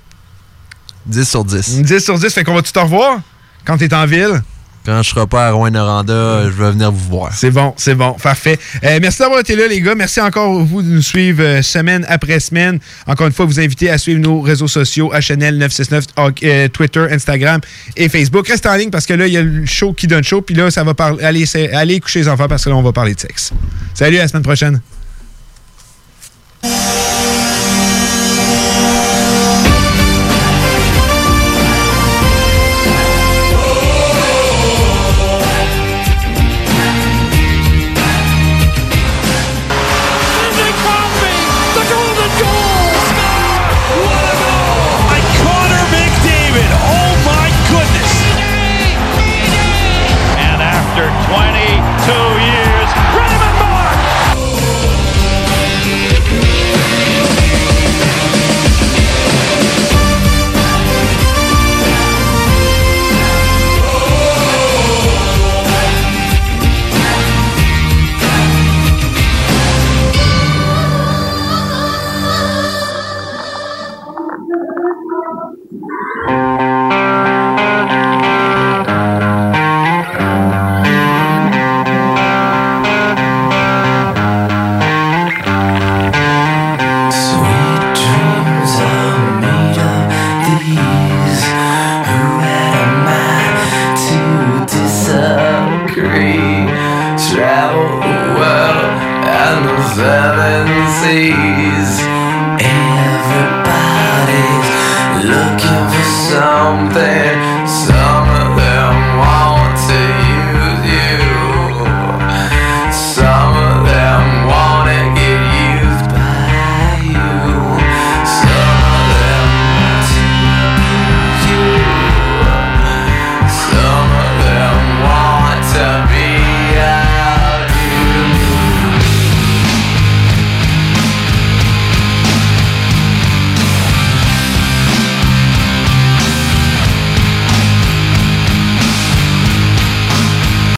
10 sur 10. 10 sur 10, fait qu'on va tout te revoir quand t'es en ville. Quand je serai pas à Rouen-Noranda, je vais venir vous voir. C'est bon, c'est bon, parfait. Euh, merci d'avoir été là, les gars. Merci encore vous de nous suivre euh, semaine après semaine. Encore une fois, vous inviter à suivre nos réseaux sociaux, HNL 969, euh, Twitter, Instagram et Facebook. Restez en ligne parce que là, il y a le show qui donne chaud. Puis là, ça va parler. Allez, allez coucher les enfants parce que là, on va parler de sexe. Salut, à la semaine prochaine.